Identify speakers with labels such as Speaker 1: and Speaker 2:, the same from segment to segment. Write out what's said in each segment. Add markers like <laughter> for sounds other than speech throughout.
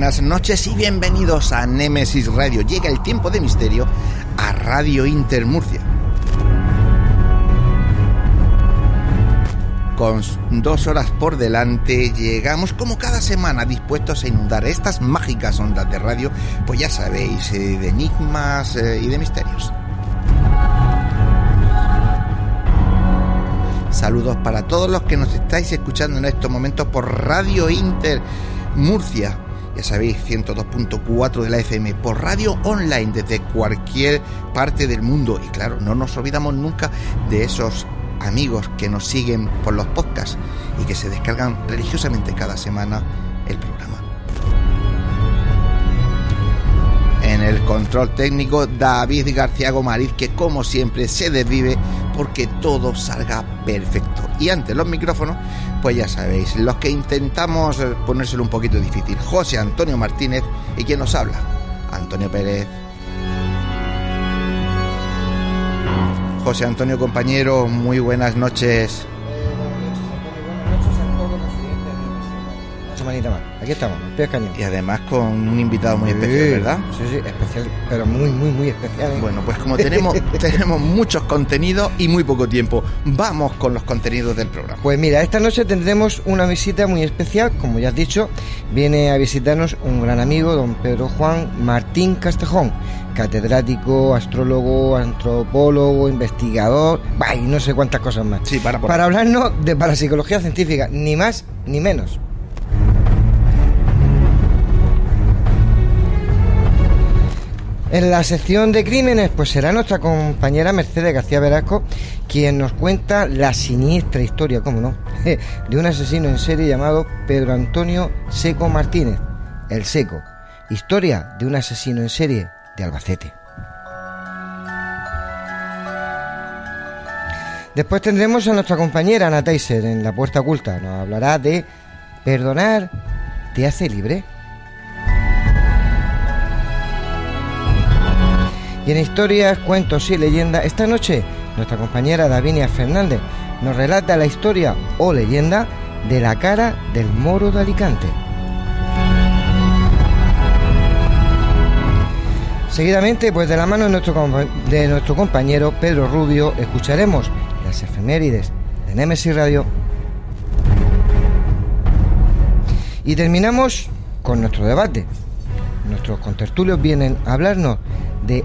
Speaker 1: Buenas noches y bienvenidos a Nemesis Radio. Llega el tiempo de misterio a Radio Inter Murcia. Con dos horas por delante llegamos como cada semana dispuestos a inundar estas mágicas ondas de radio, pues ya sabéis, eh, de enigmas eh, y de misterios. Saludos para todos los que nos estáis escuchando en estos momentos por Radio Inter Murcia ya sabéis, 102.4 de la FM, por radio online desde cualquier parte del mundo. Y claro, no nos olvidamos nunca de esos amigos que nos siguen por los podcasts y que se descargan religiosamente cada semana el programa. En el control técnico, David García Gomariz, que como siempre se desvive porque todo salga perfecto. Y ante los micrófonos, pues ya sabéis, los que intentamos ponérselo un poquito difícil, José Antonio Martínez y quien nos habla, Antonio Pérez. José Antonio compañero, muy buenas noches.
Speaker 2: Más. Aquí estamos, el cañón.
Speaker 1: Y además con un invitado muy especial, ¿verdad?
Speaker 2: Sí, sí, especial, pero muy, muy, muy especial. ¿eh?
Speaker 1: Bueno, pues como <laughs> tenemos, tenemos muchos contenidos y muy poco tiempo, vamos con los contenidos del programa.
Speaker 2: Pues mira, esta noche tendremos una visita muy especial, como ya has dicho, viene a visitarnos un gran amigo, don Pedro Juan Martín Castejón, catedrático, astrólogo, antropólogo, investigador, y no sé cuántas cosas más.
Speaker 1: Sí, para,
Speaker 2: para hablarnos de parapsicología científica, ni más ni menos. En la sección de crímenes, pues será nuestra compañera Mercedes García Velasco quien nos cuenta la siniestra historia, cómo no, <laughs> de un asesino en serie llamado Pedro Antonio Seco Martínez, el Seco. Historia de un asesino en serie de Albacete. Después tendremos a nuestra compañera Ana Teiser en La Puerta Oculta. Nos hablará de perdonar te hace libre. En historias, cuentos y leyendas, esta noche nuestra compañera Davinia Fernández nos relata la historia o leyenda de la cara del moro de Alicante. Seguidamente, pues de la mano de nuestro, de nuestro compañero Pedro Rubio, escucharemos las efemérides de Nemesis Radio. Y terminamos con nuestro debate. Nuestros contertulios vienen a hablarnos de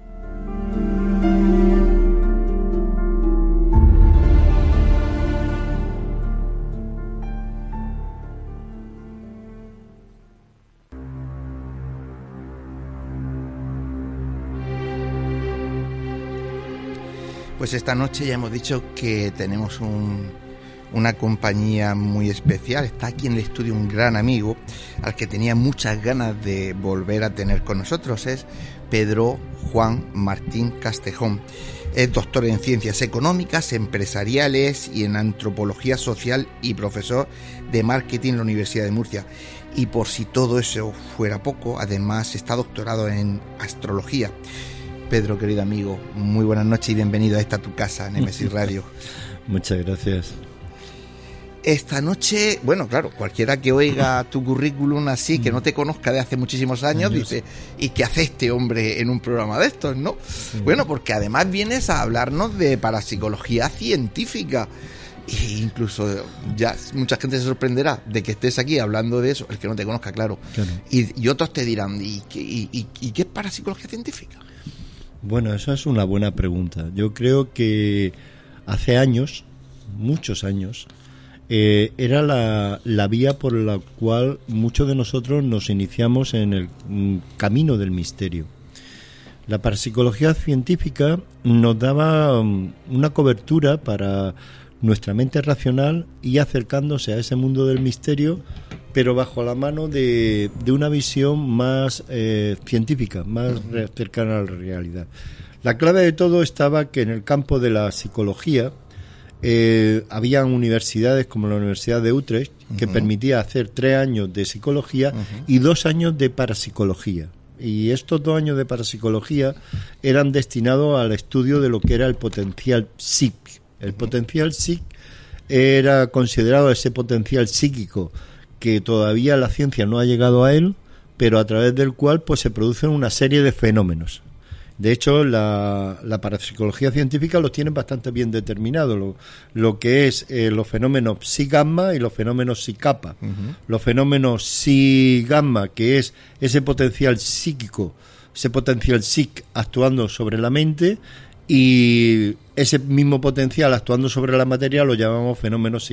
Speaker 1: Pues esta noche ya hemos dicho que tenemos una compañía muy especial. Está aquí en el estudio un gran amigo al que tenía muchas ganas de volver a tener con nosotros. Es Pedro Juan Martín Castejón. Es doctor en ciencias económicas, empresariales y en antropología social y profesor de marketing en la Universidad de Murcia. Y por si todo eso fuera poco, además está doctorado en astrología. Pedro, querido amigo, muy buenas noches y bienvenido a esta tu casa, Nemesis <laughs> Radio.
Speaker 3: Muchas gracias.
Speaker 1: Esta noche, bueno, claro, cualquiera que oiga <laughs> tu currículum así, que no te conozca de hace muchísimos años, dice, ¿y qué hace este hombre en un programa de estos, no? Bueno, porque además vienes a hablarnos de parapsicología científica. E incluso ya mucha gente se sorprenderá de que estés aquí hablando de eso, el que no te conozca, claro. Y, otros te dirán, ¿y, y, y qué es parapsicología científica?
Speaker 3: Bueno, esa es una buena pregunta. Yo creo que hace años, muchos años, eh, era la, la, vía por la cual muchos de nosotros nos iniciamos en el mm, camino del misterio. La parapsicología científica nos daba mm, una cobertura para nuestra mente racional y acercándose a ese mundo del misterio, pero bajo la mano de, de una visión más eh, científica, más cercana a la realidad. La clave de todo estaba que en el campo de la psicología eh, había universidades como la Universidad de Utrecht que permitía hacer tres años de psicología y dos años de parapsicología. Y estos dos años de parapsicología eran destinados al estudio de lo que era el potencial psíquico el potencial psíquico era considerado ese potencial psíquico que todavía la ciencia no ha llegado a él, pero a través del cual pues se producen una serie de fenómenos. De hecho, la, parapsicología científica lo tiene bastante bien determinado, lo, lo que es eh, los fenómenos psi-gamma y los fenómenos psi-kappa. Los fenómenos psi-gamma, que es ese potencial psíquico, ese potencial psic actuando sobre la mente, y ese mismo potencial actuando sobre la materia lo llamamos fenómenos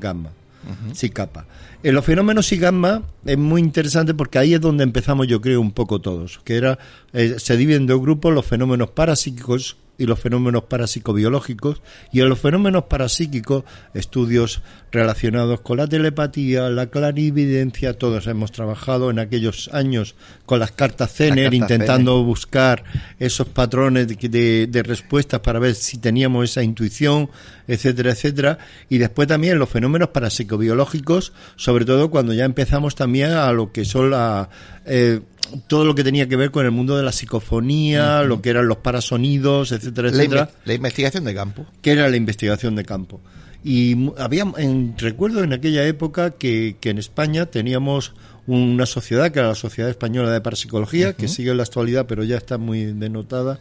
Speaker 3: gamma, uh En los fenómenos gamma es muy interesante porque ahí es donde empezamos yo creo un poco todos, que era eh, se dividen en dos grupos los fenómenos parapsíquicos y los fenómenos parapsicobiológicos y en los fenómenos parapsíquicos estudios relacionados con la telepatía, la clarividencia, todos hemos trabajado en aquellos años con las cartas Zener intentando buscar esos patrones de, de, respuestas para ver si teníamos esa intuición, etcétera, etcétera, y después también los fenómenos parapsicobiológicos, sobre todo cuando ya empezamos también a lo que son la eh, todo lo que tenía que ver con el mundo de la psicofonía, lo que eran los parasonidos, etcétera, etcétera.
Speaker 1: La, investigación de campo.
Speaker 3: Que era la investigación de campo. Y había, en, recuerdo en aquella época que, que en España teníamos una sociedad que era la Sociedad Española de Parapsicología, que sigue en la actualidad, pero ya está muy denotada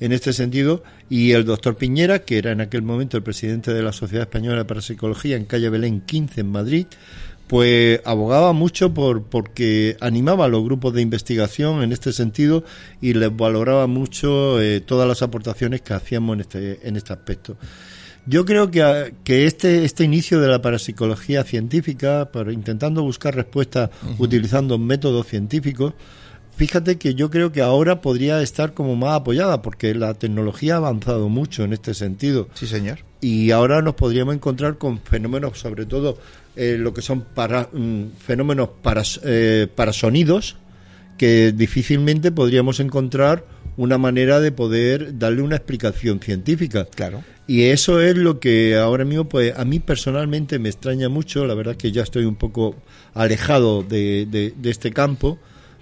Speaker 3: en este sentido, y el doctor Piñera, que era en aquel momento el presidente de la Sociedad Española de Parapsicología en calle Belén 15 en Madrid, pues abogaba mucho por porque animaba a los grupos de investigación en este sentido y les valoraba mucho eh, todas las aportaciones que hacíamos en este en este aspecto. Yo creo que, que este este inicio de la parapsicología científica, para intentando buscar respuestas utilizando métodos científicos, fíjate que yo creo que ahora podría estar como más apoyada porque la tecnología ha avanzado mucho en este sentido.
Speaker 1: Sí, señor.
Speaker 3: Y ahora nos podríamos encontrar con fenómenos, sobre todo eh, lo que son para, mm, fenómenos para, eh, para sonidos que difícilmente podríamos encontrar una manera de poder darle una explicación científica.
Speaker 1: Claro.
Speaker 3: Y eso es lo que ahora mismo, pues a mí personalmente me extraña mucho, la verdad que ya estoy un poco alejado de, de, este campo,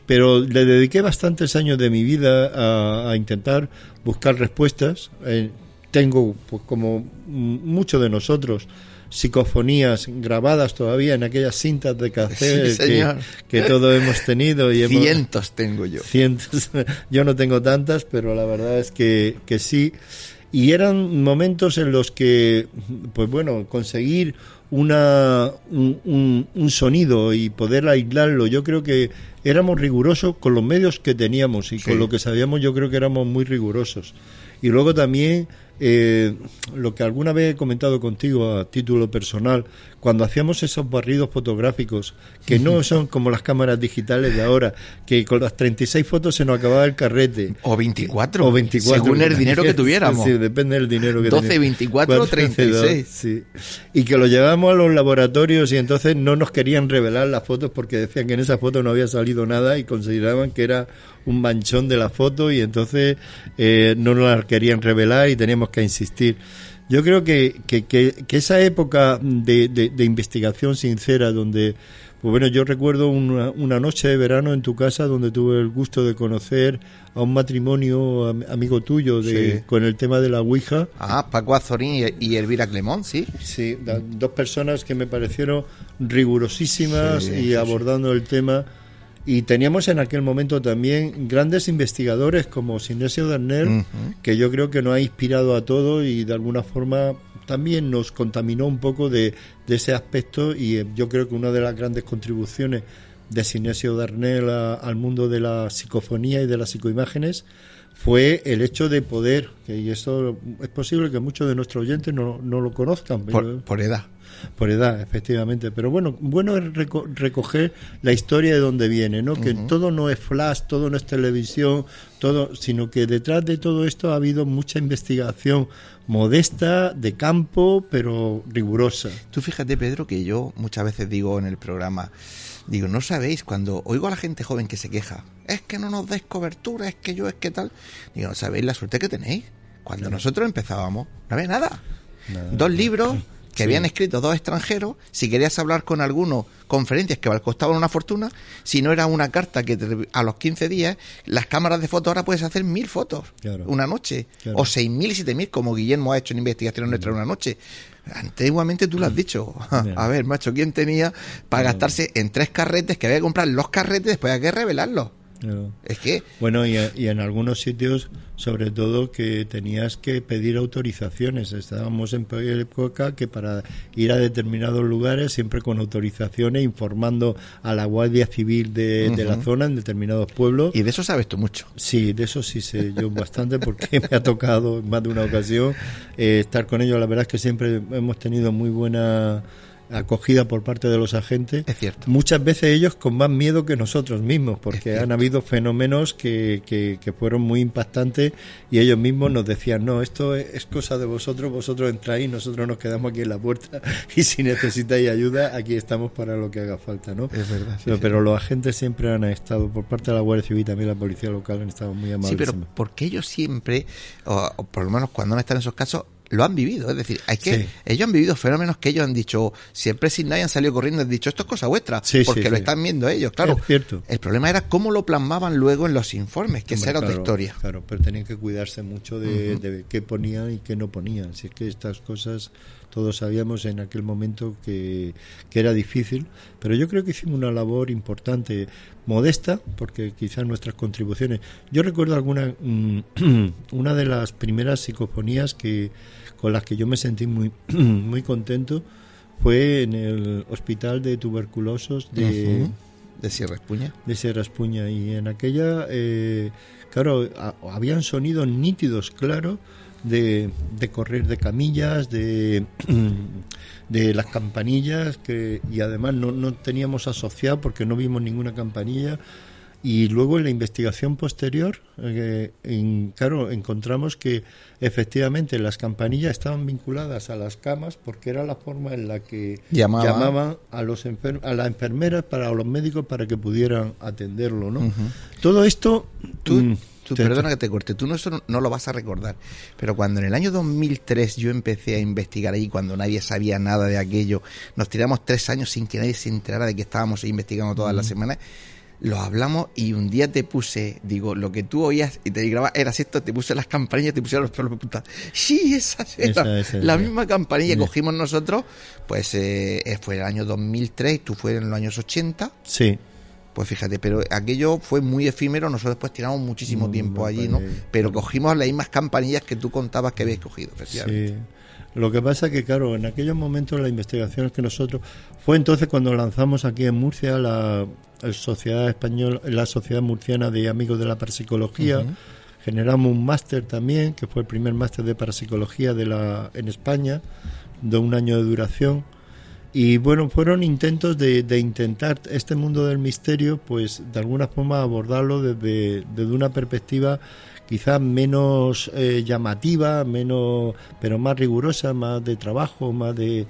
Speaker 3: pero le dediqué bastantes años de mi vida a, intentar buscar respuestas. Eh, tengo, pues como muchos de nosotros, psicofonías grabadas todavía en aquellas cintas de café <laughs> que, todos hemos tenido. Y
Speaker 1: cientos tengo yo.
Speaker 3: Cientos. <laughs> Yo no tengo tantas, pero la verdad es que, que sí. Y eran momentos en los que, pues bueno, conseguir una, un, un, sonido y poder aislarlo, yo creo que éramos rigurosos con los medios que teníamos y con lo que sabíamos, yo creo que éramos muy rigurosos. Y luego también eh, lo que alguna vez he comentado contigo a título personal, cuando hacíamos esos barridos fotográficos, que no <laughs> son como las cámaras digitales de ahora, que con las 36 fotos se nos acababa el carrete.
Speaker 1: O 24.
Speaker 3: O 24.
Speaker 1: Según el dinero que tuviéramos.
Speaker 3: Sí, depende del dinero que
Speaker 1: 12, 24, 36.
Speaker 3: Sí. Y que lo llevábamos a los laboratorios y entonces no nos querían revelar las fotos porque decían que en esa foto no había salido nada y consideraban que era un manchón de la foto y entonces eh, no nos las querían revelar y teníamos que insistir. Yo creo que, que, que, esa época de, de, investigación sincera, donde, pues bueno, yo recuerdo una, una, noche de verano en tu casa donde tuve el gusto de conocer a un matrimonio amigo tuyo de, con el tema de la Ouija.
Speaker 1: Ah, Paco Azorín y Elvira Clemón, sí.
Speaker 3: Sí, dos personas que me parecieron rigurosísimas y abordando el tema y teníamos en aquel momento también grandes investigadores como Sinesio Darnell, que yo creo que nos ha inspirado a todos y de alguna forma también nos contaminó un poco de, ese aspecto y eh, yo creo que una de las grandes contribuciones de Sinesio Darnell al mundo de la psicofonía y de las psicoimágenes fue el hecho de poder, y eso es posible que muchos de nuestros oyentes no, no lo conozcan.
Speaker 1: por edad
Speaker 3: por edad, efectivamente. Pero bueno, bueno es recoger la historia de donde viene, ¿no? Que todo no es flash, todo no es televisión, todo, sino que detrás de todo esto ha habido mucha investigación modesta, de campo, pero rigurosa.
Speaker 1: Tú fíjate, Pedro, que yo muchas veces digo en el programa, digo, no sabéis, cuando oigo a la gente joven que se queja, es que no nos des cobertura, es que yo, es que tal, digo, no sabéis la suerte que tenéis. Cuando nosotros empezábamos, no había nada. Dos libros <laughs> que habían escrito dos extranjeros, si querías hablar con alguno, conferencias que costaban una fortuna, si no era una carta que a los 15 días, las cámaras de fotos ahora puedes hacer mil fotos una noche, o seis mil y siete mil, como Guillermo ha hecho en investigación nuestra una noche. Antiguamente tú lo has mm. dicho. <laughs> A ver, macho, ¿quién tenía para gastarse en tres carretes que había que comprar los carretes después hay que revelarlos? Es que...
Speaker 3: Bueno, y, en algunos sitios, sobre todo, que tenías que pedir autorizaciones. Estábamos en época que para ir a determinados lugares, siempre con autorizaciones, informando a la Guardia Civil de, la zona en determinados pueblos.
Speaker 1: Y de eso sabes tú mucho.
Speaker 3: Sí, de eso sí sé yo bastante porque me ha tocado más de una ocasión eh, estar con ellos. La verdad es que siempre hemos tenido muy buena acogida por parte de los agentes.
Speaker 1: Es cierto.
Speaker 3: Muchas veces ellos con más miedo que nosotros mismos, porque han habido fenómenos que, que, fueron muy impactantes y ellos mismos nos decían, no, esto es cosa de vosotros, vosotros entráis, nosotros nos quedamos aquí en la puerta <laughs> y si necesitáis ayuda, aquí estamos para lo que haga falta, ¿no?
Speaker 1: Es verdad.
Speaker 3: pero, los agentes siempre han estado, por parte de la Guardia Civil, también la Policía Local han estado muy amables.
Speaker 1: Sí, pero porque ellos siempre, o, o por lo menos cuando no están en esos casos, lo han vivido. Es decir, hay que ellos han vivido fenómenos que ellos han dicho, siempre sin nadie han salido corriendo y han dicho, esto es cosa vuestra, porque lo están viendo ellos, claro.
Speaker 3: cierto.
Speaker 1: El problema era cómo lo plasmaban luego en los informes, que esa era otra historia.
Speaker 3: Claro, pero tenían que cuidarse mucho de, qué ponían y qué no ponían. Si es que estas cosas todos sabíamos en aquel momento que, que, era difícil, pero yo creo que hicimos una labor importante, modesta, porque quizás nuestras contribuciones. Yo recuerdo alguna, mm, <clears throat> una de las primeras psicofonías que con las que yo me sentí muy, <clears throat> muy contento fue en el hospital de tuberculosos de,
Speaker 1: de Sierra Espuña.
Speaker 3: De Sierra Espuña. Y en aquella, eh, claro, habían sonidos nítidos, claro, de, de correr de camillas, de, <clears throat> de las campanillas, que, y además no, no teníamos asociado porque no vimos ninguna campanilla. Y luego en la investigación posterior, eh, en, claro, encontramos que efectivamente las campanillas estaban vinculadas a las camas porque era la forma en la que llamaban a los a las enfermeras para a los médicos para que pudieran atenderlo, ¿no? Todo esto
Speaker 1: tú, mm, perdona que te corte, tú no, eso no, lo vas a recordar, pero cuando en el año 2003 yo empecé a investigar ahí, cuando nadie sabía nada de aquello, nos tiramos tres años sin que nadie se enterara de que estábamos investigando todas las semanas, lo hablamos y un día te puse, digo, lo que tú oías y te grababa era esto, te puse las campanillas, te pusieron los pelos de puta. <laughs> Sí, esa era la misma campanilla que cogimos nosotros, pues eh, fue el año 2003, tú fue en los años 80.
Speaker 3: Sí.
Speaker 1: Pues fíjate, pero aquello fue muy efímero, nosotros después tiramos muchísimo tiempo allí, ¿no? Pero cogimos las mismas campanillas que tú contabas que habías cogido, efectivamente. Sí.
Speaker 3: Lo que pasa que, claro, en aquellos momentos la investigación que nosotros... Fue entonces cuando lanzamos aquí en Murcia la, sociedad española, la sociedad murciana de amigos de la parapsicología, generamos un máster también, que fue el primer máster de parapsicología de la, en España, de un año de duración. Y bueno, fueron intentos de, intentar este mundo del misterio, pues de alguna forma abordarlo desde, desde una perspectiva quizás menos eh, llamativa, menos, pero más rigurosa, más de trabajo, más de...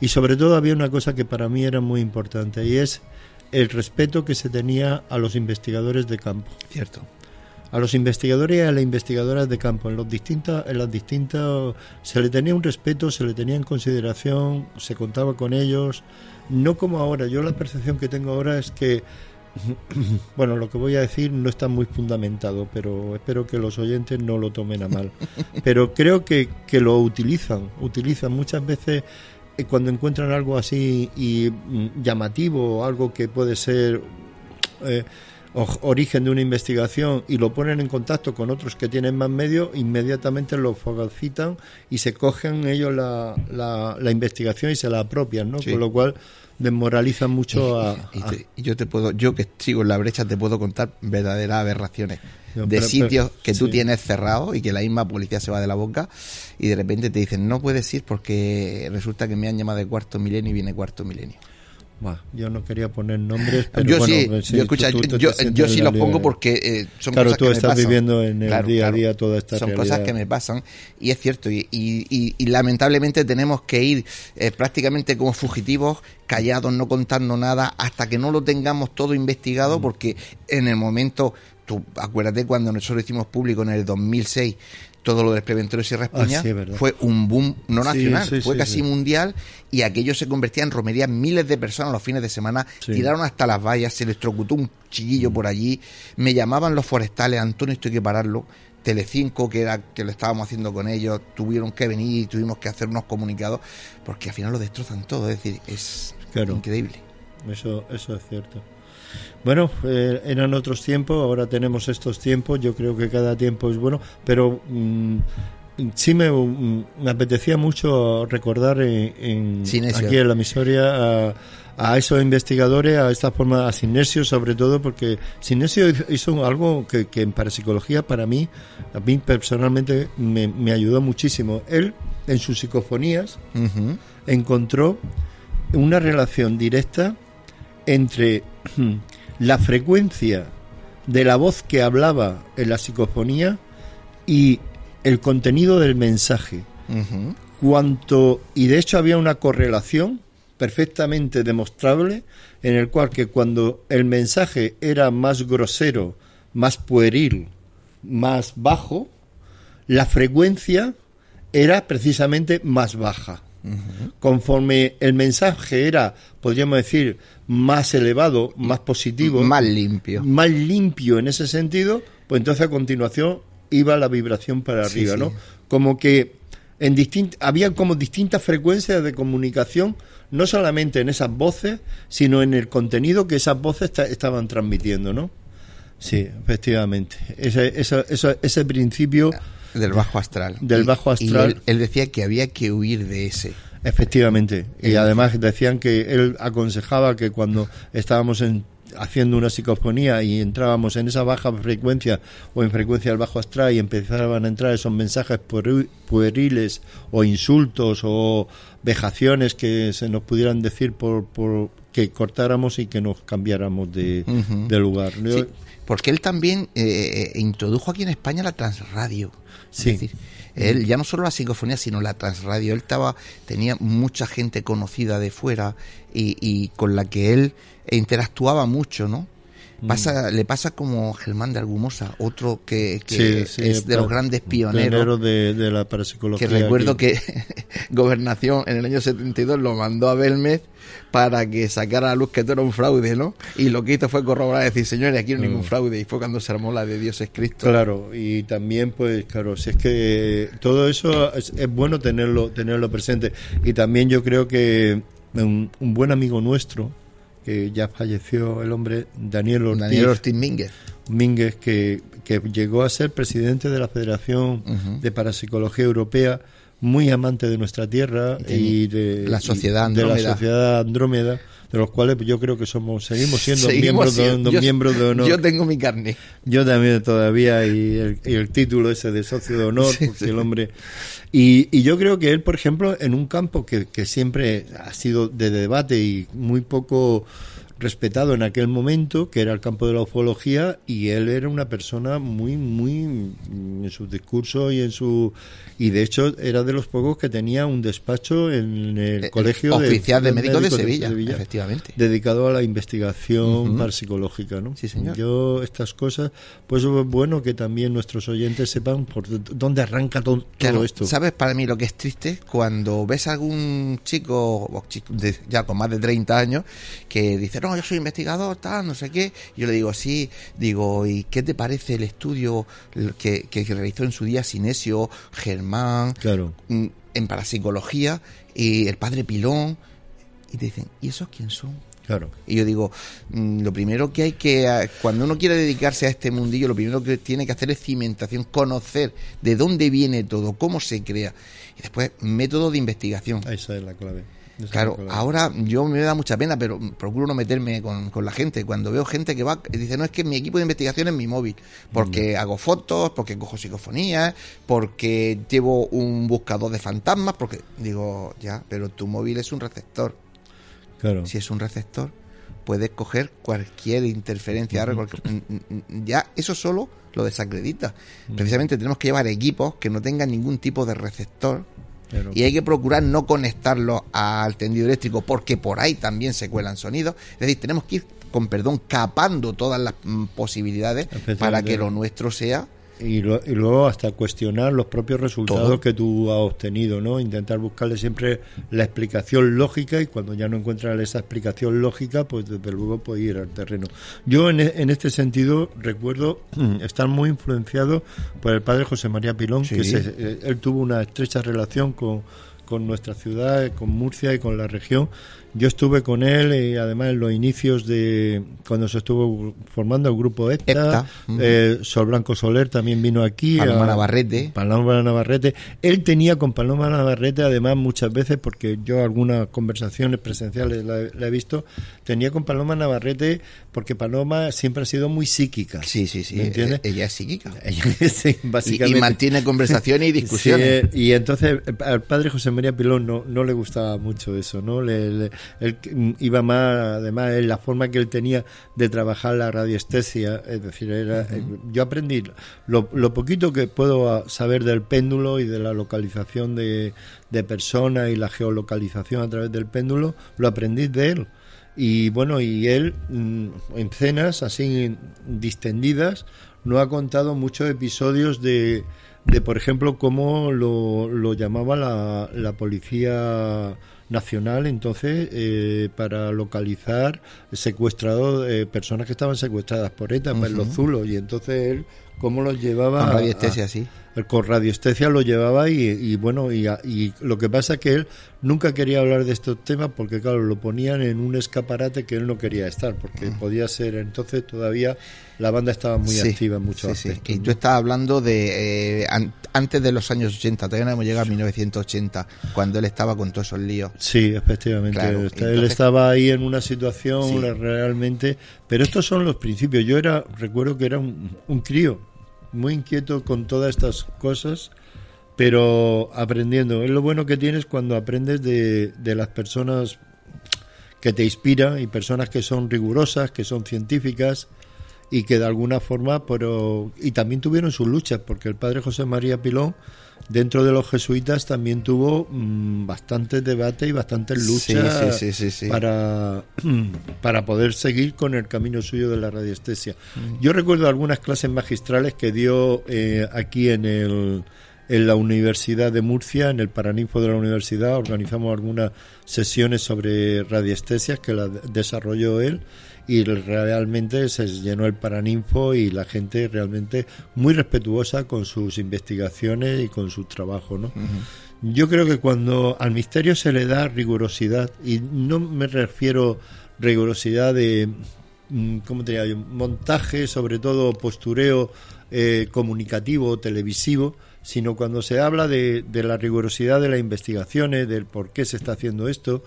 Speaker 3: Y sobre todo había una cosa que para mí era muy importante y es el respeto que se tenía a los investigadores de campo.
Speaker 1: Cierto
Speaker 3: a los investigadores y a las investigadoras de campo. En, los distintas, en las distintas se le tenía un respeto, se le tenía en consideración, se contaba con ellos, no como ahora. Yo la percepción que tengo ahora es que, <clears throat> bueno, lo que voy a decir no está muy fundamentado, pero espero que los oyentes no lo tomen a mal. <laughs> Pero creo que, que lo utilizan, utilizan muchas veces eh, cuando encuentran algo así y mm, llamativo, algo que puede ser... Eh, origen de una investigación y lo ponen en contacto con otros que tienen más medios, inmediatamente lo fagocitan y se cogen ellos la, la, investigación y se la apropian, ¿no? Con lo cual desmoralizan mucho a,
Speaker 1: y, yo te puedo yo que sigo en la brecha te puedo contar verdaderas aberraciones de sitios que tú tienes cerrados y que la misma policía se va de la boca y de repente te dicen no puedes ir porque resulta que me han llamado de cuarto milenio y viene cuarto milenio
Speaker 3: yo no quería poner nombres, pero
Speaker 1: yo
Speaker 3: bueno,
Speaker 1: sí,
Speaker 3: pues
Speaker 1: yo, escucha, yo, yo, sí los pongo porque eh, son
Speaker 3: claro,
Speaker 1: cosas
Speaker 3: tú
Speaker 1: que
Speaker 3: estás
Speaker 1: me pasan.
Speaker 3: viviendo en el día a día toda esta
Speaker 1: Son
Speaker 3: realidad.
Speaker 1: cosas que me pasan y es cierto y, y, y lamentablemente tenemos que ir eh, prácticamente como fugitivos, callados, no contando nada hasta que no lo tengamos todo investigado, mm. porque en el momento, tú acuérdate cuando nosotros hicimos público en el 2006 todo lo del preventorio Sierra España
Speaker 3: ah, sí,
Speaker 1: fue un boom no nacional,
Speaker 3: sí, sí,
Speaker 1: fue casi mundial y aquello se convertía en romería. Miles de personas los fines de semana tiraron hasta las vallas, se electrocutó un chiquillo por allí. Me llamaban los forestales, Antonio, esto hay que pararlo. Telecinco, que era que lo estábamos haciendo con ellos, tuvieron que venir y tuvimos que hacer unos comunicados, porque al final lo destrozan todo, es decir, es
Speaker 3: claro.
Speaker 1: increíble.
Speaker 3: Eso, eso es cierto. Bueno, eh, eran otros tiempos, ahora tenemos estos tiempos, yo creo que cada tiempo es bueno, pero mmm, sí me, me, apetecía mucho recordar en, en aquí en la misoria a, a, esos investigadores, a esta forma, a Sinesio sobre todo, porque Sinesio hizo algo que, que en parapsicología para mí, a mí personalmente me, me ayudó muchísimo. Él, en sus psicofonías, uh -huh. encontró una relación directa entre <clears throat> la frecuencia de la voz que hablaba en la psicofonía y el contenido del mensaje. Uh -huh. Cuanto, y de hecho había una correlación perfectamente demostrable en el cual que cuando el mensaje era más grosero, más pueril, más bajo, la frecuencia era precisamente más baja. Uh -huh. Conforme el mensaje era, podríamos decir, más elevado, más positivo,
Speaker 1: más limpio,
Speaker 3: más limpio en ese sentido, pues entonces a continuación iba la vibración para arriba, sí, ¿no? Sí. Como que en distint había como distintas frecuencias de comunicación, no solamente en esas voces, sino en el contenido que esas voces estaban transmitiendo, ¿no? Sí, efectivamente. Ese, ese, ese, ese principio
Speaker 1: del bajo astral.
Speaker 3: Del
Speaker 1: y,
Speaker 3: bajo astral.
Speaker 1: Y él, él, decía que había que huir de ese.
Speaker 3: Efectivamente. Y además decían que él aconsejaba que cuando estábamos en, haciendo una psicofonía y entrábamos en esa baja frecuencia o en frecuencia del bajo astral y empezaban a entrar esos mensajes pueriles o insultos o vejaciones que se nos pudieran decir por, por que cortáramos y que nos cambiáramos de, uh -huh. de lugar.
Speaker 1: Sí, porque él también eh, introdujo aquí en España la transradio.
Speaker 3: Sí.
Speaker 1: Es decir, él ya no solo la psicofonía, sino la transradio. Él estaba, tenía mucha gente conocida de fuera y, y con la que él interactuaba mucho, ¿no? Pasa, mm. le pasa como Germán de Argumosa, otro que, que
Speaker 3: sí, sí,
Speaker 1: es de los grandes pioneros.
Speaker 3: De, de, la parapsicología.
Speaker 1: Que recuerdo aquí. que <laughs> Gobernación en el año 72 lo mandó a Belmez para que sacara a la luz que todo era un fraude, ¿no? Y lo que hizo fue corroborar decir, señores, aquí no hay mm. ningún fraude. Y fue cuando se armó la de Dios es Cristo.
Speaker 3: Claro, y también, pues, claro, si es que todo eso es, es bueno tenerlo, tenerlo presente. Y también yo creo que un, un buen amigo nuestro, que ya falleció el hombre, Daniel Ortiz.
Speaker 1: Daniel Ortiz Mínguez.
Speaker 3: Mínguez, que, que llegó a ser presidente de la Federación uh -huh. de Parapsicología Europea, muy amante de nuestra tierra y, de
Speaker 1: la sociedad
Speaker 3: Andrómeda. de la sociedad Andrómeda, de los cuales yo creo que somos seguimos siendo miembros, de, yo, miembros de honor.
Speaker 1: Yo tengo mi carne.
Speaker 3: Yo también todavía y el, título ese de socio de honor, <laughs> porque el hombre y, y, yo creo que él, por ejemplo, en un campo que, que siempre ha sido de debate y muy poco respetado en aquel momento, que era el campo de la ufología, y él era una persona muy, muy en su discurso y en su y de hecho era de los pocos que tenía un despacho en el, colegio
Speaker 1: oficial de, médicos, de, Sevilla, efectivamente,
Speaker 3: dedicado a la investigación parapsicológica, ¿no?
Speaker 1: Sí, señor.
Speaker 3: Yo estas cosas, pues es bueno que también nuestros oyentes sepan por dónde arranca todo, esto.
Speaker 1: Sabes, para mí lo que es triste cuando ves a algún chico, ya con más de 30 años que dice no, yo soy investigador, tal, no sé qué. yo le digo, sí, digo, ¿y qué te parece el estudio que, que realizó en su día Sinesio, Germán,
Speaker 3: claro.
Speaker 1: Mm, en parapsicología, y el padre Pilón? Y te dicen, ¿y esos quién son?
Speaker 3: Claro.
Speaker 1: Y yo digo, mm, lo primero que hay que, cuando uno quiere dedicarse a este mundillo, lo primero que tiene que hacer es cimentación, conocer de dónde viene todo, cómo se crea. Y después, método de investigación.
Speaker 3: Esa es la clave.
Speaker 1: Claro, ahora yo me da mucha pena, pero procuro no meterme con, la gente. Cuando veo gente que va dice, no, es que mi equipo de investigación es mi móvil, porque mm. hago fotos, porque cojo psicofonías, porque llevo un buscador de fantasmas, porque digo, ya, pero tu móvil es un receptor.
Speaker 3: Claro.
Speaker 1: Si es un receptor, puedes coger cualquier interferencia, ya eso solo lo desacredita. Precisamente tenemos que llevar equipos que no tengan ningún tipo de receptor y hay que procurar no conectarlo al tendido eléctrico porque por ahí también se cuelan sonidos. Es decir, tenemos que ir, con perdón, capando todas las mm, posibilidades para que lo nuestro sea
Speaker 3: y, luego hasta cuestionar los propios resultados que tú has obtenido, ¿no? Intentar buscarle siempre la explicación lógica y cuando ya no encuentras esa explicación lógica, pues desde luego puedes ir al terreno. Yo en, en este sentido recuerdo estar muy influenciado por el padre José María Pilón, que eh, él tuvo una estrecha relación con, con nuestra ciudad, con Murcia y con la región yo estuve con él y además en los inicios de cuando se estuvo formando el grupo EPTA, eh, Sol Blanco Soler también vino aquí.
Speaker 1: Paloma Navarrete.
Speaker 3: Paloma Navarrete. Él tenía con Paloma Navarrete, además muchas veces, porque yo algunas conversaciones presenciales la, he visto, tenía con Paloma Navarrete porque Paloma siempre ha sido muy psíquica.
Speaker 1: Sí, sí, sí. ¿Me entiendes? E-, ella es psíquica. <laughs>
Speaker 3: sí, básicamente.
Speaker 1: Y, mantiene conversaciones y <laughs> discusiones.
Speaker 3: y entonces al padre José María Pilón no, no le gustaba mucho eso, ¿no? le él iba más, además, en la forma que él tenía de trabajar la radiestesia, es decir, era, eh, yo aprendí lo, poquito que puedo saber del péndulo y de la localización de, de personas y la geolocalización a través del péndulo, lo aprendí de él. Y bueno, y él mm, en cenas así distendidas no ha contado muchos episodios de, de por ejemplo, cómo lo, lo llamaba la, la policía nacional entonces eh, para localizar secuestrados eh, personas que estaban secuestradas por ETA, en los Zulos. Y entonces él cómo los llevaba
Speaker 1: con radiestesia sí
Speaker 3: con radiestesia lo llevaba y, bueno y, y, lo que pasa es que él nunca quería hablar de estos temas porque claro lo ponían en un escaparate que él no quería estar porque podía ser entonces todavía la banda estaba muy activa en muchos sí,
Speaker 1: Y tú estás hablando de eh, antes de los años 80, todavía no hemos llegado a 1980, cuando él estaba con todos esos líos.
Speaker 3: Sí, efectivamente. él estaba ahí en una situación realmente. Pero estos son los principios. Yo era, recuerdo que era un, crío, muy inquieto con todas estas cosas pero aprendiendo. Es lo bueno que tienes cuando aprendes de, de, las personas que te inspiran y personas que son rigurosas, que son científicas y que de alguna forma, pero y también tuvieron sus luchas, porque el padre José María Pilón, dentro de los jesuitas, también tuvo mm, bastantes debates y bastantes luchas para, <clears throat> para poder seguir con el camino suyo de la radiestesia. Mm. Yo recuerdo algunas clases magistrales que dio eh, aquí en el en la Universidad de Murcia, en el Paraninfo de la universidad, organizamos algunas sesiones sobre radiestesias que la desarrolló él y realmente se llenó el Paraninfo y la gente realmente muy respetuosa con sus investigaciones y con su trabajo, ¿no? Yo creo que cuando al misterio se le da rigurosidad, y no me refiero rigurosidad de, mm, ¿cómo te digo? Montaje, sobre todo postureo eh, comunicativo, televisivo, sino cuando se habla de, la rigurosidad de las investigaciones, del por qué se está haciendo esto,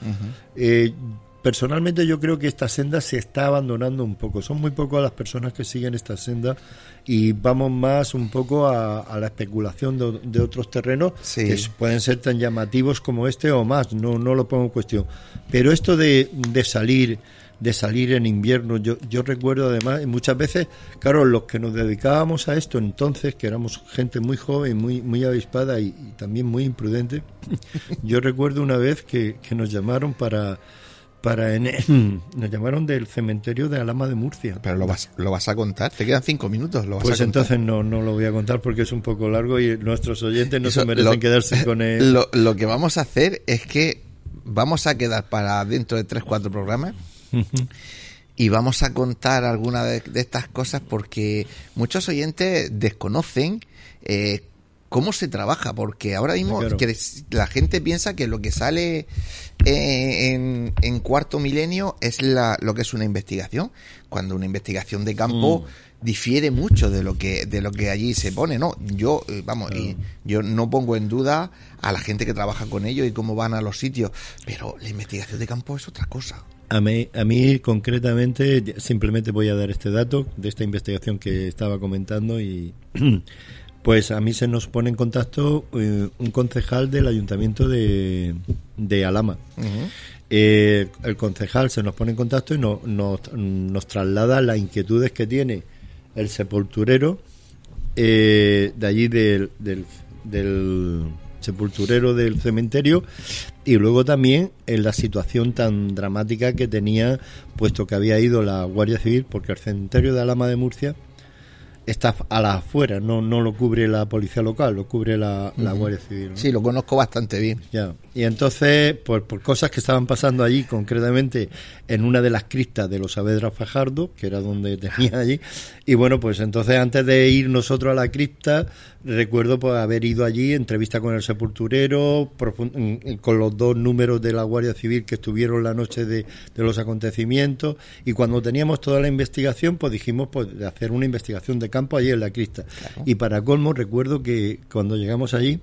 Speaker 3: personalmente yo creo que esta senda se está abandonando un poco. Son muy pocas las personas que siguen esta senda y vamos más un poco a, la especulación de, otros terrenos que pueden ser tan llamativos como este o más. No, no lo pongo en cuestión. Pero esto de, de salir de salir en invierno. Yo, yo recuerdo además, muchas veces, claro, los que nos dedicábamos a esto entonces, que éramos gente muy joven, muy, muy avispada y, también muy imprudente, <laughs> yo recuerdo una vez que, que nos llamaron para para en, <clears throat> nos llamaron del cementerio de Alama de Murcia.
Speaker 1: Pero lo vas, lo vas a contar, te quedan cinco minutos. ¿lo vas
Speaker 3: pues
Speaker 1: a
Speaker 3: entonces no, no lo voy a contar porque es un poco largo y nuestros oyentes no se merecen quedarse <laughs> con él.
Speaker 1: Lo, lo, que vamos a hacer es que vamos a quedar para dentro de tres, cuatro programas y vamos a contar algunas de, estas cosas porque muchos oyentes desconocen eh, cómo se trabaja, porque ahora mismo la gente piensa que lo que sale eh, en, cuarto milenio es la, lo que es una investigación, cuando una investigación de campo mm. difiere mucho de lo que de lo que allí se pone, ¿no? Yo, eh, vamos, y yo no pongo en duda a la gente que trabaja con ellos y cómo van a los sitios, pero la investigación de campo es otra cosa.
Speaker 3: A mí, a mí concretamente simplemente voy a dar este dato de esta investigación que estaba comentando y <clears throat> pues a mí se nos pone en contacto eh, un concejal del ayuntamiento de, de Alama. Eh, el concejal se nos pone en contacto y nos, nos traslada las inquietudes que tiene el sepulturero eh, de allí del, del sepulturero del cementerio y luego también en la situación tan dramática que tenía, puesto que había ido la Guardia Civil, porque el cementerio de Alama de Murcia está a la afuera, no, no lo cubre la policía local, lo cubre la, Guardia Civil.
Speaker 1: Sí, lo conozco bastante bien.
Speaker 3: Ya. Y entonces, por, por cosas que estaban pasando allí, concretamente en una de las cristas de los Saavedra Fajardo, que era donde tenía allí, y bueno, pues entonces antes de ir nosotros a la cripta, recuerdo pues haber ido allí, entrevista con el sepulturero, mm, con los dos números de la Guardia Civil que estuvieron la noche de, de los acontecimientos, y cuando teníamos toda la investigación, pues dijimos pues de hacer una investigación de campo allí en la crista. Y para colmo, recuerdo que cuando llegamos allí,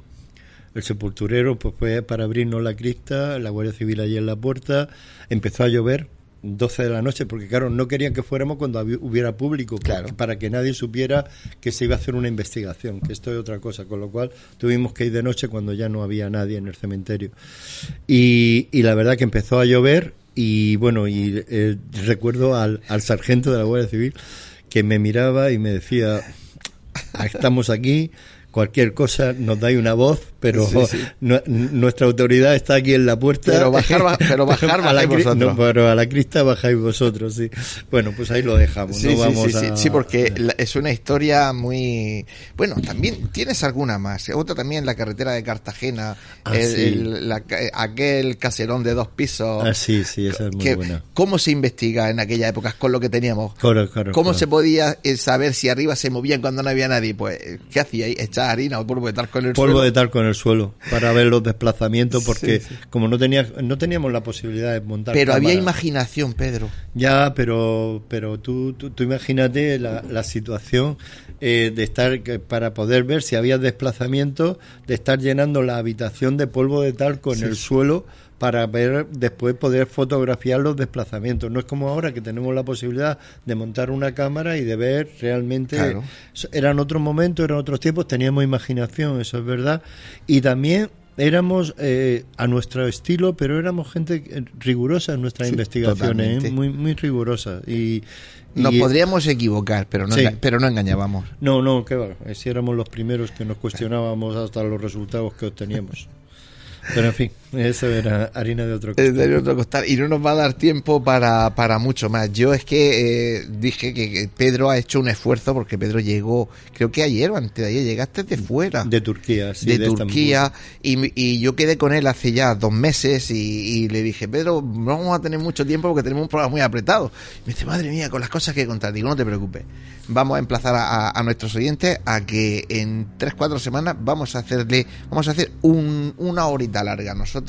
Speaker 3: el sepulturero pues fue para abrirnos la crista, la Guardia Civil allí en la puerta, empezó a llover, 12 de la noche, porque claro, no querían que fuéramos cuando hubiera público, claro. para que nadie supiera que se iba a hacer una investigación, que esto es otra cosa, con lo cual tuvimos que ir de noche cuando ya no había nadie en el cementerio. Y, y la verdad que empezó a llover y bueno, y eh, recuerdo al, al sargento de la Guardia Civil que me miraba y me decía, ah, estamos aquí, cualquier cosa nos dais una voz, pero nuestra autoridad está aquí en la puerta.
Speaker 1: Pero bajar, <laughs> pero bajar
Speaker 3: a la, vosotros. pero a la crista bajáis vosotros, sí. Bueno, pues ahí lo dejamos.
Speaker 1: Sí, sí, porque es una historia muy... Bueno, también tienes alguna más. Otra también la carretera de Cartagena, ah, aquel caserón de dos pisos.
Speaker 3: Ah, sí, sí, esa es muy buena.
Speaker 1: ¿Cómo se investiga en aquella época con lo que teníamos? ¿Cómo se podía eh, saber si arriba se movían cuando no había nadie? Pues, ¿qué hacía ahí? Harina o polvo de talco en el
Speaker 3: polvo de talco en el suelo para ver los desplazamientos porque como no tenía no teníamos la posibilidad de montar
Speaker 1: pero había imaginación Pedro.
Speaker 3: Ya pero pero tú tú, imagínate la, la situación eh, de estar para poder ver si había desplazamiento de estar llenando la habitación de polvo de talco en el suelo para ver después poder fotografiar los desplazamientos. No es como ahora que tenemos la posibilidad de montar una cámara y de ver realmente. Eran otros momentos, eran otros tiempos, teníamos imaginación, eso es verdad. Y también éramos eh, a nuestro estilo, pero éramos gente rigurosa en nuestras investigaciones, ¿eh? muy, muy rigurosa. Y,
Speaker 1: nos podríamos equivocar, pero no, pero no engañábamos.
Speaker 3: No, no, que va. Si éramos los primeros que nos cuestionábamos hasta los resultados que obteníamos. <laughs> Pero en fin, eso era harina de otro
Speaker 1: costal. Y no nos va a dar tiempo para, para mucho más. Yo es que eh, dije que Pedro ha hecho un esfuerzo porque Pedro llegó, creo que ayer o antes de ayer, llegaste de fuera.
Speaker 3: De Turquía, sí.
Speaker 1: De, Turquía. Y, y, yo quedé con él hace ya dos meses y, le dije, Pedro, no vamos a tener mucho tiempo porque tenemos un programa muy apretado. Y me dice, madre mía, con las cosas que contar. Digo, no te preocupes. Vamos a emplazar a, a nuestros oyentes a que en tres, cuatro semanas vamos a hacerle, vamos a hacer un, una horita larga nosotros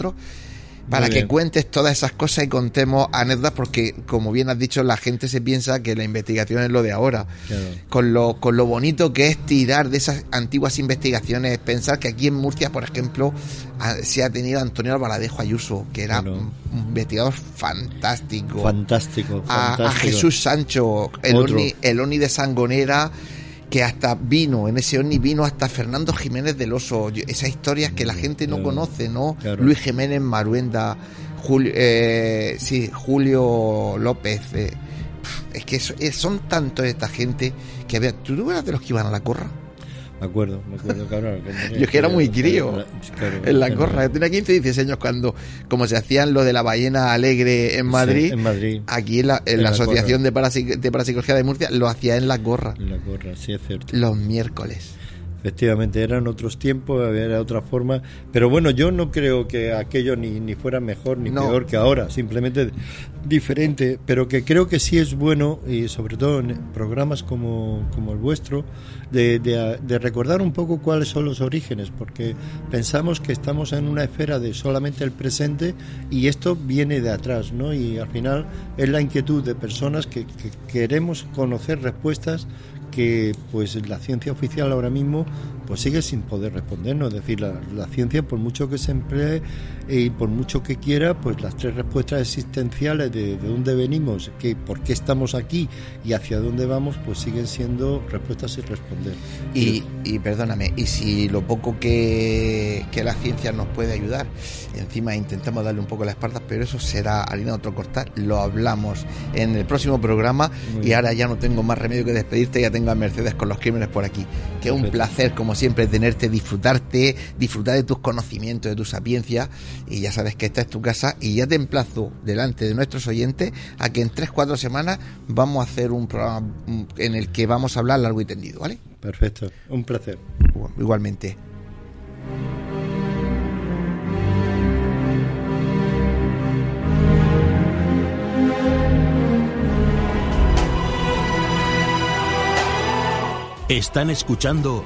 Speaker 1: para que cuentes todas esas cosas y contemos anécdotas, porque como bien has dicho, la gente se piensa que la investigación es lo de ahora.
Speaker 3: Claro.
Speaker 1: Con lo, con lo bonito que es tirar de esas antiguas investigaciones, pensar que aquí en Murcia, por ejemplo, se ha tenido a Antonio Albaladejo Ayuso, que era un, investigador fantástico.
Speaker 3: Fantástico,
Speaker 1: a. Jesús Sancho, el
Speaker 3: Otro.
Speaker 1: Oni, el Oni de Sangonera, que hasta vino, en ese Oni vino hasta Fernando Jiménez del Oso, esas historias que la gente no
Speaker 3: Claro,
Speaker 1: conoce, ¿no?
Speaker 3: claro.
Speaker 1: Luis Jiménez Maruenda, Julio, eh, sí, Julio López, eh, es que eh, son tantos esta gente que había, ¿tú no eras de los que iban a la corra?
Speaker 3: Me acuerdo, me acuerdo, claro. <laughs>
Speaker 1: Yo es que era muy crío.
Speaker 3: Claro,
Speaker 1: En la corra, yo tenía 15 16 años cuando, como se hacían lo de la ballena alegre en Madrid,
Speaker 3: Sí, en Madrid.
Speaker 1: aquí en la, en
Speaker 3: En
Speaker 1: la
Speaker 3: la
Speaker 1: Asociación de, Parapsi- de Parapsicología de Murcia lo hacía en la gorra,
Speaker 3: En la corra, sí es cierto.
Speaker 1: los miércoles.
Speaker 3: Efectivamente, eran otros tiempos, era otra forma. Pero bueno, yo no creo que aquello ni, ni fuera mejor ni
Speaker 1: No.
Speaker 3: peor que ahora, simplemente diferente. Pero que creo que sí es bueno, y sobre todo en programas como, como el vuestro, de, de- de recordar un poco cuáles son los orígenes, porque pensamos que estamos en una esfera de solamente el presente y esto viene de atrás, ¿no? Y al final es la inquietud de personas que, que queremos conocer respuestas que pues la ciencia oficial ahora mismo pues sigue sin poder respondernos. Es decir, la, la ciencia por mucho que se emplee y por mucho que quiera, pues las tres respuestas existenciales de, de dónde venimos, que, por qué estamos aquí y hacia dónde vamos, pues siguen siendo respuestas sin responder.
Speaker 1: Y, y perdóname, y si lo poco que, que la ciencia nos puede ayudar, encima intentamos darle un poco la espalda, pero eso será harina de otro cortar, lo hablamos en el próximo programa y ahora ya no tengo más remedio que despedirte, ya tengo a Mercedes con los crímenes por aquí. Que un
Speaker 3: Perfecto.
Speaker 1: placer, como siempre, tenerte, disfrutarte, disfrutar de tus conocimientos, de tu sapiencia, y ya sabes que esta es tu casa, y ya te emplazo delante de nuestros oyentes a que en 3-4 semanas vamos a hacer un programa mm, en el que vamos a hablar largo y tendido, ¿vale?
Speaker 3: Perfecto, un placer.
Speaker 1: Igualmente.
Speaker 4: Están escuchando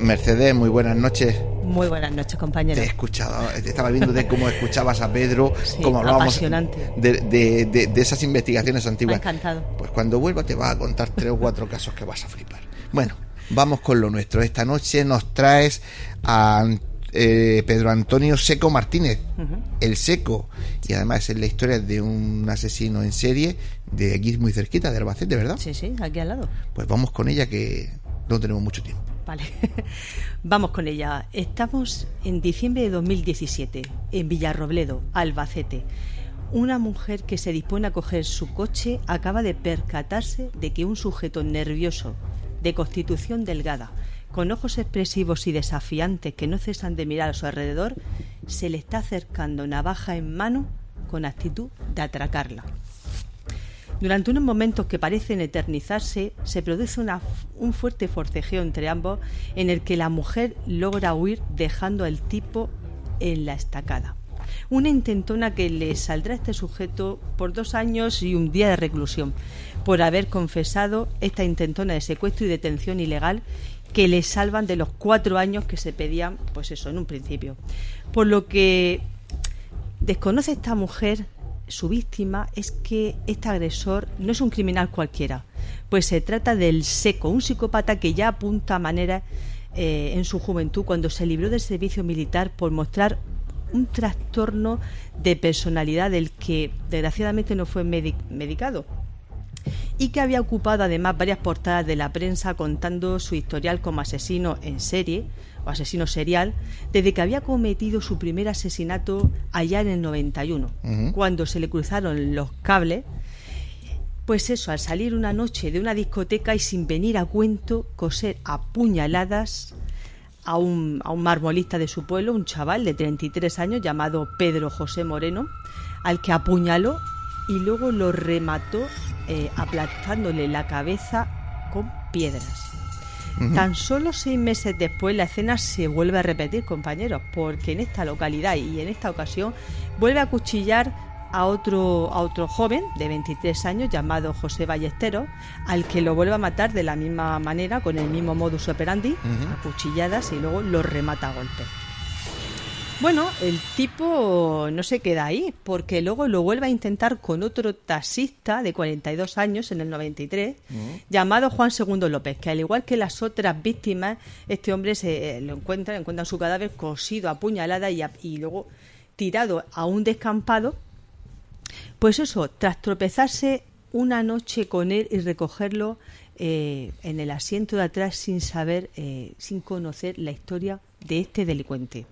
Speaker 1: Mercedes, muy buenas noches.
Speaker 5: Muy buenas noches,
Speaker 1: Te
Speaker 5: compañero.
Speaker 1: he escuchado, te estaba viendo de cómo escuchabas a Pedro, <laughs>
Speaker 5: Sí,
Speaker 1: cómo hablábamos de, de- de- de esas investigaciones
Speaker 5: Me ha
Speaker 1: antiguas.
Speaker 5: encantado.
Speaker 1: Pues cuando vuelva te vas a contar tres o cuatro casos que vas a flipar. Bueno, vamos con lo nuestro. Esta noche nos traes a eh, Pedro Antonio Seco Martínez, el Seco, y además es la historia de un asesino en serie de aquí muy cerquita, de Albacete, ¿verdad?
Speaker 5: Sí, sí, aquí al lado.
Speaker 1: Pues vamos con ella que no tenemos mucho tiempo.
Speaker 5: Vale. <laughs> Vamos con ella. Estamos en diciembre de 2017, en Villarrobledo, Albacete. Una mujer que se dispone a coger su coche acaba de percatarse de que un sujeto nervioso, de constitución delgada, con ojos expresivos y desafiantes que no cesan de mirar a su alrededor, se le está acercando navaja en mano con actitud de atracarla. Durante unos momentos que parecen eternizarse, se produce una- un fuerte forcejeo entre ambos en el que la mujer logra huir dejando al tipo en la estacada. Una intentona que le saldrá a este sujeto por dos años y un día de reclusión por haber confesado esta intentona de secuestro y detención ilegal que le salvan de los cuatro años que se pedían, pues eso, en un principio. Por lo que Desconoce esta mujer, su víctima, es que este agresor no es un criminal cualquiera, pues se trata del seco, un psicópata que ya apunta a manera eh, en su juventud cuando se libró del servicio militar por mostrar un trastorno de personalidad del que desgraciadamente no fue medi- medicado. Y que había ocupado además varias portadas de la prensa contando su historial como asesino en serie o asesino serial desde que había cometido su primer asesinato allá en el 91,
Speaker 1: Ujú.
Speaker 5: cuando se le cruzaron los cables Pues eso, al salir una noche de una discoteca y sin venir a cuento, coser a puñaladas a un, a un marmolista de su pueblo, un chaval de 33 años llamado Pedro José Moreno, al que apuñaló y luego lo remató eh, aplastándole la cabeza con piedras. Tan solo seis meses después la escena se vuelve a repetir, compañeros, porque en esta localidad y en esta ocasión vuelve a cuchillar a otro, a otro joven de 23 años llamado José Ballesteros, al que lo vuelve a matar de la misma manera, con el mismo modus operandi, a cuchilladas y luego lo remata a golpes. Bueno, el tipo no se queda ahí, porque luego lo vuelve a intentar con otro taxista de 42 años en el 93, llamado Juan Segundo López, que al igual que las otras víctimas, este hombre se eh, lo encuentra, encuentran su cadáver cosido, apuñalada y, a- y luego tirado a un descampado. Pues eso, tras tropezarse una noche con él y recogerlo eh, en el asiento de atrás sin saber, eh, sin conocer la historia de este delincuente.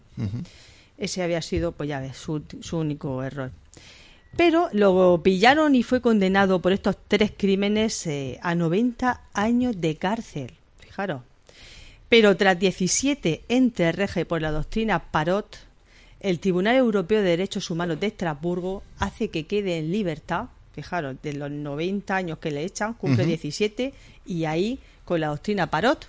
Speaker 5: Ese había sido, pues ya ves, su, su único error. Pero lo pillaron y fue condenado por estos tres crímenes eh, a 90 años de cárcel. Fijaros. Pero tras 17 entre por la doctrina Parot, el Tribunal Europeo de Derechos Humanos de Estrasburgo hace que quede en libertad, fijaros, de los 90 años que le echan, cumple 17, y ahí, con la doctrina Parot,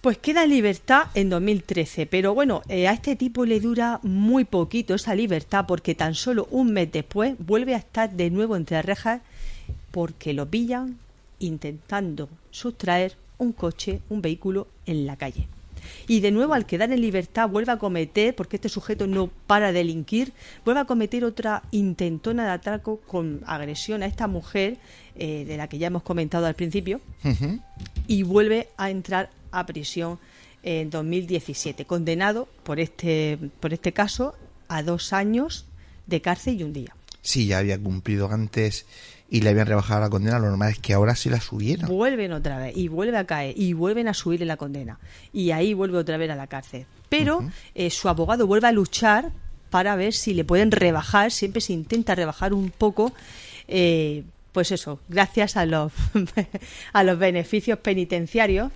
Speaker 5: pues queda en libertad en 2013, pero bueno, eh, a este tipo le dura muy poquito esa libertad porque tan solo un mes después vuelve a estar de nuevo entre rejas porque lo pillan intentando sustraer un coche, un vehículo en la calle. Y de nuevo al quedar en libertad vuelve a cometer, porque este sujeto no para de delinquir, vuelve a cometer otra intentona de atraco con agresión a esta mujer, eh, de la que ya hemos comentado al principio, y vuelve a entrar a prisión en 2017, condenado por este, por este caso a dos años de cárcel y un día.
Speaker 1: Sí, ya había cumplido antes y le habían rebajado la condena, lo normal es que ahora sí la subieron.
Speaker 5: Vuelven otra vez y vuelve a caer y vuelven a subirle la condena y ahí vuelve otra vez a la cárcel. Pero eh, su abogado vuelve a luchar para ver si le pueden rebajar, siempre se intenta rebajar un poco, eh, pues eso, gracias a los, <laughs> a los beneficios penitenciarios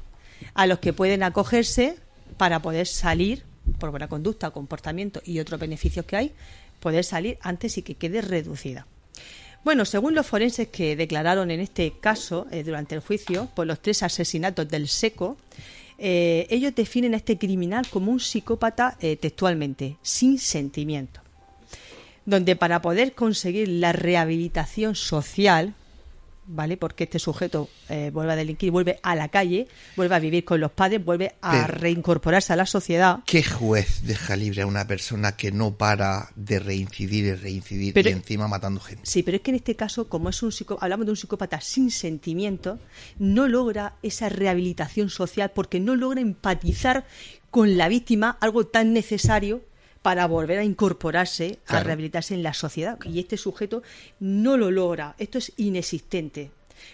Speaker 5: a los que pueden acogerse para poder salir por buena conducta, comportamiento y otros beneficios que hay, poder salir antes y que quede reducida. Bueno, según los forenses que declararon en este caso eh, durante el juicio por los tres asesinatos del SECO, eh, ellos definen a este criminal como un psicópata eh, textualmente, sin sentimiento, donde para poder conseguir la rehabilitación social, ¿vale? Porque este sujeto eh, vuelve a delinquir, vuelve a la calle, vuelve a vivir con los padres, vuelve a
Speaker 1: Pero-
Speaker 5: reincorporarse a la sociedad.
Speaker 1: ¿Qué juez deja libre a una persona que no para de reincidir y reincidir
Speaker 5: Pero-
Speaker 1: y encima matando gente?
Speaker 5: Sí, pero es que en este caso, como es un psico- hablamos de un psicópata sin sentimiento, no logra esa rehabilitación social porque no logra empatizar con la víctima, algo tan necesario para volver a incorporarse, a rehabilitarse en la sociedad. Y este sujeto no lo logra, esto es inexistente.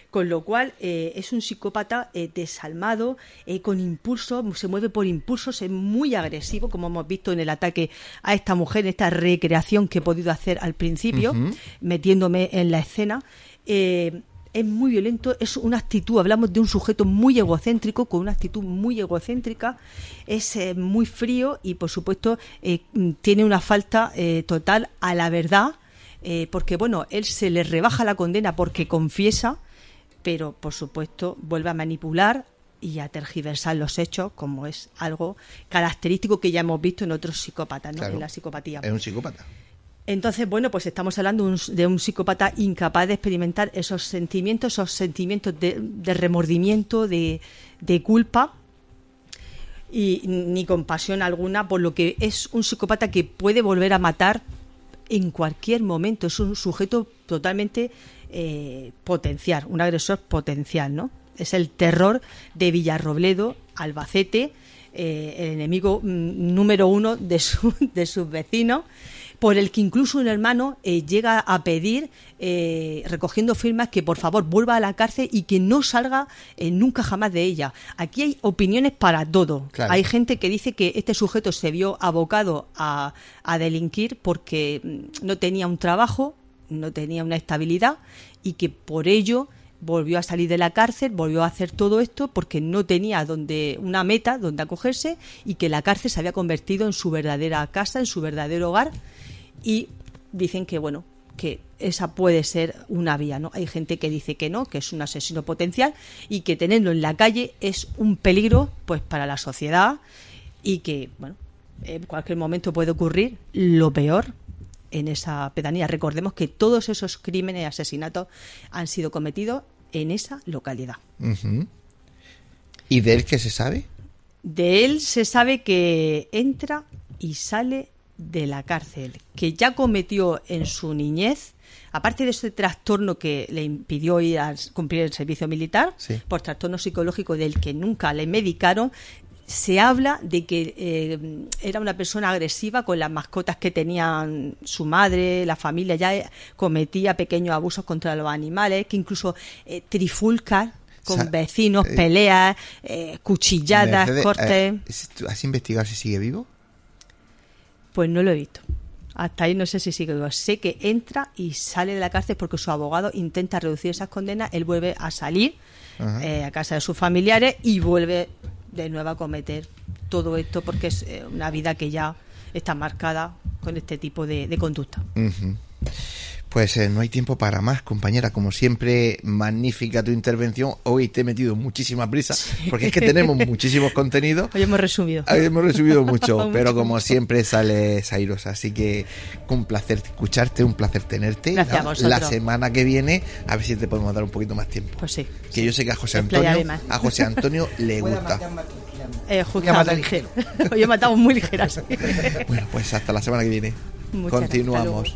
Speaker 5: Con lo cual eh, es un psicópata eh, desalmado, eh, con impulso, se mueve por impulsos, es muy agresivo, como hemos visto en el ataque a esta mujer, en esta recreación que he podido hacer al principio, metiéndome en la escena. Eh, es muy violento, es una actitud, hablamos de un sujeto muy egocéntrico, con una actitud muy egocéntrica, es eh, muy frío y por supuesto eh, tiene una falta eh, total a la verdad, eh, porque bueno, él se le rebaja la condena porque confiesa, pero por supuesto vuelve a manipular y a tergiversar los hechos, como es algo característico que ya hemos visto en otros psicópatas, ¿no?
Speaker 1: Claro.
Speaker 5: en la psicopatía.
Speaker 1: Es un psicópata.
Speaker 5: Entonces, bueno, pues estamos hablando de un, de un psicópata incapaz de experimentar esos sentimientos, esos sentimientos de, de remordimiento, de, de culpa y ni compasión alguna, por lo que es un psicópata que puede volver a matar en cualquier momento. Es un sujeto totalmente eh, potencial, un agresor potencial, ¿no? Es el terror de Villarrobledo, Albacete, eh, el enemigo mm, número uno de, su- <laughs> de sus vecinos, por el que incluso un hermano eh, llega a pedir, eh, recogiendo firmas, que por favor vuelva a la cárcel y que no salga eh, nunca jamás de ella. Aquí hay opiniones para todo.
Speaker 1: Claro.
Speaker 5: Hay gente que dice que este sujeto se vio abocado a, a delinquir porque mm, no tenía un trabajo, no tenía una estabilidad y que por ello volvió a salir de la cárcel, volvió a hacer todo esto porque no tenía donde una meta donde acogerse y que la cárcel se había convertido en su verdadera casa, en su verdadero hogar y dicen que bueno, que esa puede ser una vía, ¿no? Hay gente que dice que no, que es un asesino potencial y que tenerlo en la calle es un peligro pues para la sociedad y que bueno, en cualquier momento puede ocurrir lo peor en esa pedanía. Recordemos que todos esos crímenes y asesinatos han sido cometidos en esa localidad.
Speaker 1: ¿Y de él qué se sabe?
Speaker 5: De él se sabe que entra y sale de la cárcel, que ya cometió en su niñez, aparte de ese trastorno que le impidió ir a cumplir el servicio militar, por trastorno psicológico del que nunca le medicaron, se habla de que eh, era una persona agresiva con las mascotas que tenían su madre, la familia, ya eh, cometía pequeños abusos contra los animales, que incluso eh, trifulcas con vecinos, peleas, cuchilladas, cortes.
Speaker 1: ¿Has investigado si sigue vivo?
Speaker 5: Pues no lo he visto. Hasta ahí no sé si sigue. Sé que entra y sale de la cárcel porque su abogado intenta reducir esas condenas. Él vuelve a salir a casa de sus familiares y vuelve de nuevo a cometer todo esto porque es eh, una vida que ya está marcada con este tipo de, conducta.
Speaker 1: Pues eh, no hay tiempo para más, compañera. Como siempre, magnífica tu intervención. Hoy te he metido muchísima prisa, porque es que tenemos muchísimos contenidos.
Speaker 5: Hoy hemos resumido.
Speaker 1: Hoy hemos resumido <laughs> mucho, pero como siempre sales airosa. Así que un placer escucharte, un placer tenerte.
Speaker 5: Gracias
Speaker 1: La semana que viene, a ver si te podemos dar un poquito más tiempo.
Speaker 5: Pues sí.
Speaker 1: Que yo sé que a José Antonio, a José Antonio <laughs> le gusta.
Speaker 5: Eh, <laughs> Hoy he matado muy ligeras.
Speaker 1: bueno, pues hasta la semana que viene. Continuamos.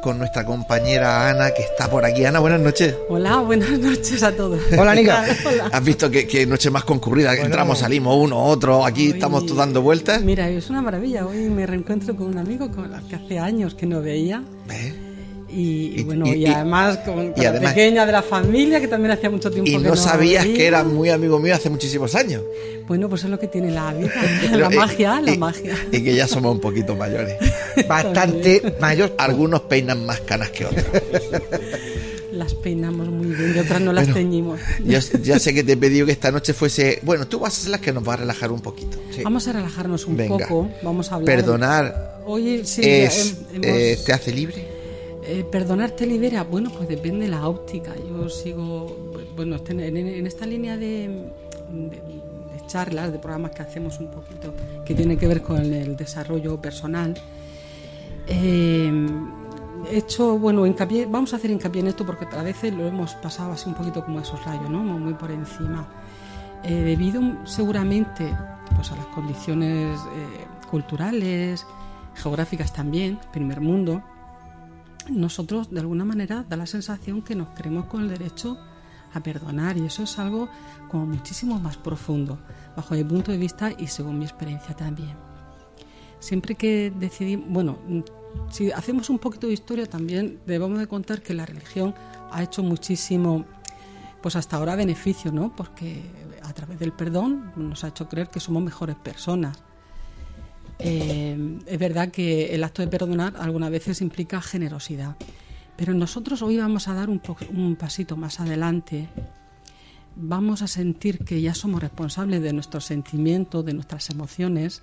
Speaker 1: Con nuestra compañera Ana, que está por aquí. Ana, buenas noches.
Speaker 6: Hola, buenas noches a todos.
Speaker 1: Hola, Nica. <laughs> ¿Has visto que, noche más concurrida? Entramos, salimos uno, otro, aquí estamos todos dando vueltas.
Speaker 6: Mira, es una maravilla. Hoy me reencuentro con un amigo con el que hace años que no veía. Y, bueno, y, además con, la pequeña de la familia, que también hacía mucho tiempo
Speaker 1: y
Speaker 6: no,
Speaker 1: sabías que era muy amigo mío hace muchísimos años.
Speaker 6: Bueno, pues es lo que tiene la vida, <laughs> la magia, la magia.
Speaker 1: Y que ya somos un poquito mayores. <laughs>
Speaker 2: Bastante mayores.
Speaker 1: Algunos peinan más canas que otros.
Speaker 6: Las peinamos muy bien y otras no las teñimos.
Speaker 1: Ya, sé que te he pedido que esta noche fuese. Bueno, tú vas a ser las que nos va a relajar un poquito.
Speaker 6: Vamos a relajarnos un poco. Vamos a hablar.
Speaker 1: Perdonar.
Speaker 6: Oye, sí,
Speaker 1: eh, ¿Te hace libre?
Speaker 6: Eh, ¿Perdonar libera? Bueno, pues depende de la óptica. Yo sigo, bueno, en, esta línea de, charlas, de programas que hacemos un poquito, que tiene que ver con el desarrollo personal. Eh, he hecho, bueno, vamos a hacer hincapié en esto porque a veces lo hemos pasado así un poquito como esos rayos, ¿no? Muy por encima. Eh, debido seguramente pues, a las condiciones culturales, geográficas también, primer mundo, nosotros de alguna manera da la sensación que nos creemos con el derecho a perdonar y eso es algo como muchísimo más profundo bajo mi punto de vista y según mi experiencia también. Siempre que decidimos, bueno, si hacemos un poquito de historia también debemos de contar que la religión ha hecho muchísimo, pues hasta ahora beneficio, ¿no? Porque a través del perdón nos ha hecho creer que somos mejores personas. Eh, es verdad que el acto de perdonar algunas veces implica generosidad. Pero nosotros hoy vamos a dar un, un pasito más adelante. Vamos a sentir que ya somos responsables de nuestros sentimientos, de nuestras emociones.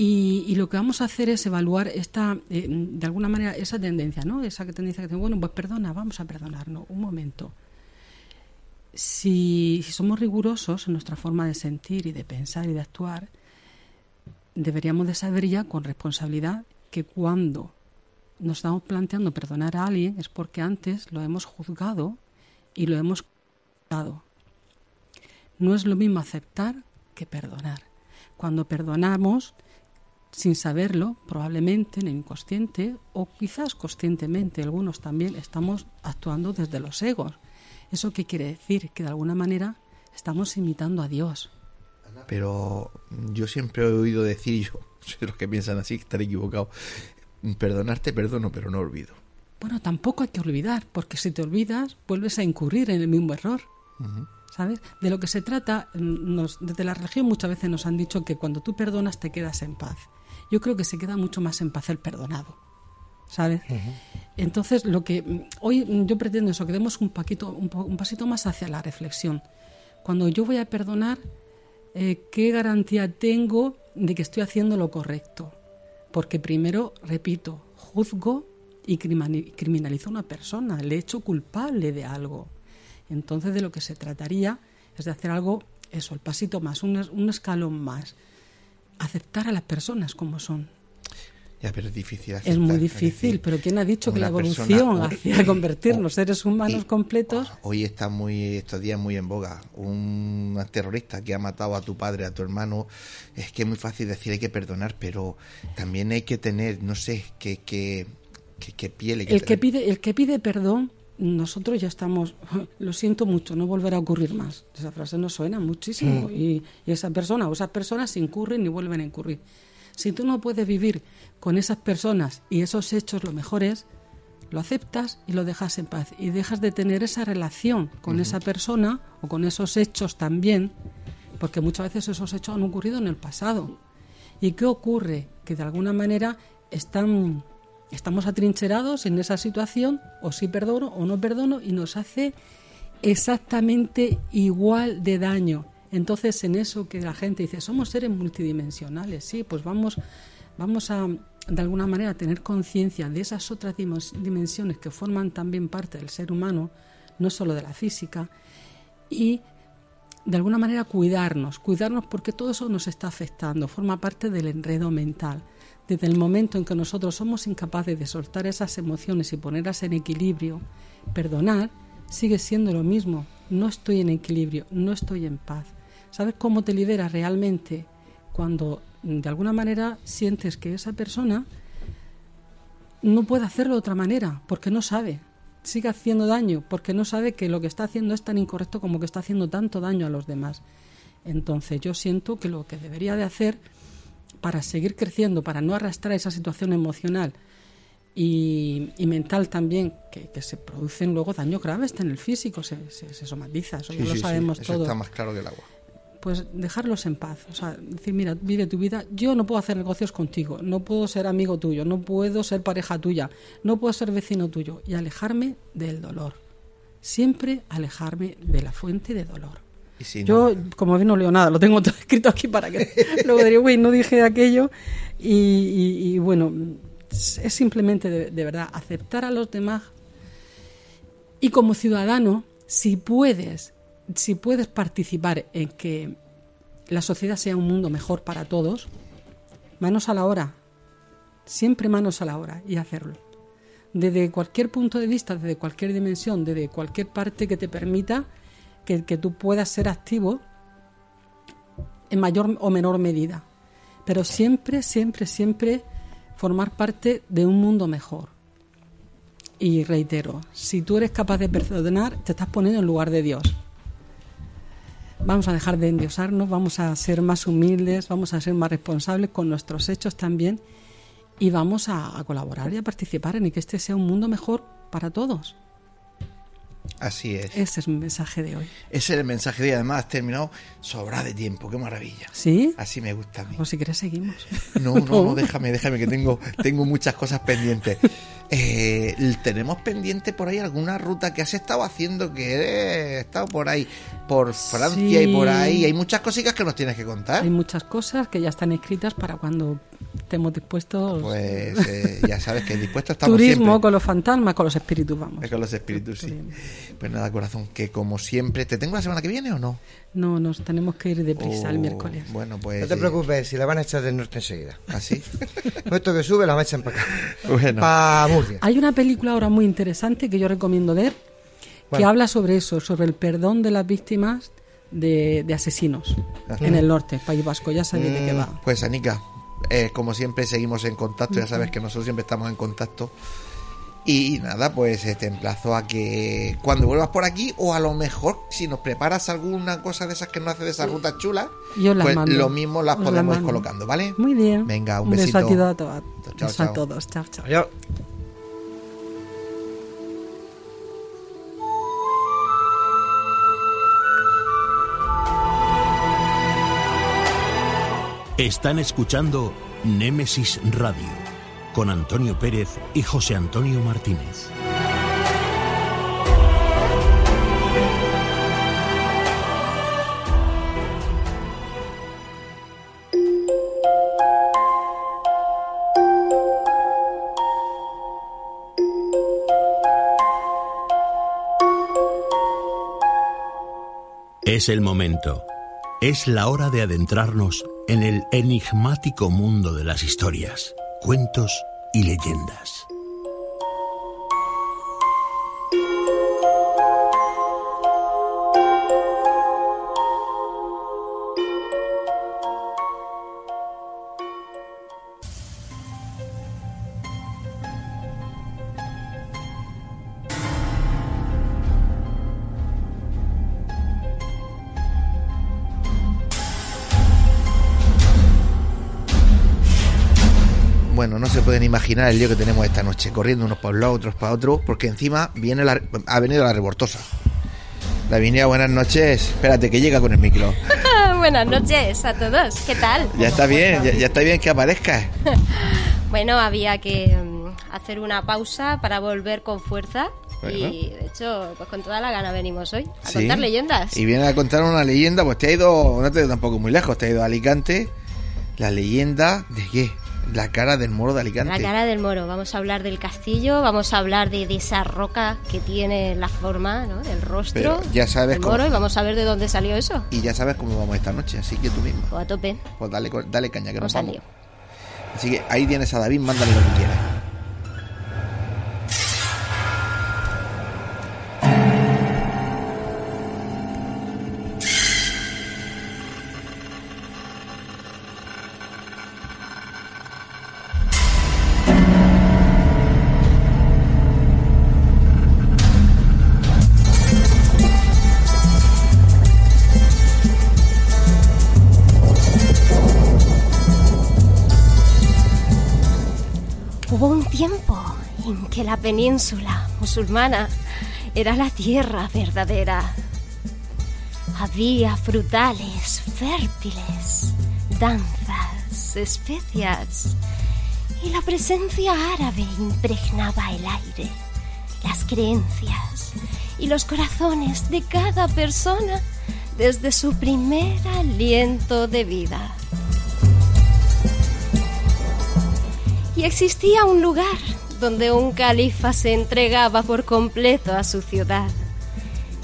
Speaker 6: Y, lo que vamos a hacer es evaluar esta, eh, de alguna manera, esa tendencia, ¿no? Esa tendencia que bueno, pues perdona, vamos a perdonarnos. Un momento. Si, si somos rigurosos en nuestra forma de sentir y de pensar y de actuar, deberíamos de saber ya con responsabilidad que cuando nos estamos planteando perdonar a alguien es porque antes lo hemos juzgado y lo hemos dado. No es lo mismo aceptar que perdonar. Cuando perdonamos, sin saberlo, probablemente en el inconsciente o quizás conscientemente, algunos también estamos actuando desde los egos. ¿Eso qué quiere decir? Que de alguna manera estamos imitando a Dios.
Speaker 1: Pero yo siempre he oído decir, yo <laughs> sé los que piensan así, estar equivocado, perdonarte perdono, pero no olvido.
Speaker 6: Bueno, tampoco hay que olvidar, porque si te olvidas, vuelves a incurrir en el mismo error. ¿Sabes? De lo que se trata, nos, desde la religión muchas veces nos han dicho que cuando tú perdonas te quedas en paz. Yo creo que se queda mucho más en paz el perdonado. ¿Sabes? Entonces, lo que hoy yo pretendo eso, que demos un, paquito, un, pasito más hacia la reflexión. Cuando yo voy a perdonar, eh, ¿qué garantía tengo de que estoy haciendo lo correcto? Porque primero, repito, juzgo y criminalizo a una persona, le he hecho culpable de algo. Entonces de lo que se trataría es de hacer algo, eso, el pasito más, un, un escalón más. Aceptar a las personas como son,
Speaker 1: ya, pero es difícil.
Speaker 6: es muy difícil, pero ¿quién ha dicho que la evolución hacia <laughs> convertirnos seres humanos completos?
Speaker 1: Hoy está muy, estos días muy en boga. Un terrorista que ha matado a tu padre, a tu hermano, es que es muy fácil decir hay que perdonar, pero también hay que tener, no sé, que, que, que, piel.
Speaker 6: el, que pide, el que pide perdón, nosotros ya estamos, <laughs> lo siento mucho, no volverá a ocurrir más. Esa frase nos suena muchísimo mm. y, y esa persona o esas personas incurren y vuelven a incurrir. Si tú no puedes vivir con esas personas y esos hechos lo mejor es, lo aceptas y lo dejas en paz y dejas de tener esa relación con esa persona o con esos hechos también, porque muchas veces esos hechos han ocurrido en el pasado. ¿Y qué ocurre? Que de alguna manera están, estamos atrincherados en esa situación, o sí perdono o no perdono, y nos hace exactamente igual de daño. Entonces, en eso que la gente dice, somos seres multidimensionales, sí, pues vamos, vamos a, de alguna manera, tener conciencia de esas otras dimensiones que forman también parte del ser humano, no solo de la física, y de alguna manera cuidarnos, cuidarnos porque todo eso nos está afectando, forma parte del enredo mental. Desde el momento en que nosotros somos incapaces de soltar esas emociones y ponerlas en equilibrio, perdonar sigue siendo lo mismo. No estoy en equilibrio, no estoy en paz. ¿Sabes cómo te liberas realmente? Cuando de alguna manera sientes que esa persona no puede hacerlo de otra manera, porque no sabe. Sigue haciendo daño, porque no sabe que lo que está haciendo es tan incorrecto como que está haciendo tanto daño a los demás. Entonces yo siento que lo que debería de hacer para seguir creciendo, para no arrastrar esa situación emocional y, mental también, que, se producen luego daños graves en el físico, se, somatiza, eso ya lo sabemos
Speaker 1: Eso está más claro que el agua
Speaker 6: pues dejarlos en paz. O sea, decir, mira, vive tu vida. Yo no puedo hacer negocios contigo, no puedo ser amigo tuyo, no puedo ser pareja tuya, no puedo ser vecino tuyo. Y alejarme del dolor. Siempre alejarme de la fuente de dolor. Yo, como ven, no leo nada, lo tengo <laughs> todo escrito aquí para que <laughs> luego diría, güey, no dije aquello. Y, bueno, es simplemente de, de verdad aceptar a los demás. Y como ciudadano, si puedes si puedes participar en que la sociedad sea un mundo mejor para todos, manos a la hora, siempre manos a la hora y hacerlo. Desde cualquier punto de vista, desde cualquier dimensión, desde cualquier parte que te permita que, que tú puedas ser activo en mayor o menor medida. Pero siempre, siempre, siempre formar parte de un mundo mejor. Y reitero, si tú eres capaz de perdonar, te estás poniendo en lugar de Dios vamos a dejar de endiosarnos, vamos a ser más humildes, vamos a ser más responsables con nuestros hechos también y vamos a, colaborar y a participar en que este sea un mundo mejor para todos.
Speaker 1: Así es.
Speaker 6: Ese es mi mensaje de hoy.
Speaker 1: Ese es el mensaje de hoy. Además, has terminado sobra de tiempo. Qué maravilla.
Speaker 6: ¿Sí?
Speaker 1: Así me gusta a mí.
Speaker 6: O si quieres seguimos.
Speaker 1: No, no, no, déjame, déjame, que tengo, tengo muchas cosas pendientes. Eh, tenemos pendiente por ahí alguna ruta que has estado haciendo, que he estado por ahí, por Francia y por ahí. Hay muchas cositas que nos tienes que contar.
Speaker 6: Hay muchas cosas que ya están escritas para cuando estemos dispuestos.
Speaker 1: Pues eh, ya sabes que dispuestos estamos
Speaker 6: Turismo
Speaker 1: siempre.
Speaker 6: con los fantasmas, con los espíritus, vamos.
Speaker 1: Con los espíritus, sí. Pues nada, corazón, que como siempre, ¿te tengo la semana que viene o no?
Speaker 6: No, nos tenemos que ir deprisa el
Speaker 1: Oh,
Speaker 6: miércoles.
Speaker 1: Bueno, pues.
Speaker 2: No te
Speaker 1: eh,
Speaker 2: preocupes, si la van a echar del norte enseguida.
Speaker 1: ¿Así?
Speaker 2: Puesto <laughs> que sube, la van a echar para acá. <laughs>
Speaker 1: Bueno.
Speaker 2: Para Murcia.
Speaker 6: Hay una película ahora muy interesante que yo recomiendo ver, que habla sobre eso, sobre el perdón de las víctimas de, de asesinos en el norte, País Vasco. Ya sabéis de qué
Speaker 1: Mm,
Speaker 6: va.
Speaker 1: Pues Anika, eh, como siempre seguimos en contacto, ya sabes que nosotros siempre estamos en contacto. Y nada, pues eh, te emplazo a que cuando vuelvas por aquí, o a lo mejor si nos preparas alguna cosa de esas que no hace de esas rutas chulas,
Speaker 6: Yo las
Speaker 1: pues
Speaker 6: mando.
Speaker 1: lo mismo las
Speaker 6: Os las
Speaker 1: podemos ir colocando, ¿vale?
Speaker 6: Muy bien.
Speaker 1: Venga, un
Speaker 6: beso
Speaker 1: besito.
Speaker 6: a ti a, a-
Speaker 1: Chao,
Speaker 6: beso a
Speaker 1: chao.
Speaker 6: todos. Chao, chao.
Speaker 2: Adiós.
Speaker 4: Están escuchando Némesis Radio con Antonio Pérez y José Antonio Martínez. Es el momento. Es la hora de adentrarnos en el enigmático mundo de las historias, cuentos y leyendas.
Speaker 1: Imaginar el lío que tenemos esta noche, corriendo unos para un lado, otros para otro, porque encima viene la, ha venido la revoltosa. Lavinia, buenas noches. Espérate, que llega con el micro. <laughs>
Speaker 7: Buenas noches a todos. ¿Qué tal?
Speaker 1: Ya está bien, ya, ya está bien que aparezcas. <laughs>
Speaker 7: Bueno, había que mm, hacer una pausa para volver con fuerza.
Speaker 1: Bueno.
Speaker 7: Y de hecho, pues con toda la gana venimos hoy a
Speaker 1: Sí.
Speaker 7: contar leyendas.
Speaker 1: Y viene a contar una leyenda, pues te ha ido, no te ha ido tampoco muy lejos, te ha ido a Alicante. La leyenda de qué? La cara del moro de Alicante.
Speaker 7: La cara del moro. Vamos a hablar del castillo, vamos a hablar de, de esa roca que tiene la forma, ¿no? El rostro
Speaker 1: Pero ya sabes
Speaker 7: del
Speaker 1: cómo-
Speaker 7: moro y vamos a ver de dónde salió eso.
Speaker 1: Y ya sabes cómo vamos esta noche, así que tú mismo.
Speaker 7: O a tope.
Speaker 1: Pues dale, dale caña, que nos
Speaker 7: Vamos al
Speaker 1: vamos.
Speaker 7: lío.
Speaker 1: Así que ahí tienes a David, mándale lo que quieras.
Speaker 7: Península musulmana era la tierra verdadera. Había frutales fértiles, danzas, especias y la presencia árabe impregnaba el aire, las creencias y los corazones de cada persona desde su primer aliento de vida. Y existía un lugar donde un califa se entregaba por completo a su ciudad.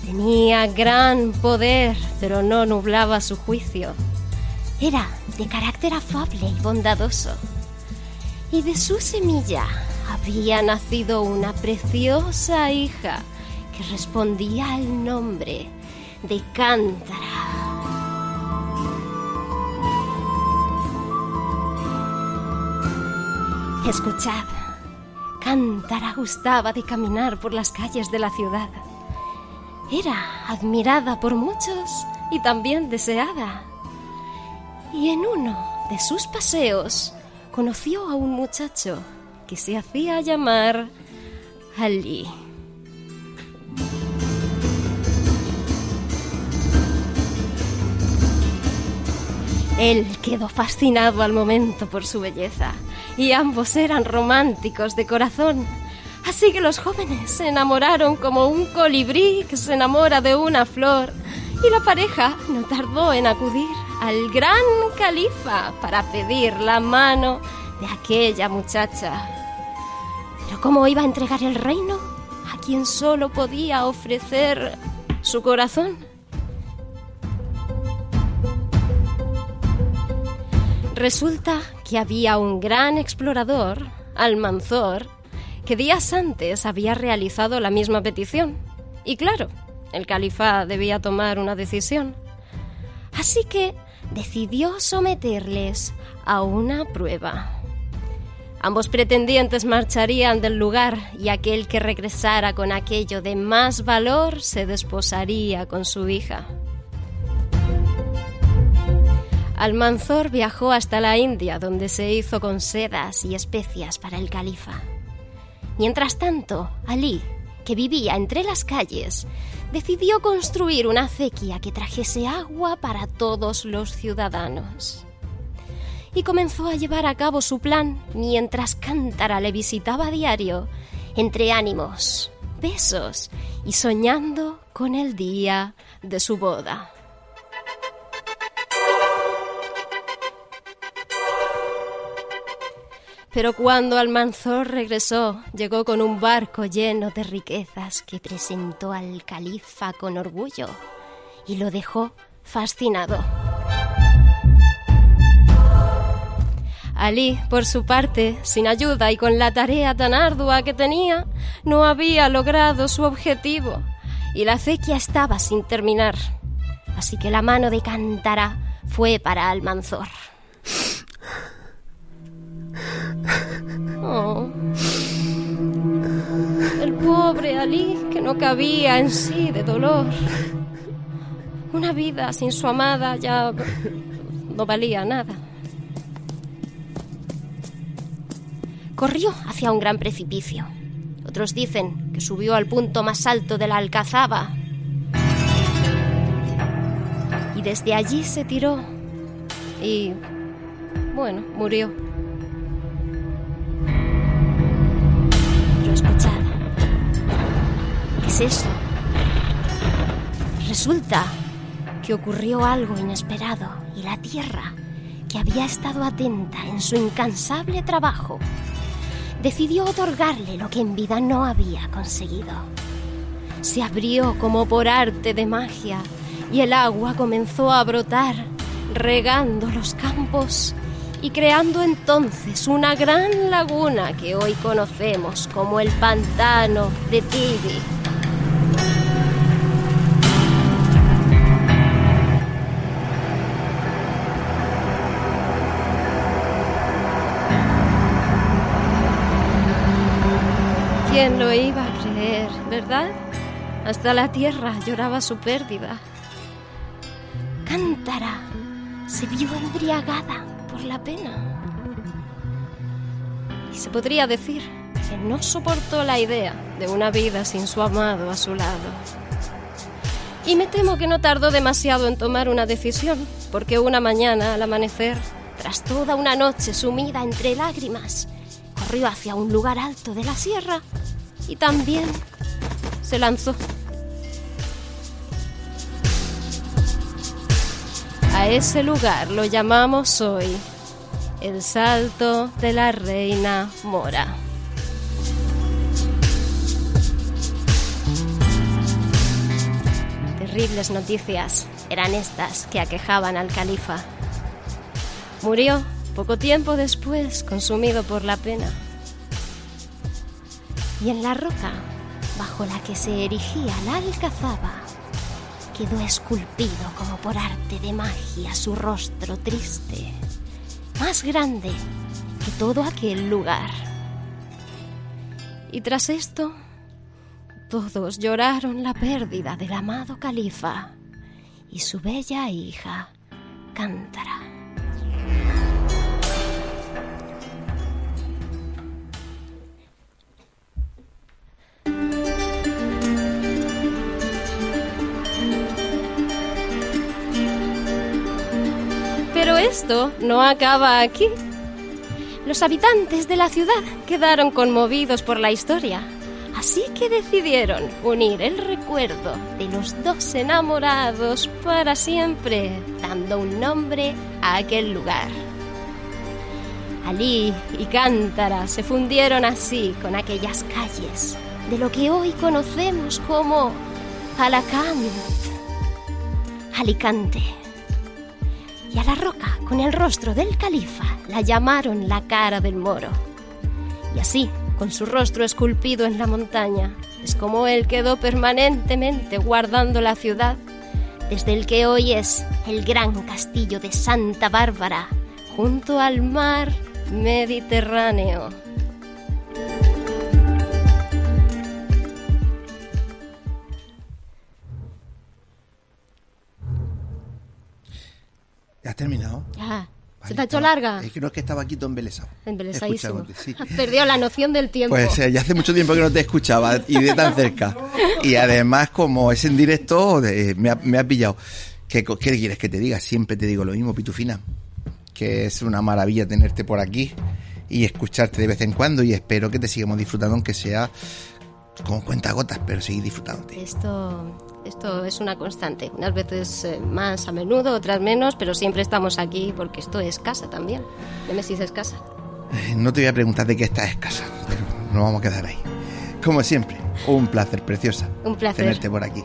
Speaker 7: Tenía gran poder, pero no nublaba su juicio. Era de carácter afable y bondadoso. Y de su semilla había nacido una preciosa hija que respondía al nombre de Cántara. Escuchad, Alcántara gustaba de caminar por las calles de la ciudad. Era admirada por muchos y también deseada. Y en uno de sus paseos conoció a un muchacho que se hacía llamar Ali. Él quedó fascinado al momento por su belleza y ambos eran románticos de corazón. Así que los jóvenes se enamoraron como un colibrí que se enamora de una flor y la pareja no tardó en acudir al gran califa para pedir la mano de aquella muchacha. Pero ¿cómo iba a entregar el reino a quien solo podía ofrecer su corazón? Resulta que había un gran explorador, Almanzor, que días antes había realizado la misma petición. Y claro, el califa debía tomar una decisión. Así que decidió someterles a una prueba. Ambos pretendientes marcharían del lugar y aquel que regresara con aquello de más valor se desposaría con su hija. Almanzor viajó hasta la India, donde se hizo con sedas y especias para el califa. Mientras tanto, Ali, que vivía entre las calles, decidió construir una acequia que trajese agua para todos los ciudadanos. Y comenzó a llevar a cabo su plan mientras Cántara le visitaba a diario, entre ánimos, besos y soñando con el día de su boda. Pero cuando Almanzor regresó, llegó con un barco lleno de riquezas que presentó al califa con orgullo y lo dejó fascinado. Ali, por su parte, sin ayuda y con la tarea tan ardua que tenía, no había logrado su objetivo y la acequia estaba sin terminar. Así que la mano de Cántara fue para Almanzor. No cabía en sí de dolor. Una vida sin su amada ya no valía nada. Corrió hacia un gran precipicio. Otros dicen que subió al punto más alto de la alcazaba. Y desde allí se tiró. Y, bueno, murió. Es eso? Resulta que ocurrió algo inesperado y la Tierra, que había estado atenta en su incansable trabajo, decidió otorgarle lo que en vida no había conseguido. Se abrió como por arte de magia y el agua comenzó a brotar, regando los campos y creando entonces una gran laguna que hoy conocemos como el pantano de Tibi. ¿Quién lo iba a creer, verdad? Hasta la tierra lloraba su pérdida. Cántara se vio embriagada por la pena. Y se podría decir que no soportó la idea de una vida sin su amado a su lado. Y me temo que no tardó demasiado en tomar una decisión, porque una mañana al amanecer, tras toda una noche sumida entre lágrimas, corrió hacia un lugar alto de la sierra y también se lanzó. A ese lugar lo llamamos hoy el Salto de la Reina Mora. Terribles noticias eran estas que aquejaban al califa. Murió poco tiempo después, consumido por la pena y en la roca bajo la que se erigía la alcazaba quedó esculpido como por arte de magia su rostro triste, más grande que todo aquel lugar. Y tras esto, todos lloraron la pérdida del amado califa y su bella hija, Cántara. Esto no acaba aquí. Los habitantes de la ciudad quedaron conmovidos por la historia, así que decidieron unir el recuerdo de los dos enamorados para siempre, dando un nombre a aquel lugar. Alí y Cántara se fundieron así con aquellas calles de lo que hoy conocemos como Alacant, Alicante. Y a la roca con el rostro del califa la llamaron la cara del moro. Y así, con su rostro esculpido en la montaña, es como él quedó permanentemente guardando la ciudad, desde el que hoy es el gran castillo de Santa Bárbara, junto al mar Mediterráneo.
Speaker 1: ¿Ya has terminado?
Speaker 7: Ya. ¿Se
Speaker 1: Vale,
Speaker 7: te ha hecho
Speaker 1: estaba-
Speaker 7: larga?
Speaker 1: Es que no es que estaba aquí todo embelesado.
Speaker 7: Embelesadísimo.
Speaker 1: Sí. <laughs>
Speaker 7: Has perdido la noción del tiempo.
Speaker 1: Pues eh, ya hace mucho tiempo que no te escuchaba y de tan cerca. Y además, como es en directo, de- me, ha, me ha pillado. ¿Qué, co- ¿Qué quieres que te diga? Siempre te digo lo mismo, Pitufina. Que es una maravilla tenerte por aquí y escucharte de vez en cuando. Y espero que te sigamos disfrutando, aunque sea como cuentagotas, pero seguir disfrutándote.
Speaker 7: Esto, esto es una constante. Unas veces eh, más a menudo, otras menos, pero siempre estamos aquí porque esto es casa también. Nemesis es casa.
Speaker 1: Eh, No te voy a preguntar de qué estás escasa, pero nos vamos a quedar ahí. Como siempre, un placer, preciosa.
Speaker 7: Un placer.
Speaker 1: Tenerte por aquí.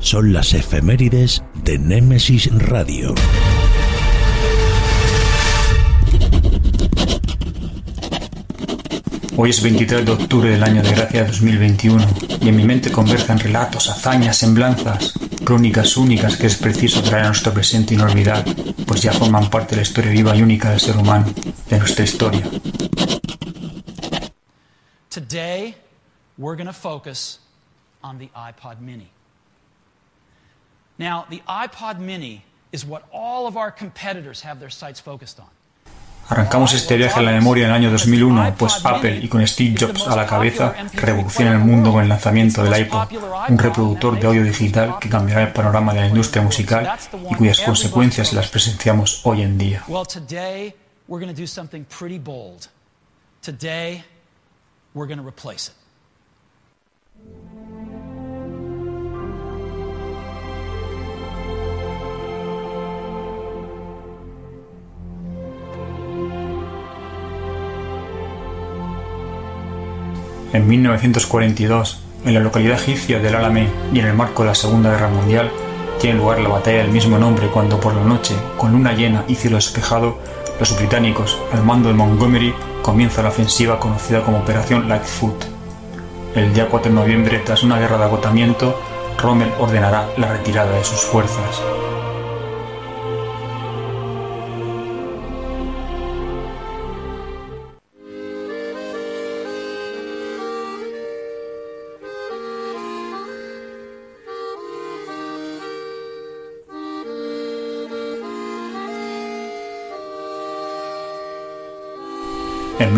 Speaker 4: son las efemérides de Némesis Radio.
Speaker 8: Hoy es 23 de octubre del año de gracia 2021 y en mi mente convergen relatos, hazañas, semblanzas, crónicas únicas que es preciso traer a nuestro presente y no olvidar, pues ya forman parte de la historia viva y única del ser humano, de nuestra historia.
Speaker 9: Today, we're going to focus on the iPod Mini. Now, the iPod Mini is what all of our competitors have their sights focused on.
Speaker 8: Arrancamos este viaje en la memoria en el año 2001, pues Apple, y con Steve Jobs a la cabeza, revoluciona el mundo con el lanzamiento del iPod, un reproductor de audio digital que cambiará el panorama de la industria musical y cuyas consecuencias las presenciamos hoy en día.
Speaker 9: Well, today, we're going to
Speaker 8: En 1942, en la localidad egipcia del Alamein y en el marco de la Segunda Guerra Mundial, tiene lugar la batalla del mismo nombre cuando por la noche, con luna llena y cielo despejado, los británicos, al mando de Montgomery, comienzan la ofensiva conocida como Operación Lightfoot. El día 4 de noviembre, tras una guerra de agotamiento, Rommel ordenará la retirada de sus fuerzas.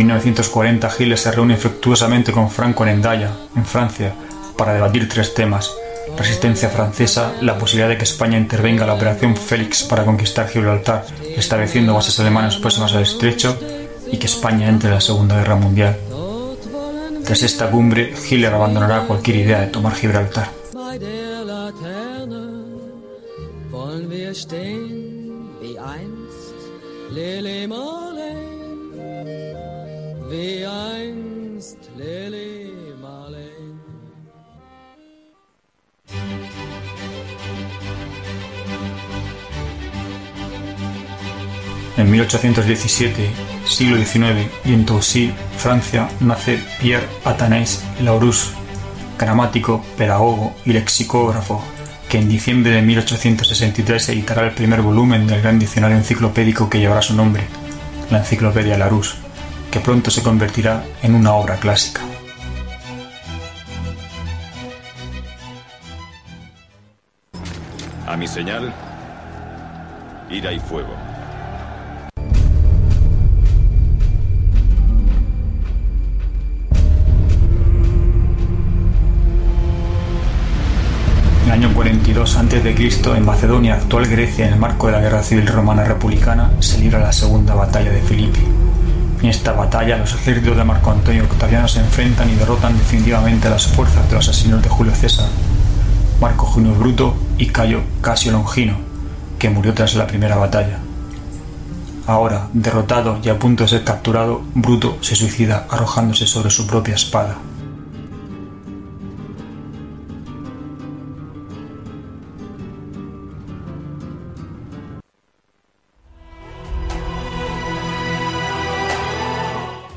Speaker 8: 1940 Giles se reúne infructuosamente con Franco en Endaya, en Francia, para debatir tres temas. Resistencia francesa, la posibilidad de que España intervenga en la Operación Félix para conquistar Gibraltar, estableciendo bases alemanas próximas al estrecho, y que España entre en la Segunda Guerra Mundial. Tras esta cumbre, Hitler abandonará cualquier idea de tomar Gibraltar. 1817, siglo XIX, y en Tousy, Francia, nace Pierre Athanase Larousse, gramático, pedagogo y lexicógrafo, que en diciembre de 1863 editará el primer volumen del gran diccionario enciclopédico que llevará su nombre, la Enciclopedia Larousse, que pronto se convertirá en una obra clásica.
Speaker 10: A mi señal, ira y fuego.
Speaker 8: 22 a.C., en Macedonia, actual Grecia, en el marco de la Guerra Civil Romana Republicana, se libra la Segunda Batalla de Filipi. En esta batalla, los ejércitos de Marco Antonio Octaviano se enfrentan y derrotan definitivamente a las fuerzas de los asesinos de Julio César, Marco Junio Bruto y Cayo Casio Longino, que murió tras la primera batalla. Ahora, derrotado y a punto de ser capturado, Bruto se suicida arrojándose sobre su propia espada.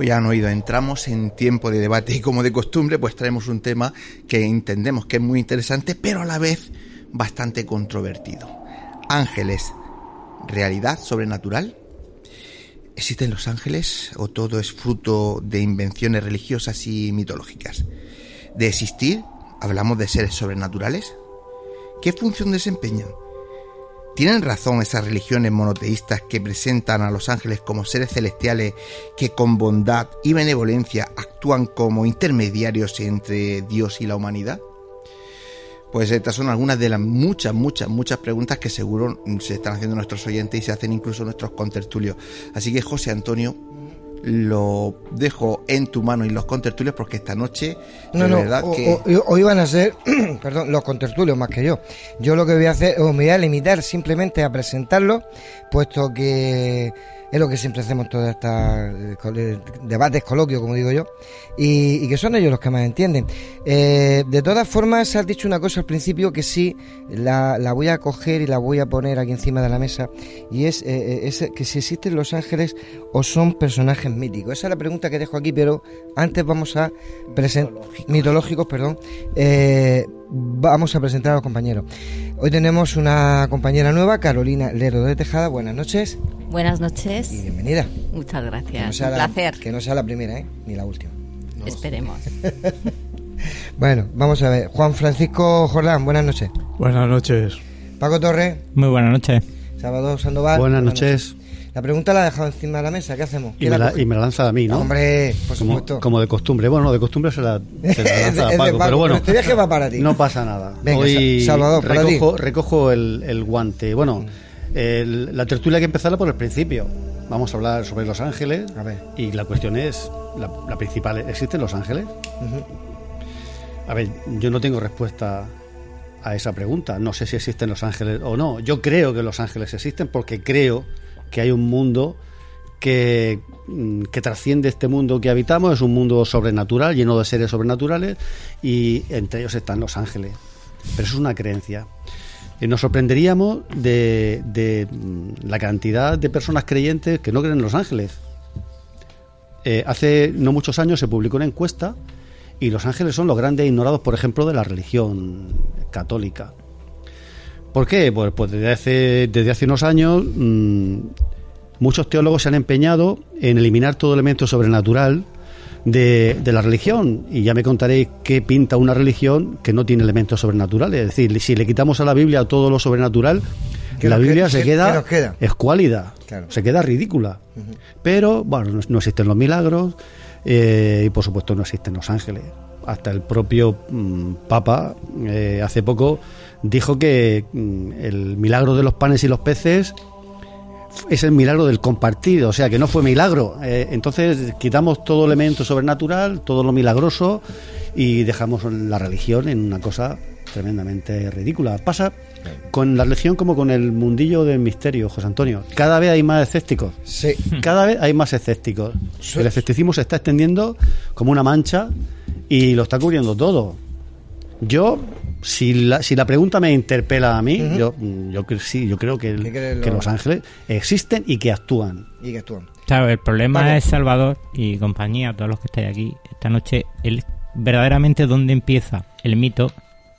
Speaker 1: Pues ya han oído, entramos en tiempo de debate y como de costumbre pues traemos un tema que entendemos que es muy interesante pero a la vez bastante controvertido. Ángeles, ¿realidad sobrenatural? ¿Existen los ángeles o todo es fruto de invenciones religiosas y mitológicas? ¿De existir hablamos de seres sobrenaturales? ¿Qué función desempeñan? ¿Tienen razón esas religiones monoteístas que presentan a los ángeles como seres celestiales que con bondad y benevolencia actúan como intermediarios entre Dios y la humanidad? Pues estas son algunas de las muchas, muchas, muchas preguntas que seguro se están haciendo nuestros oyentes y se hacen incluso nuestros contertulios. Así que José Antonio, lo dejo en tu mano y los contertulios porque esta noche
Speaker 2: no,
Speaker 1: de
Speaker 2: no,
Speaker 1: verdad
Speaker 2: o-
Speaker 1: que...
Speaker 2: o- hoy van a ser, <clears throat> perdón, los contertulios más que yo. Yo lo que voy a hacer, o me voy a limitar simplemente a presentarlos, puesto que es lo que siempre hacemos todos estos eh, eh, debates, coloquios, como digo yo, y, y que son ellos los que más entienden. Eh, de todas formas, has dicho una cosa al principio que sí, la, la voy a coger y la voy a poner aquí encima de la mesa, y es, eh, es que si existen los ángeles o son personajes míticos. Esa es la pregunta que dejo aquí, pero antes vamos a presentar mitológicos, perdón. Eh, vamos a presentar a los compañeros. Hoy tenemos una compañera nueva, Carolina Lero de Tejada. Buenas noches.
Speaker 11: Buenas noches.
Speaker 2: Y bienvenida.
Speaker 11: Muchas gracias.
Speaker 2: no
Speaker 11: Un
Speaker 2: la-
Speaker 11: placer.
Speaker 2: Que no sea la primera, ¿eh? Ni la última.
Speaker 11: Esperemos. <laughs>
Speaker 2: Bueno, vamos a ver. Juan Francisco Jordán, buenas noches.
Speaker 12: Buenas noches.
Speaker 2: Paco Torres,
Speaker 12: Muy buenas noches.
Speaker 2: Salvador Sandoval.
Speaker 13: Buenas noches.
Speaker 2: La pregunta la he dejado encima de la mesa. ¿Qué hacemos?
Speaker 13: Y
Speaker 2: ¿Quién
Speaker 13: me,
Speaker 2: la
Speaker 13: y me la lanza a mí, ¿no?
Speaker 2: Hombre, por
Speaker 13: como,
Speaker 2: supuesto.
Speaker 13: como de costumbre. Bueno, no, de costumbre se la, se <laughs> lanza a Paco,
Speaker 2: Paco,
Speaker 13: pero bueno.
Speaker 2: este viaje va para ti.
Speaker 13: No pasa nada.
Speaker 2: Venga,
Speaker 13: Hoy
Speaker 2: Sa- Salvador, para ti.
Speaker 13: recojo, el, el guante. Bueno, el- la tertulia hay que empezarla por el principio. Vamos a hablar sobre los ángeles.
Speaker 2: A ver.
Speaker 13: Y la cuestión es, la, la principal, ¿existen los ángeles? A ver, yo no tengo respuesta a esa pregunta. No sé si existen los ángeles o no. Yo creo que los ángeles existen porque creo que hay un mundo que, mm, que trasciende este mundo que habitamos. Es un mundo sobrenatural, lleno de seres sobrenaturales y entre ellos están los ángeles. Pero eso es una creencia. Eh, nos sorprenderíamos de, de, mm, la cantidad de personas creyentes que no creen en los ángeles. Eh, hace no muchos años se publicó una encuesta y los ángeles son los grandes ignorados, por ejemplo, de la religión católica. ¿Por qué? Pues, pues desde, hace, desde hace unos años mm, muchos teólogos se han empeñado en eliminar todo elemento sobrenatural de, de la religión y ya me contaréis qué pinta una religión que no tiene elementos sobrenaturales. Es decir, si le quitamos a la Biblia todo lo sobrenatural,
Speaker 2: ¿Qué
Speaker 13: la Biblia se queda,
Speaker 2: queda?
Speaker 13: escuálida. Se queda ridícula. Pero, bueno, no, no existen los milagros eh, y por supuesto no existen los ángeles. Hasta el propio mm, Papa eh, hace poco dijo que mm, el milagro de los panes y los peces es el milagro del compartido, o sea que no fue milagro. Eh, entonces quitamos todo elemento sobrenatural, todo lo milagroso y dejamos la religión en una cosa tremendamente ridícula. Pasa con la religión como con el mundillo del misterio, José Antonio. Cada vez hay más escépticos.
Speaker 2: Sí.
Speaker 13: Cada vez hay más escépticos. El escepticismo se está extendiendo como una mancha y lo está cubriendo todo. Yo, si la, si la pregunta me interpela a mí, yo, yo cre- sí, yo creo que, el-
Speaker 2: ¿Qué crees
Speaker 13: que
Speaker 2: lo-
Speaker 13: los ángeles existen y que actúan.
Speaker 2: Y que actúan.
Speaker 14: Claro, el problema
Speaker 2: Vale.
Speaker 14: es Salvador y compañía, todos los que estáis aquí esta noche, el verdaderamente dónde empieza el mito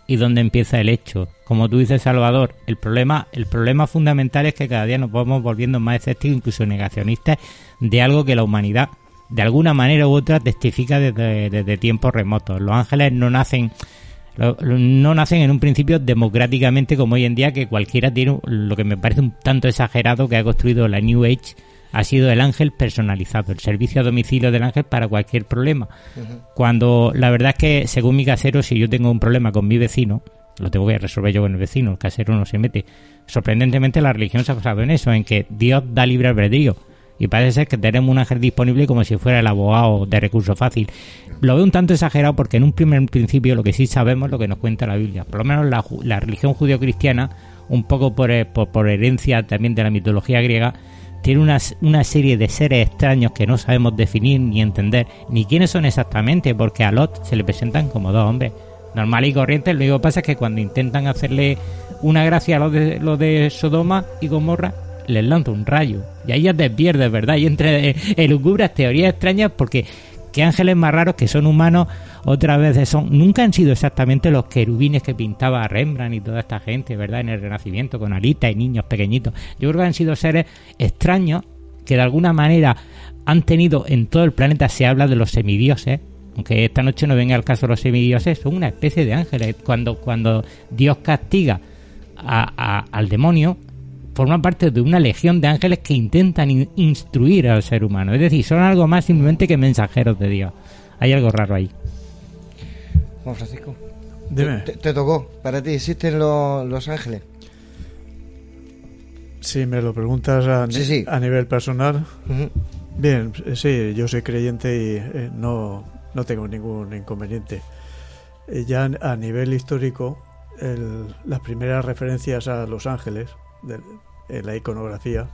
Speaker 14: y dónde empieza el hecho. Como tú dices, Salvador, el problema, el problema fundamental es que cada día nos vamos volviendo más escépticos, incluso negacionistas, de algo que la humanidad, de alguna manera u otra, testifica desde, desde tiempos remotos. Los ángeles no nacen no nacen en un principio democráticamente como hoy en día que cualquiera tiene lo que me parece un tanto exagerado que ha construido la New Age ha sido el ángel personalizado, el servicio a domicilio del ángel para cualquier problema. Cuando la verdad es que, según mi casero, si yo tengo un problema con mi vecino, lo tengo que resolver yo con el vecino, el casero no se mete. Sorprendentemente la religión se ha basado en eso, en que Dios da libre albedrío. Y parece ser que tenemos un ángel disponible como si fuera el abogado de recurso fácil. Lo veo un tanto exagerado porque en un primer principio lo que sí sabemos es lo que nos cuenta la Biblia. Por lo menos la, la religión judío-cristiana, un poco por, eh, por, por herencia también de la mitología griega, tiene una, una serie de seres extraños que no sabemos definir ni entender, ni quiénes son exactamente, porque a Lot se le presentan como dos hombres normal y corrientes. Lo único que pasa es que cuando intentan hacerle una gracia a los de, los de Sodoma y Gomorra, les lanza un rayo. Y ahí ya te ¿verdad? Y entre elucubras teorías extrañas porque qué ángeles más raros que son humanos otra vez son nunca han sido exactamente los querubines que pintaba Rembrandt y toda esta gente, ¿verdad? En el Renacimiento con alitas y niños pequeñitos. Yo creo que han sido seres extraños que de alguna manera han tenido en todo el planeta se habla de los semidioses, aunque esta noche no venga el caso de los semidioses, son una especie de ángeles. Cuando, cuando Dios castiga a- a- al demonio, forman parte de una legión de ángeles que intentan in- instruir al ser humano. Es decir, son algo más simplemente que mensajeros de Dios. Hay algo raro ahí.
Speaker 2: Juan Francisco.
Speaker 12: Dime.
Speaker 2: Te, te tocó. Para ti, ¿existen los, los ángeles?
Speaker 12: Si me lo preguntas a,
Speaker 2: Sí, sí.
Speaker 12: a nivel personal, bien, eh, sí, yo soy creyente y eh, no, no tengo ningún inconveniente. Eh, ya a nivel histórico, el- las primeras referencias a Los Ángeles de- en la iconografía,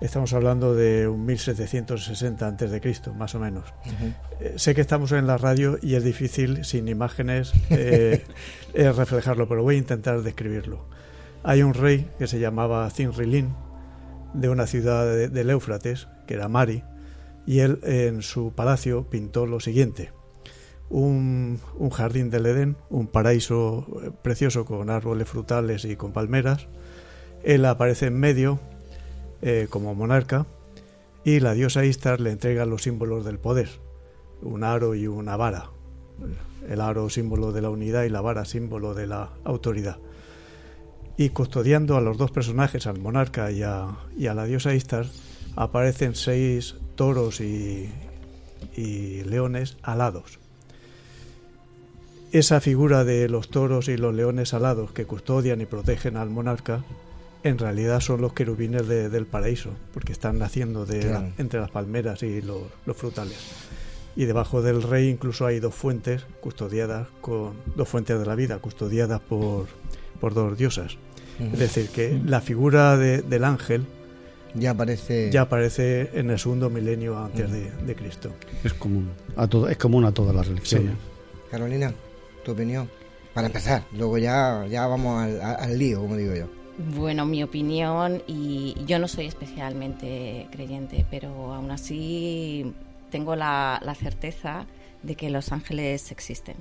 Speaker 12: estamos hablando de un 1760 antes de Cristo, más o menos. Eh, sé que estamos en la radio y es difícil sin imágenes <laughs> eh, eh, reflejarlo, pero voy a intentar describirlo. Hay un rey que se llamaba Zinrilin, de una ciudad de- del Éufrates, que era Mari, y él en su palacio pintó lo siguiente. Un, un jardín del Edén, un paraíso precioso con árboles frutales y con palmeras. Él aparece en medio eh, como monarca y la diosa Istar le entrega los símbolos del poder, un aro y una vara. El aro símbolo de la unidad y la vara símbolo de la autoridad. Y custodiando a los dos personajes, al monarca y a, la diosa Istar, aparecen seis toros y leones alados. Esa figura de los toros y los leones alados que custodian y protegen al monarca, en realidad son los querubines de- del paraíso, porque están naciendo de la- entre las palmeras y los, los frutales. Y debajo del rey incluso hay dos fuentes custodiadas con dos fuentes de la vida custodiadas por, por dos diosas. Es decir, que la figura de- del ángel
Speaker 2: Ya aparece.
Speaker 12: ya aparece en el segundo milenio antes de, de Cristo.
Speaker 13: Es común a, todo, es común a todas las religiones.
Speaker 2: Carolina, tu opinión. Para empezar, luego ya, ya vamos al lío, como digo yo.
Speaker 11: Bueno, mi opinión, y yo no soy especialmente creyente, pero aún así tengo la, la certeza de que los ángeles existen.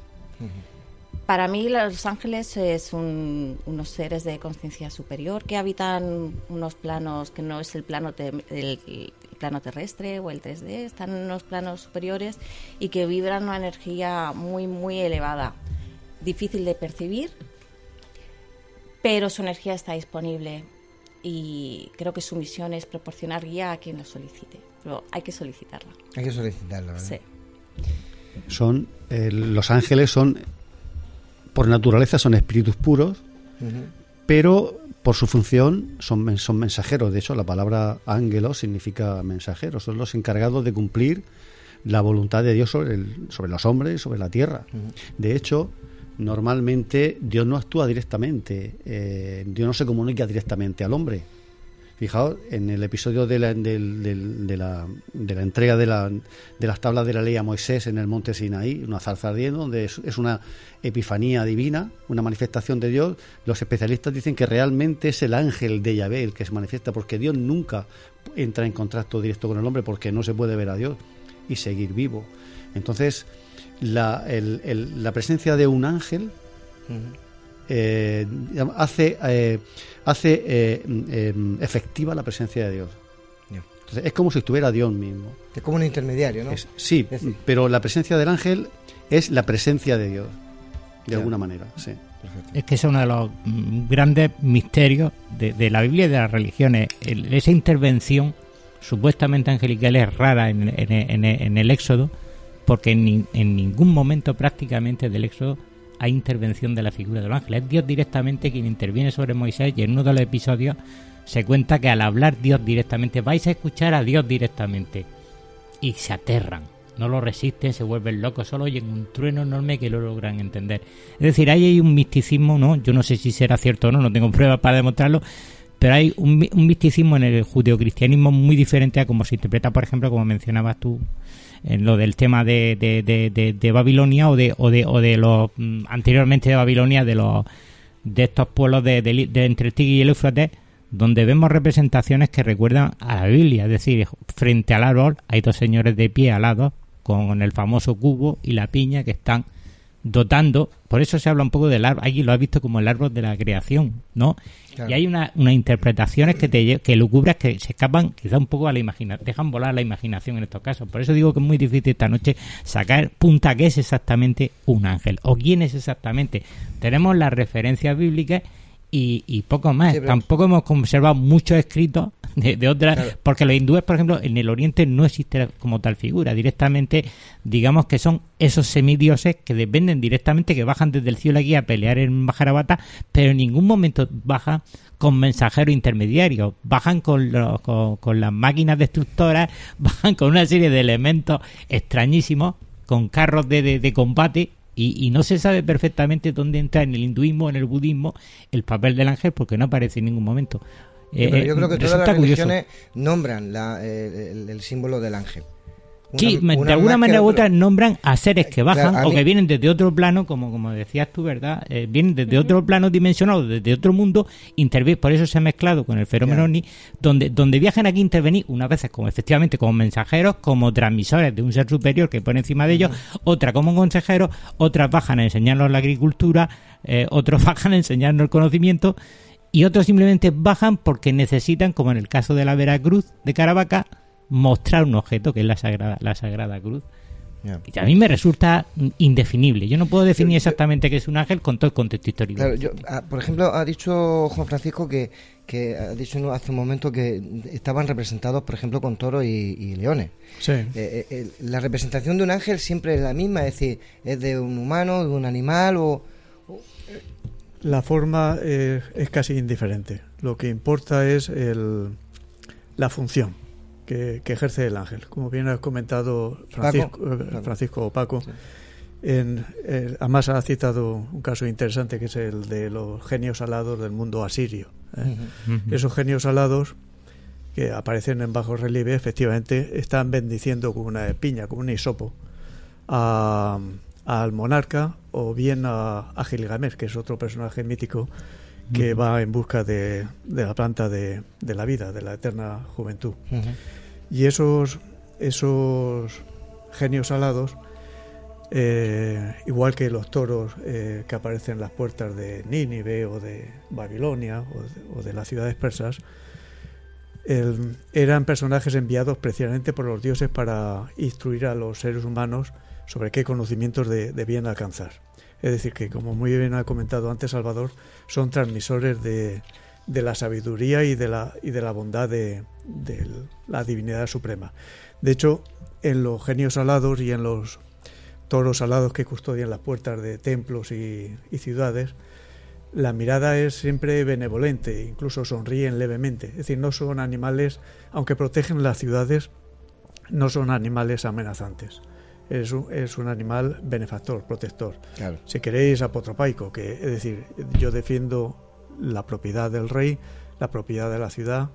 Speaker 11: Para mí los ángeles es un- unos seres de conciencia superior que habitan unos planos que no es el plano, te- el, el plano terrestre o el 3D, están en unos planos superiores y que vibran una energía muy, muy elevada, difícil de percibir, pero su energía está disponible y creo que su misión es proporcionar guía a quien lo solicite, pero hay que solicitarla.
Speaker 2: Hay que solicitarla, ¿verdad?
Speaker 11: Sí.
Speaker 13: Son eh, los ángeles son por naturaleza son espíritus puros, pero por su función son, son mensajeros. De hecho, la palabra ángelo significa mensajero. Son los encargados de cumplir la voluntad de Dios sobre, el- sobre los hombres y sobre la tierra. De hecho, normalmente Dios no actúa directamente, eh, Dios no se comunica directamente al hombre. Fijaos, en el episodio de la, del- de la, de la entrega de, la, de las tablas de la ley a Moisés en el monte Sinaí, una zarza donde es, es una epifanía divina, una manifestación de Dios, los especialistas dicen que realmente es el ángel de Yahvé el que se manifiesta, porque Dios nunca entra en contacto directo con el hombre, porque no se puede ver a Dios y seguir vivo. Entonces, la, el- el- la presencia de un ángel eh, hace, eh, hace eh, em, efectiva la presencia de Dios. Entonces, es como si estuviera Dios mismo.
Speaker 2: Es como un intermediario, ¿no?
Speaker 13: Es- sí,
Speaker 2: Es
Speaker 13: pero la presencia del ángel es la presencia de Dios, de
Speaker 2: Ya.
Speaker 13: alguna manera. Sí.
Speaker 14: Es que es uno de los mm, grandes misterios de, de la Biblia y de las religiones. El- esa intervención supuestamente angelical es rara en, en- en- en el Éxodo, porque en, en ningún momento prácticamente del Éxodo hay intervención de la figura del ángel. Es Dios directamente quien interviene sobre Moisés y en uno de los episodios se cuenta que al hablar Dios directamente vais a escuchar a Dios directamente y se aterran, no lo resisten, se vuelven locos, solo oyen un trueno enorme que lo logran entender. Es decir, ahí hay un misticismo, ¿no? Yo no sé si será cierto o no, no tengo pruebas para demostrarlo, pero hay un misticismo en el judeocristianismo muy diferente a como se interpreta, por ejemplo, como mencionabas tú, en lo del tema de, de, de, de- Babilonia o de, o de, o de los, mm, anteriormente de Babilonia, de los de estos pueblos de, entre el y el Éufrates, donde vemos representaciones que recuerdan a la Biblia, es decir, frente al árbol hay dos señores de pie alados con el famoso cubo y la piña que están dotando, por eso se habla un poco del árbol, aquí lo has visto como el árbol de la creación, ¿no?
Speaker 2: Claro.
Speaker 14: Y hay una, unas interpretaciones que te que lucubras que se escapan quizá un poco a la imaginación, dejan volar la imaginación en estos casos. Por eso digo que es muy difícil esta noche sacar punta qué es exactamente un ángel o quién es exactamente. Tenemos las referencias bíblicas y, y poco más.
Speaker 2: Sí,
Speaker 14: Tampoco hemos conservado muchos escritos de, de otras,
Speaker 2: Claro.
Speaker 14: porque los hindúes, por ejemplo, en el Oriente no existe como tal figura. Directamente, digamos que son esos semidioses que dependen directamente, que bajan desde el cielo aquí a pelear en Maharabata, pero en ningún momento bajan con mensajeros intermediarios, bajan con, los- con, con las máquinas destructoras, <laughs> bajan con una serie de elementos extrañísimos, con carros de, de- de combate. Y, y no se sabe perfectamente dónde entra en el hinduismo, en el budismo, el papel del ángel, porque no aparece en ningún momento.
Speaker 2: Pero
Speaker 14: Eh,
Speaker 2: yo creo que todas
Speaker 14: resulta
Speaker 2: las
Speaker 14: curioso.
Speaker 2: religiones nombran la- eh, el, el símbolo del ángel. Una-
Speaker 14: Sí, me-
Speaker 2: una
Speaker 14: de alguna manera u
Speaker 2: otra.
Speaker 14: nombran a seres que bajan
Speaker 2: Claro,
Speaker 14: o
Speaker 2: mí-
Speaker 14: que vienen desde otro plano, como, como decías tú, ¿verdad? Eh, vienen desde otro plano dimensionado, desde otro mundo, intervir, por eso se ha mezclado con el fenómeno
Speaker 2: Ya.
Speaker 14: ovni, donde, donde viajan aquí a intervenir, unas veces como efectivamente como mensajeros, como transmisores de un ser superior que pone encima de ellos, otra como consejeros, otras bajan a enseñarnos la agricultura, eh, otros <laughs> bajan a enseñarnos el conocimiento, y otros simplemente bajan porque necesitan, como en el caso de la Veracruz de Caravaca, mostrar un objeto que es la Sagrada, la Sagrada Cruz. Y a mí me resulta indefinible. Yo no puedo definir exactamente qué es un ángel con todo el contexto histórico.
Speaker 2: Claro, yo, ah, por ejemplo, ha dicho Juan Francisco que, que ha dicho hace un momento que estaban representados, por ejemplo, con toros y, y leones.
Speaker 12: Sí.
Speaker 2: Eh, eh, eh, la representación de un ángel siempre es la misma, es decir, es de un humano, de un animal o...
Speaker 12: La forma eh, es casi indiferente. Lo que importa es el, la función que, que ejerce el ángel. Como bien has comentado Francisco,
Speaker 2: Paco.
Speaker 12: eh,
Speaker 2: Claro.
Speaker 12: Francisco o Paco, en, eh, además ha citado un caso interesante que es el de los genios alados del mundo asirio. ¿eh? Esos genios alados que aparecen en bajo relieve efectivamente están bendiciendo con una piña, con un hisopo, a- al monarca o bien a, a Gilgamesh, que es otro personaje mítico que va en busca de, de la planta de, de la vida, de la eterna juventud. Y esos, esos genios alados, eh, igual que los toros eh, que aparecen en las puertas de Nínive o de Babilonia o de, o de las ciudades persas, el- eran personajes enviados precisamente por los dioses para instruir a los seres humanos sobre qué conocimientos de- debían alcanzar. Es decir, que como muy bien ha comentado antes Salvador, son transmisores de, la sabiduría y de la, y de la bondad de, de la divinidad suprema. De hecho, en los genios alados y en los toros alados que custodian las puertas de templos y, y ciudades, la mirada es siempre benevolente, incluso sonríen levemente. Es decir, no son animales, aunque protegen las ciudades, no son animales amenazantes. Es un, es un animal benefactor, protector.
Speaker 1: Claro.
Speaker 12: Si queréis, apotropaico, que es decir, yo defiendo la propiedad del rey, la propiedad de la ciudad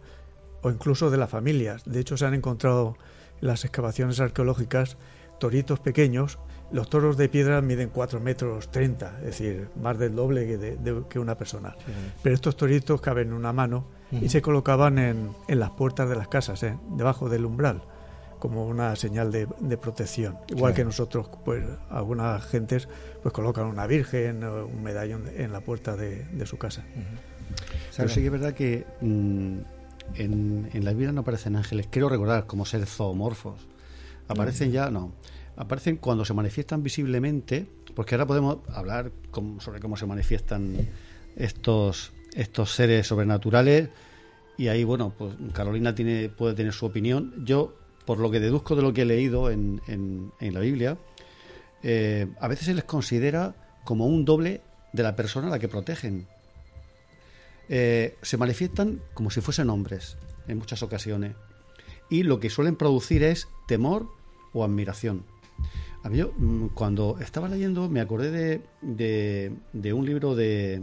Speaker 12: o incluso de las familias. De hecho, se han encontrado en las excavaciones arqueológicas toritos pequeños. Los toros de piedra miden 4 metros 30, es decir, más del doble que, de- de- que una persona. Pero estos toritos caben en una mano y se colocaban en, en las puertas de las casas, ¿eh? debajo del umbral, como una señal de, de protección. Igual
Speaker 1: Claro.
Speaker 12: que nosotros, pues algunas gentes pues colocan una virgen o un medallón en la puerta de, de su casa.
Speaker 13: Pero sí que es verdad que mm, en, en la Biblia no aparecen ángeles, quiero recordar, como seres zoomorfos. Aparecen ya, no. Aparecen cuando se manifiestan visiblemente, porque ahora podemos hablar sobre cómo se manifiestan estos, estos seres sobrenaturales. Y ahí, bueno, pues Carolina tiene, puede tener su opinión. Yo, por lo que deduzco de lo que he leído en, la Biblia, eh, a veces se les considera como un doble de la persona a la que protegen. Eh, se manifiestan como si fuesen hombres en muchas ocasiones. Y lo que suelen producir es temor o admiración. A mm, cuando estaba leyendo, me acordé de, de- de un libro de,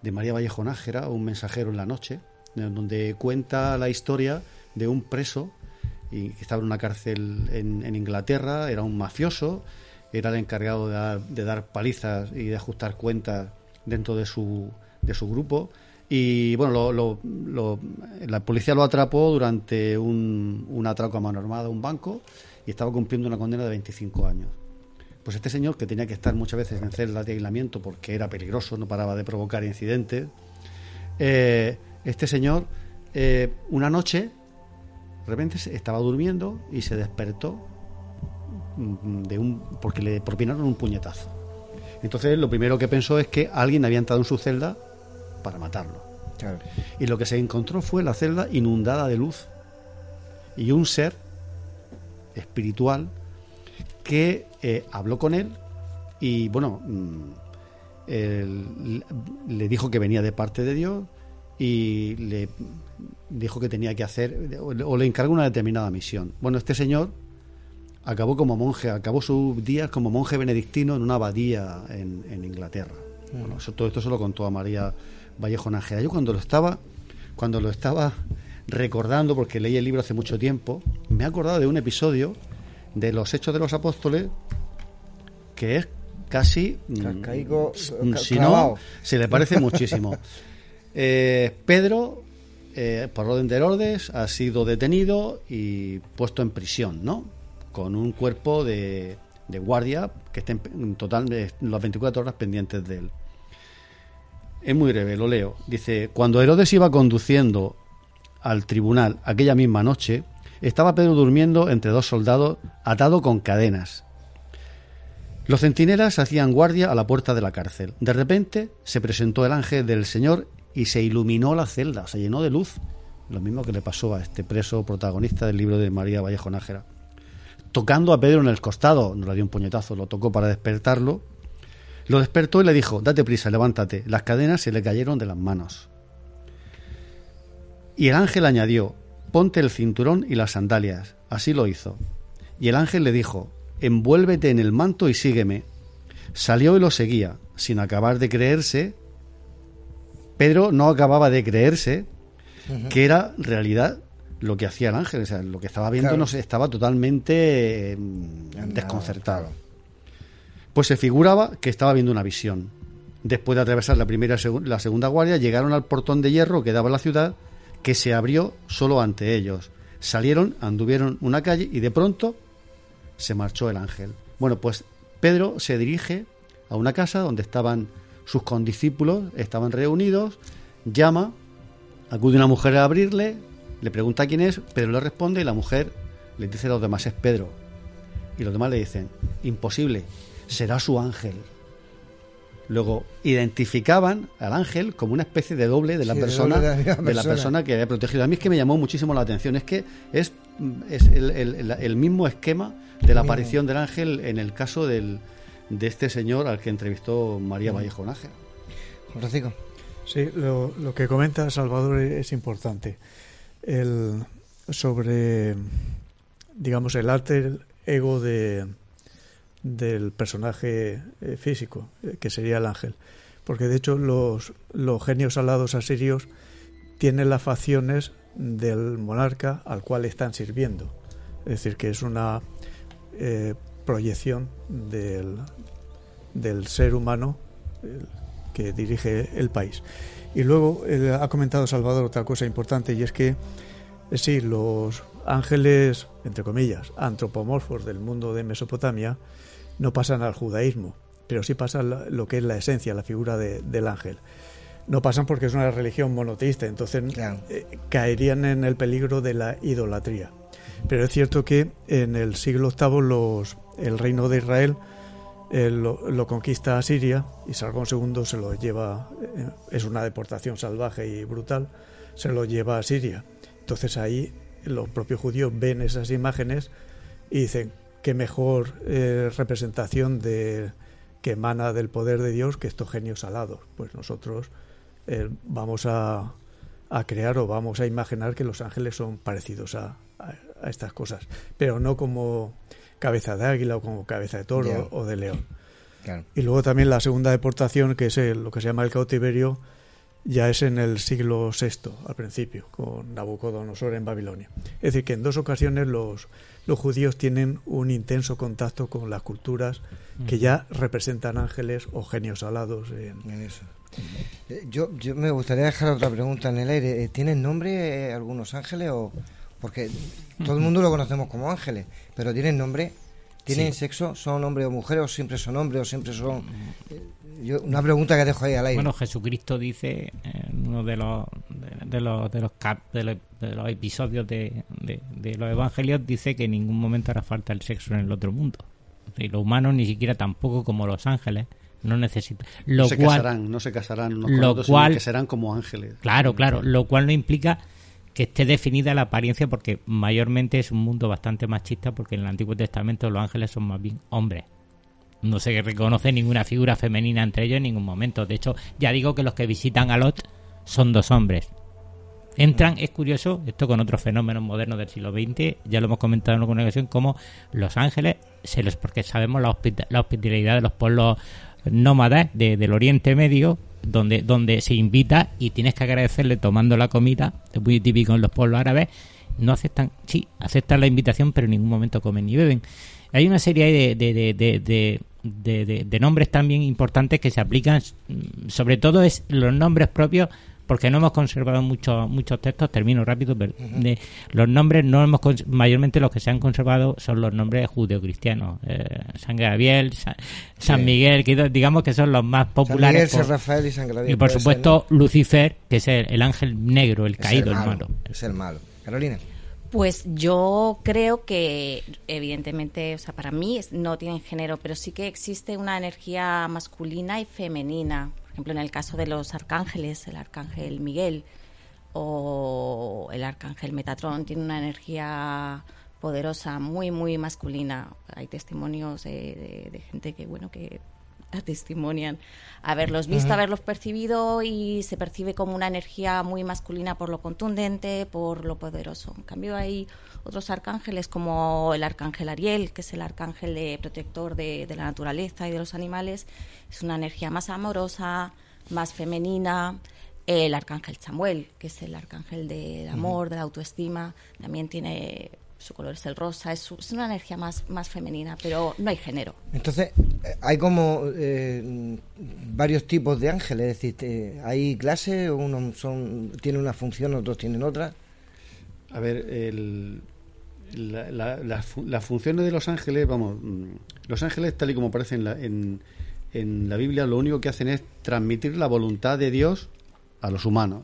Speaker 13: de María Vallejo Nájera, Un mensajero en la noche, donde cuenta la historia de un preso y que estaba en una cárcel en, Inglaterra, era un mafioso, era el encargado de dar, de dar palizas y de ajustar cuentas dentro de su, de su grupo. Y bueno, lo- lo- la policía lo atrapó durante un, un atraco a mano armada a un banco y estaba cumpliendo una condena de 25 años. Pues este señor, que tenía que estar muchas veces en celdas de aislamiento porque era peligroso, no paraba de provocar incidentes, eh, este señor, eh, una noche, de repente estaba durmiendo y se despertó mm, de un porque le propinaron un puñetazo. Entonces lo primero que pensó es que alguien había entrado en su celda para matarlo. Y lo que se encontró fue la celda inundada de luz y un ser espiritual que eh, habló con él y bueno mm, él- le dijo que venía de parte de Dios y le dijo que tenía que hacer o le- encargó una determinada misión. Bueno, este señor acabó como monje, acabó sus días como monje benedictino en una abadía en, en Inglaterra. Bueno, eso- todo esto se lo contó a María Vallejo Nájera. Yo cuando lo estaba, cuando lo estaba recordando, porque leí el libro hace mucho tiempo, me he acordado de un episodio de los Hechos de los Apóstoles que es casi mm,
Speaker 2: Cascaico,
Speaker 13: mm,
Speaker 2: ca-
Speaker 13: si no se le parece muchísimo. <laughs> Eh, Pedro, eh, por orden de Herodes, ha sido detenido y puesto en prisión, ¿no? Con un cuerpo de, de guardia que está en, total las 24 horas pendientes de él. Es muy breve, lo leo. Dice, cuando Herodes iba conduciendo al tribunal aquella misma noche, estaba Pedro durmiendo entre dos soldados atado con cadenas. Los centinelas hacían guardia a la puerta de la cárcel. De repente se presentó el ángel del Señor y se iluminó la celda, se llenó de luz. Lo mismo que le pasó a este preso protagonista del libro de María Vallejo Nájera. Tocando a Pedro en el costado, no le dio un puñetazo, lo tocó para despertarlo. Lo despertó y le dijo, date prisa, levántate. Las cadenas se le cayeron de las manos. Y el ángel añadió, ponte el cinturón y las sandalias. Así lo hizo. Y el ángel le dijo, envuélvete en el manto y sígueme. Salió y lo seguía, sin acabar de creerse. Pedro no acababa de creerse que era realidad lo que hacía el ángel. O sea, lo que estaba viendo
Speaker 2: Claro.
Speaker 13: no sé, estaba totalmente eh, desconcertado. Pues se figuraba que estaba viendo una visión. Después de atravesar la primera la segunda guardia, llegaron al portón de hierro que daba a la ciudad, que se abrió solo ante ellos. Salieron, anduvieron una calle y de pronto se marchó el ángel. Bueno, pues Pedro se dirige a una casa donde estaban sus condiscípulos, estaban reunidos, llama, acude una mujer a abrirle, le pregunta quién es, Pedro le responde y la mujer le dice a los demás, es Pedro. Y los demás le dicen, imposible, será su ángel. Luego identificaban al ángel como una especie de doble de la
Speaker 2: Sí, de
Speaker 13: persona
Speaker 2: de la misma
Speaker 13: de la
Speaker 2: persona.
Speaker 13: que había protegido. A mí es que me llamó muchísimo la atención. Es que es, es el, el- el- el mismo esquema de la aparición del ángel en el caso del, de este señor al que entrevistó María. Vallejo Nájera.
Speaker 2: Francisco.
Speaker 12: Sí, lo, lo que comenta Salvador es importante. El, sobre, digamos, el alter ego de, del personaje eh, físico, eh, que sería el ángel. Porque de hecho los, los genios alados asirios tienen las facciones del monarca al cual están sirviendo. Es decir, que es una eh, proyección del, del ser humano el que dirige el país. Y luego eh, ha comentado Salvador otra cosa importante y es que eh, sí, los ángeles, entre comillas, antropomorfos del mundo de Mesopotamia no pasan al judaísmo, pero sí pasan lo que es la esencia, la figura de- del ángel. No pasan porque es una religión monoteísta, entonces eh, caerían en el peligro de la idolatría. Pero es cierto que en el siglo VIII los, el reino de Israel lo, conquista a Siria y Sargón II se lo lleva, eh, es una deportación salvaje y brutal, se lo lleva a Siria. Entonces ahí los propios judíos ven esas imágenes y dicen qué mejor eh, representación de que emana del poder de Dios que estos genios alados. Pues nosotros eh, vamos a, a crear o vamos a imaginar que los ángeles son parecidos a estas cosas, pero no como cabeza de águila o como cabeza de toro o de león.
Speaker 2: Claro.
Speaker 12: Y luego también la segunda deportación, que es el- lo que se llama el cautiverio, ya es en el siglo VI, al principio, con Nabucodonosor en Babilonia. Es decir, que en dos ocasiones los, los judíos tienen un intenso contacto con las culturas que ya representan ángeles o genios alados. En,
Speaker 2: En eso. Eh, Yo, yo me gustaría dejar otra pregunta en el aire. Eh, ¿Tienen nombre eh, algunos ángeles o...? Porque todo el mundo lo conocemos como ángeles, pero ¿tienen nombre? ¿Tienen
Speaker 14: Sí.
Speaker 2: sexo? ¿Son hombres o mujeres o siempre son hombres o siempre son...? Eh, yo- una pregunta que dejo ahí al aire.
Speaker 14: Bueno, Jesucristo dice en uno de los de, de los de los, cap- de los, de los episodios de, de- de los evangelios dice que en ningún momento hará falta el sexo en el otro mundo. Y los humanos ni siquiera tampoco como los ángeles no necesitan. Lo
Speaker 13: no se
Speaker 14: cual,
Speaker 13: casarán, no se casarán con
Speaker 14: lo cual-
Speaker 13: que serán como ángeles.
Speaker 14: Claro, claro, lo cual no implica que esté definida la apariencia porque mayormente es un mundo bastante machista porque en el Antiguo Testamento los ángeles son más bien hombres. No se reconoce ninguna figura femenina entre ellos en ningún momento. De hecho, ya digo que los que visitan a Lot son dos hombres. Entran, es curioso, esto con otros fenómenos modernos del siglo XX, ya lo hemos comentado en alguna ocasión, como los ángeles, se los, porque sabemos la, hospita- la hospitalidad de los pueblos nómadas de- del Oriente Medio, donde, donde se invita y tienes que agradecerle tomando la comida, es muy típico en los pueblos árabes, no aceptan, sí, aceptan la invitación, pero en ningún momento comen ni beben. Hay una serie de, de, de, de, nombres también importantes que se aplican, mm, sobre todo es los nombres propios, porque no hemos conservado muchos muchos textos, termino rápido, pero de, los nombres no hemos mayormente los que se han conservado son los nombres judeocristianos, eh, San Gabriel, San, San
Speaker 2: Sí.
Speaker 14: Miguel, que digamos que son los más
Speaker 2: San
Speaker 14: populares.
Speaker 2: Miguel, San
Speaker 14: por-
Speaker 2: Rafael y San Gabriel.
Speaker 14: y por
Speaker 2: ser,
Speaker 14: supuesto Lucifer, que es el, el ángel negro, el
Speaker 2: Es
Speaker 14: caído, el
Speaker 2: el
Speaker 14: malo.
Speaker 2: malo. Es el malo. Carolina.
Speaker 11: Pues yo creo que, evidentemente, o sea, para mí no tienen género, pero sí que existe una energía masculina y femenina. Ejemplo, en el caso de los arcángeles, el arcángel Miguel o el arcángel Metatrón tiene una energía poderosa, muy, muy masculina. Hay testimonios de- de gente que, bueno, que <laughs> testimonian haberlos visto,
Speaker 15: Ujú.
Speaker 11: haberlos percibido y se percibe como una energía muy masculina por lo contundente, por lo poderoso. En cambio hay otros arcángeles como el arcángel Ariel, que es el arcángel de protector de, de la naturaleza y de los animales. Es una energía más amorosa, más femenina. El arcángel Samuel, que es el arcángel del amor, de la autoestima, también tiene su color es el rosa, es, su- es una energía más, más femenina, pero no hay género.
Speaker 2: Entonces, eh, hay como eh, varios tipos de ángeles, es decir, te- hay clases, unos son, tienen una función, otros tienen otra.
Speaker 13: A ver, el- la- las funciones de los ángeles, vamos, mm, los ángeles tal y como aparece en la, en, en la Biblia, lo único que hacen es transmitir la voluntad de Dios a los humanos,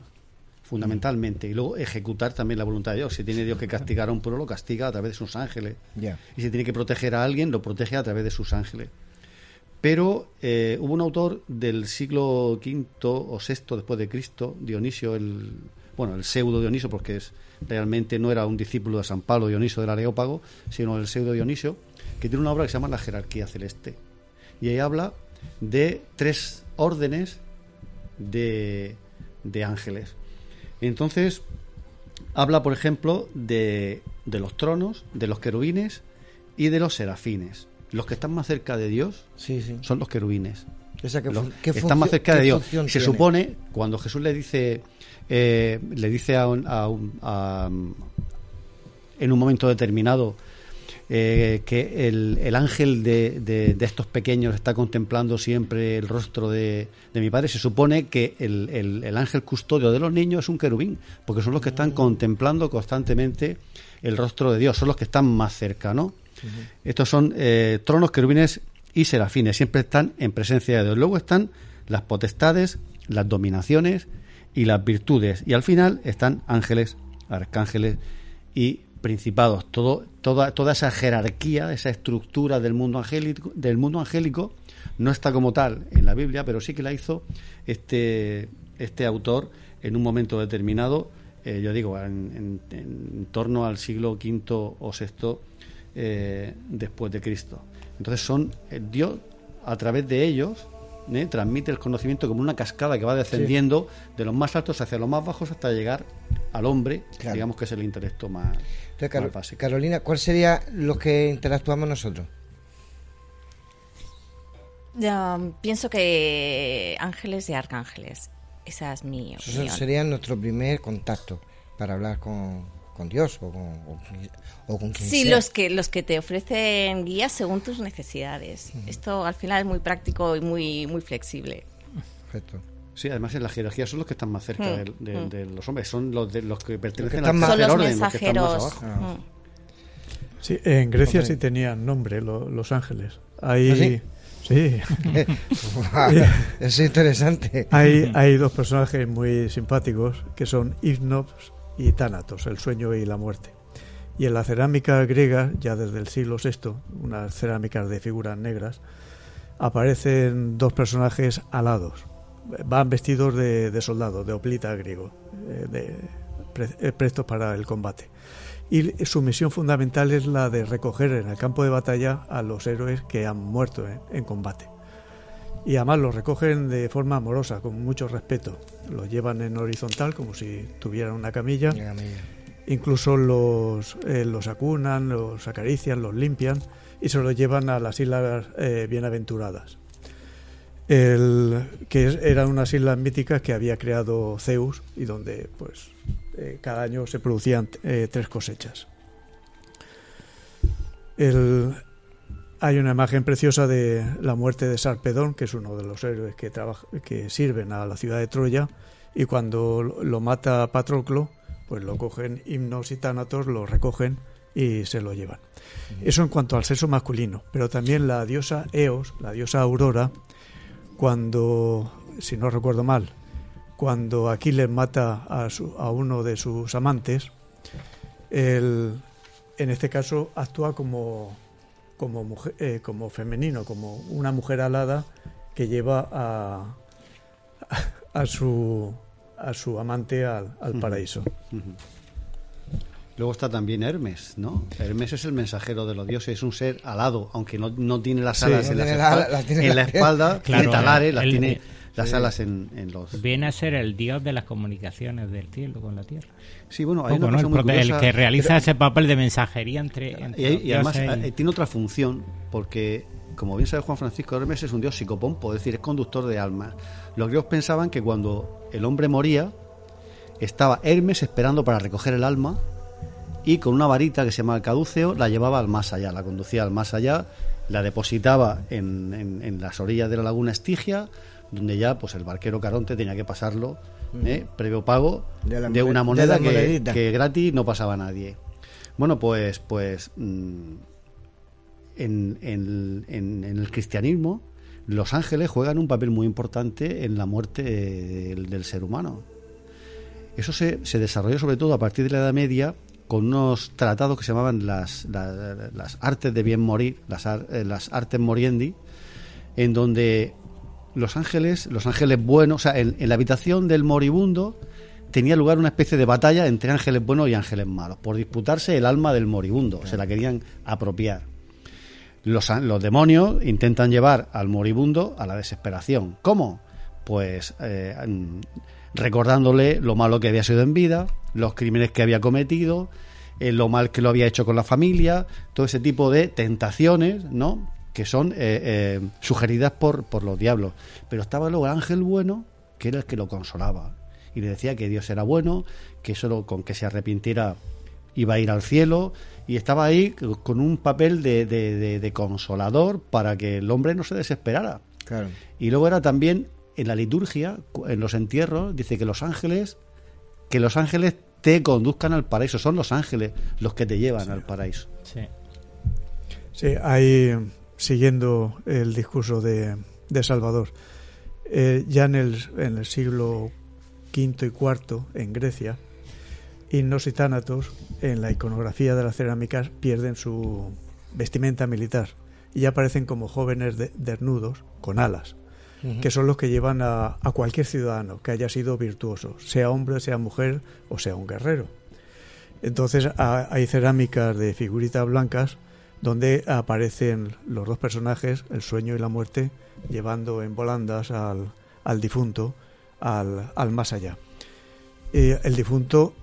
Speaker 13: fundamentalmente, y luego ejecutar también la voluntad de Dios. Si tiene Dios que castigar a un pueblo, lo castiga a través de sus ángeles. Y si tiene que proteger a alguien, lo protege a través de sus ángeles. Pero eh, hubo un autor del siglo V o VI después de Cristo, Dionisio, el, bueno, el pseudo Dionisio, porque es, realmente no era un discípulo de San Pablo Dioniso del Areópago, sino el pseudo Dionisio, que tiene una obra que se llama La jerarquía celeste. Y ahí habla de tres órdenes de, de ángeles. Entonces, habla, por ejemplo, de, de los tronos, de los querubines y de los serafines. Los que están más cerca de Dios son los querubines.
Speaker 2: Esa que
Speaker 13: Los
Speaker 2: fun- ¿qué
Speaker 13: que están más cerca de Dios. Se
Speaker 2: tiene?
Speaker 13: supone, cuando Jesús le dice, eh, le dice a un- a un- a- en un momento determinado eh, que el, el ángel de, de- de estos pequeños está contemplando siempre el rostro de, de mi padre, se supone que el, el- el ángel custodio de los niños es un querubín, porque son los que están contemplando constantemente el rostro de Dios, son los que están más cerca, ¿no? Estos son eh, tronos, querubines y serafines, siempre están en presencia de Dios. Luego están las potestades, las dominaciones y las virtudes. Y al final están ángeles, arcángeles y principados. Todo, toda, toda esa jerarquía, esa estructura del mundo angélico, del mundo angélico no está como tal en la Biblia, pero sí que la hizo este, este autor en un momento determinado, eh, yo digo, en, en- en torno al siglo V o VI eh, después de Cristo. Entonces son eh, Dios a través de ellos ¿eh? transmite el conocimiento como una cascada que va descendiendo de los más altos hacia los más bajos hasta llegar al hombre,
Speaker 2: Claro.
Speaker 13: digamos que es el intelecto más,
Speaker 2: Entonces. Carolina, ¿cuál sería los que interactuamos nosotros?
Speaker 11: Ya, pienso que ángeles y arcángeles. Esa es mi
Speaker 2: Eso
Speaker 11: opinión.
Speaker 2: sería nuestro primer contacto para hablar con, con Dios o con, o, o con quien
Speaker 11: Sí,
Speaker 2: sea.
Speaker 11: los que, los que te ofrecen guías según tus necesidades. Esto al final es muy práctico y muy, muy flexible.
Speaker 2: Perfecto.
Speaker 13: Sí, además en la jerarquía son los que están más cerca
Speaker 11: Mm,
Speaker 13: de, de-
Speaker 11: mm.
Speaker 13: de los hombres, son los, de, los que pertenecen
Speaker 2: están
Speaker 13: al
Speaker 2: más-
Speaker 13: tercer
Speaker 11: los
Speaker 13: orden, los que están más
Speaker 11: mensajeros.
Speaker 13: abajo.
Speaker 11: Mm.
Speaker 12: Sí, en Grecia sí tenían nombre lo- los ángeles. Hay,
Speaker 2: ¿Ah, sí? <laughs> es interesante.
Speaker 12: hay, hay dos personajes muy simpáticos que son Hipnops y Tánatos, el sueño y la muerte. Y en la cerámica griega, ya desde el siglo VI, unas cerámicas de figuras negras, aparecen dos personajes alados. Van vestidos de, de soldado, de hoplita griego, eh, de, pre- eh, prestos para el combate. Y su misión fundamental es la de recoger en el campo de batalla a los héroes que han muerto en, en combate. Y además los recogen de forma amorosa, con mucho respeto. Los llevan en horizontal como si tuvieran una camilla. Incluso los, eh, los acunan, los acarician, los limpian y se los llevan a las islas eh, bienaventuradas. El, que eran unas islas míticas que había creado Zeus y donde pues eh, cada año se producían eh, tres cosechas. El- hay una imagen preciosa de la muerte de Sarpedón, que es uno de los héroes que, trabaja- que sirven a la ciudad de Troya, y cuando lo- lo mata Patroclo, pues lo cogen himnos y tánatos, lo recogen y se lo llevan. Eso en cuanto al sexo masculino, pero también la diosa Eos, la diosa Aurora, cuando, si no recuerdo mal, cuando Aquiles mata a, su- a uno de sus amantes, el- en este caso actúa como, como, mujer, eh, como femenino, como una mujer alada que lleva a, a, su, a su amante al, al paraíso.
Speaker 13: Ujú. Luego está también Hermes, ¿no? Hermes es el mensajero de los dioses, es un ser alado, aunque no, no tiene las alas en,
Speaker 2: tiene la- tiene
Speaker 13: en la espalda,
Speaker 14: Claro,
Speaker 13: tiene talares, las tiene las
Speaker 2: sí.
Speaker 13: alas en, en los...
Speaker 14: Viene a ser el dios de las comunicaciones del cielo con la tierra.
Speaker 13: Sí, bueno, hay
Speaker 14: Poco,
Speaker 13: una
Speaker 14: ¿no?
Speaker 13: cosa
Speaker 14: el,
Speaker 13: muy
Speaker 14: prote- el
Speaker 13: curiosa,
Speaker 14: que realiza
Speaker 13: pero-
Speaker 14: ese papel de mensajería entre, entre
Speaker 13: Y, hay- y además
Speaker 14: dioses y-
Speaker 13: eh, tiene otra función, porque como bien sabe Juan Francisco Hermes es un dios psicopompo, es decir, es conductor de almas. Los griegos pensaban que cuando el hombre moría, estaba Hermes esperando para recoger el alma y con una varita que se llama el caduceo la llevaba al más allá, la conducía al más allá, la depositaba en, en- en las orillas de la laguna Estigia, donde ya pues el barquero Caronte tenía que pasarlo, ¿eh? previo pago
Speaker 2: De la
Speaker 13: una moneda que, que gratis no pasaba a nadie. Bueno, pues, pues mm, en, en- en- en el cristianismo los ángeles juegan un papel muy importante en la muerte del, del ser humano. Eso se, se desarrolló sobre todo a partir de la Edad Media con unos tratados que se llamaban las, la- las artes de bien morir, las, eh, las artes moriendi, en donde los ángeles, los ángeles buenos, o sea, en, la habitación del moribundo tenía lugar una especie de batalla entre ángeles buenos y ángeles malos, por disputarse el alma del moribundo, se la querían apropiar. Los, los demonios intentan llevar al moribundo a la desesperación. ¿Cómo? Pues eh, recordándole lo malo que había sido en vida, los crímenes que había cometido, eh, lo mal que lo había hecho con la familia, todo ese tipo de tentaciones, ¿no? Que son eh, eh, sugeridas por, por los diablos. Pero estaba luego el ángel bueno, que era el que lo consolaba. Y le decía que Dios era bueno, que solo con que se arrepintiera iba a ir al cielo. Y estaba ahí con un papel de, de- de- de consolador para que el hombre no se desesperara.
Speaker 2: Claro.
Speaker 13: Y luego era también en la liturgia, en los entierros, dice que los ángeles, que los ángeles te conduzcan al paraíso. Son los ángeles los que te llevan al paraíso.
Speaker 14: Sí.
Speaker 12: Sí, ahí siguiendo el discurso de, de Salvador, eh, ya en el, en el siglo V y IV en Grecia, himnos y tánatos en la iconografía de las cerámicas pierden su vestimenta militar y ya aparecen como jóvenes de- desnudos con alas, Que son los que llevan a, cualquier ciudadano que haya sido virtuoso, sea hombre, sea mujer o sea un guerrero. Entonces ha- hay cerámicas de figuritas blancas donde aparecen los dos personajes, el sueño y la muerte, llevando en volandas al, al difunto al, al más allá. Eh, el difunto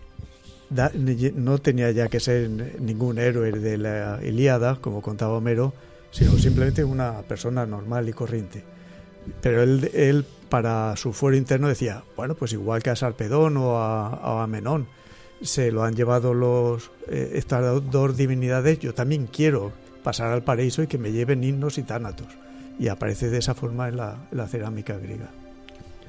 Speaker 12: no tenía ya que ser ningún héroe de la Ilíada, como contaba Homero, sino simplemente una persona normal y corriente. Pero él, él para su fuero interno decía, bueno, pues igual que a Sarpedón o a, Menón, se lo han llevado los eh, estas dos divinidades, yo también quiero pasar al paraíso y que me lleven himnos y tánatos. Y aparece de esa forma en la, en la cerámica griega.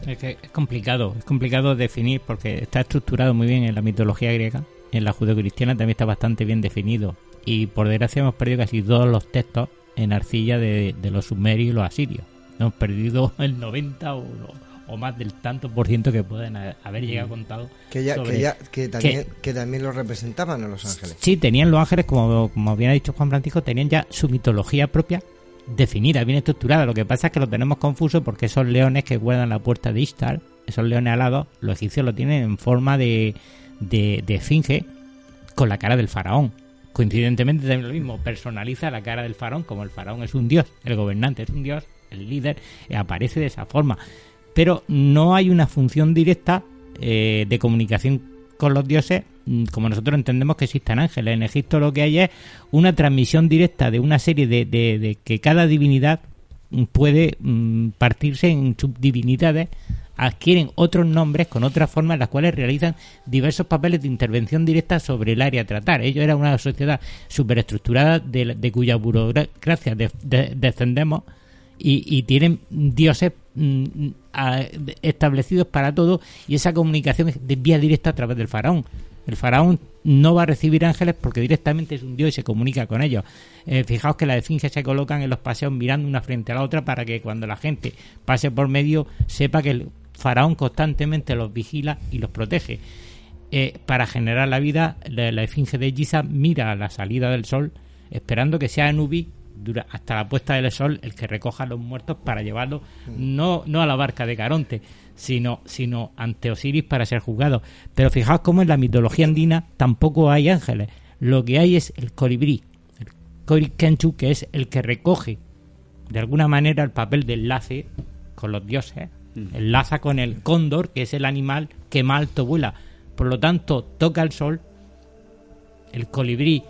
Speaker 14: Es que es complicado, es complicado definir porque está estructurado muy bien en la mitología griega, en la judeocristiana también está bastante bien definido y por desgracia hemos perdido casi todos los textos en arcilla de, de los sumerios y los asirios. Hemos perdido <laughs> el 90 o, o más del tanto por ciento que pueden ha- haber llegado contado.
Speaker 2: Que, ya,
Speaker 14: sobre-
Speaker 2: que, ya, que, también, que también lo representaban a los ángeles.
Speaker 14: Sí, tenían los ángeles, como, como bien ha dicho Juan Francisco, tenían ya su mitología propia definida, bien estructurada. Lo que pasa es que lo tenemos confuso porque esos leones que guardan la puerta de Ishtar, esos leones alados, los egipcios lo tienen en forma de, de, de esfinge con la cara del faraón. Coincidentemente también lo mismo, personaliza la cara del faraón, como el faraón es un dios, el gobernante es un dios, el líder eh, aparece de esa forma. Pero no hay una función directa eh, de comunicación con los dioses mm, como nosotros entendemos que existan ángeles. En Egipto lo que hay es una transmisión directa de una serie de, de- que cada divinidad mm, puede mm, partirse en subdivinidades, adquieren otros nombres con otras formas en las cuales realizan diversos papeles de intervención directa sobre el área a tratar. Ello era una sociedad superestructurada de, de cuya burocracia de- de- descendemos y, y tienen dioses mm, establecidos para todo y esa comunicación es de vía directa a través del faraón. El faraón no va a recibir ángeles porque directamente es un dios y se comunica con ellos. Eh, fijaos que las esfinges se colocan en los paseos mirando una frente a la otra para que cuando la gente pase por medio sepa que el faraón constantemente los vigila y los protege. Eh, para generar la vida, la, la esfinge de Giza mira a la salida del sol esperando que sea Anubis dura, hasta la puesta del sol el que recoja a los muertos para llevarlos no, no a la barca de Caronte, sino, sino ante Osiris para ser juzgados. Pero fijaos cómo en la mitología andina tampoco hay ángeles. Lo que hay es el colibrí, el Corikenchu, que es el que recoge de alguna manera el papel de enlace con los dioses, enlaza con el cóndor, que es el animal que más alto vuela. Por lo tanto, toca el sol, el colibrí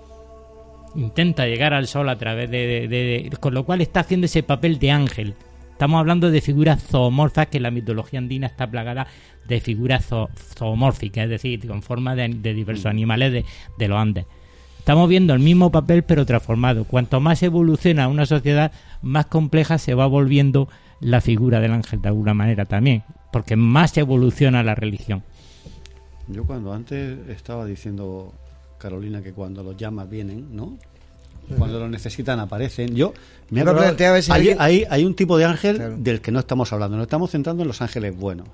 Speaker 14: intenta llegar al sol a través de, de- de- de- con lo cual está haciendo ese papel de ángel. Estamos hablando de figuras zoomorfas que en la mitología andina está plagada de figuras zo- zoomórficas, es decir, con forma de, de diversos animales de, de los Andes. Estamos viendo el mismo papel pero transformado. Cuanto más evoluciona una sociedad, más compleja se va volviendo la figura del ángel de alguna manera también, porque más evoluciona la religión.
Speaker 13: Yo cuando antes estaba diciendo, Carolina, que cuando los llamas vienen, ¿no? Cuando los necesitan aparecen. Yo me
Speaker 2: si
Speaker 13: hay,
Speaker 2: alguien-
Speaker 13: hay- hay un tipo de ángel del que no estamos hablando. Nos estamos centrando en los ángeles buenos.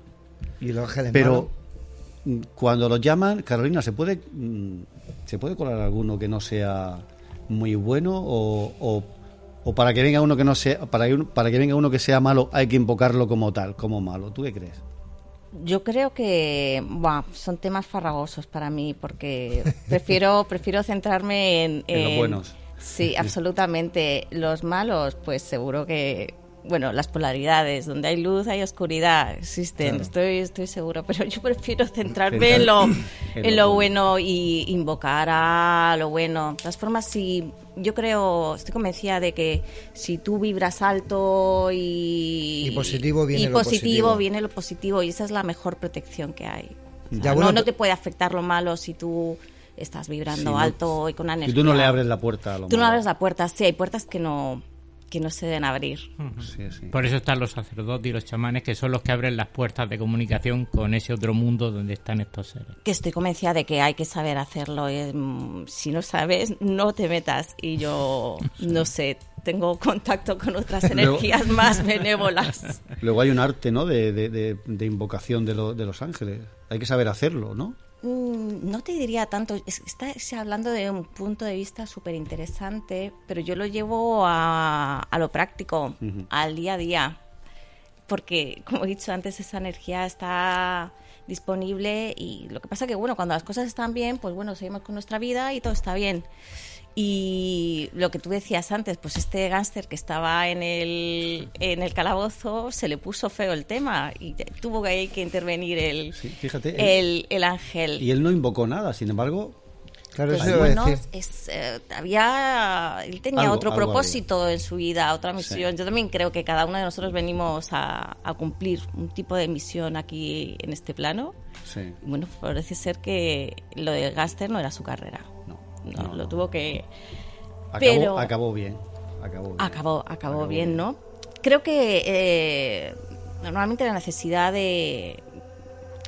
Speaker 2: Y los ángeles
Speaker 13: Pero mm, cuando los llaman, Carolina, ¿se puede, mm, ¿se puede colar alguno que no sea muy bueno o, o o para que venga uno que no sea, para que, para que venga uno que sea malo, hay que invocarlo como tal, como malo. ¿Tú qué crees?
Speaker 11: Yo creo que son temas farragosos para mí porque prefiero <laughs> prefiero centrarme en,
Speaker 13: En los
Speaker 11: en-
Speaker 13: buenos.
Speaker 11: Sí, absolutamente. Los malos, pues seguro que bueno, las polaridades, donde hay luz hay oscuridad, existen,
Speaker 13: Claro.
Speaker 11: estoy estoy seguro, <laughs> pero yo prefiero centrarme
Speaker 13: Centrar-
Speaker 11: en lo <laughs>
Speaker 13: en
Speaker 11: en
Speaker 13: lo
Speaker 11: lo bueno y invocar a lo bueno. De todas formas, si yo creo, estoy convencida de que si tú vibras alto y,
Speaker 2: Y positivo viene
Speaker 11: y
Speaker 2: lo
Speaker 11: positivo,
Speaker 2: positivo.
Speaker 11: viene lo positivo y esa es la mejor protección que hay. O sea,
Speaker 2: Ya,
Speaker 11: no,
Speaker 2: bueno,
Speaker 11: no te puede afectar lo malo si tú estás vibrando
Speaker 13: no-
Speaker 11: alto y con una
Speaker 13: Y
Speaker 11: energía.
Speaker 13: tú no le abres la puerta a lo
Speaker 11: Tú no abres la puerta, sí, hay puertas que no que no se deben abrir.
Speaker 13: Sí, sí.
Speaker 14: Por eso están los sacerdotes y los chamanes, que son los que abren las puertas de comunicación con ese otro mundo donde están estos seres.
Speaker 11: Que estoy convencida de que hay que saber hacerlo. eh, Si no sabes, no te metas. Y yo, <laughs> no sé, tengo contacto con otras <laughs>
Speaker 13: Luego-
Speaker 11: energías más benévolas. <laughs>
Speaker 13: Luego hay un arte, ¿no? De, de- de- de invocación de, lo- de los ángeles. Hay que saber hacerlo, ¿no?
Speaker 11: Mm, No te diría tanto, es- estás hablando de un punto de vista súper interesante, pero yo lo llevo a, a lo práctico, al día a día, porque como he dicho antes, esa energía está disponible y lo que pasa que, bueno, cuando las cosas están bien, pues bueno, seguimos con nuestra vida y todo está bien. Y lo que tú decías antes, pues este gángster que estaba en el, en el calabozo, se le puso feo el tema y tuvo que, intervenir el,
Speaker 13: fíjate,
Speaker 11: el, el ángel.
Speaker 13: Y él no invocó nada, sin embargo.
Speaker 2: Claro,
Speaker 11: Pues bueno, es, eh, había, él tenía
Speaker 13: Algo-
Speaker 11: otro
Speaker 13: algo
Speaker 11: propósito en su vida, otra
Speaker 13: Sí.
Speaker 11: misión. Yo también creo que cada uno de nosotros venimos a, a cumplir un tipo de misión aquí en este plano.
Speaker 13: Sí.
Speaker 11: Bueno, parece ser que lo de Gaster no era su carrera. No,
Speaker 13: no,
Speaker 11: lo tuvo que...
Speaker 13: Acabó,
Speaker 11: Pero
Speaker 13: acabó bien. Acabó bien.
Speaker 11: acabó, acabó bien, ¿no? Creo que eh, normalmente la necesidad de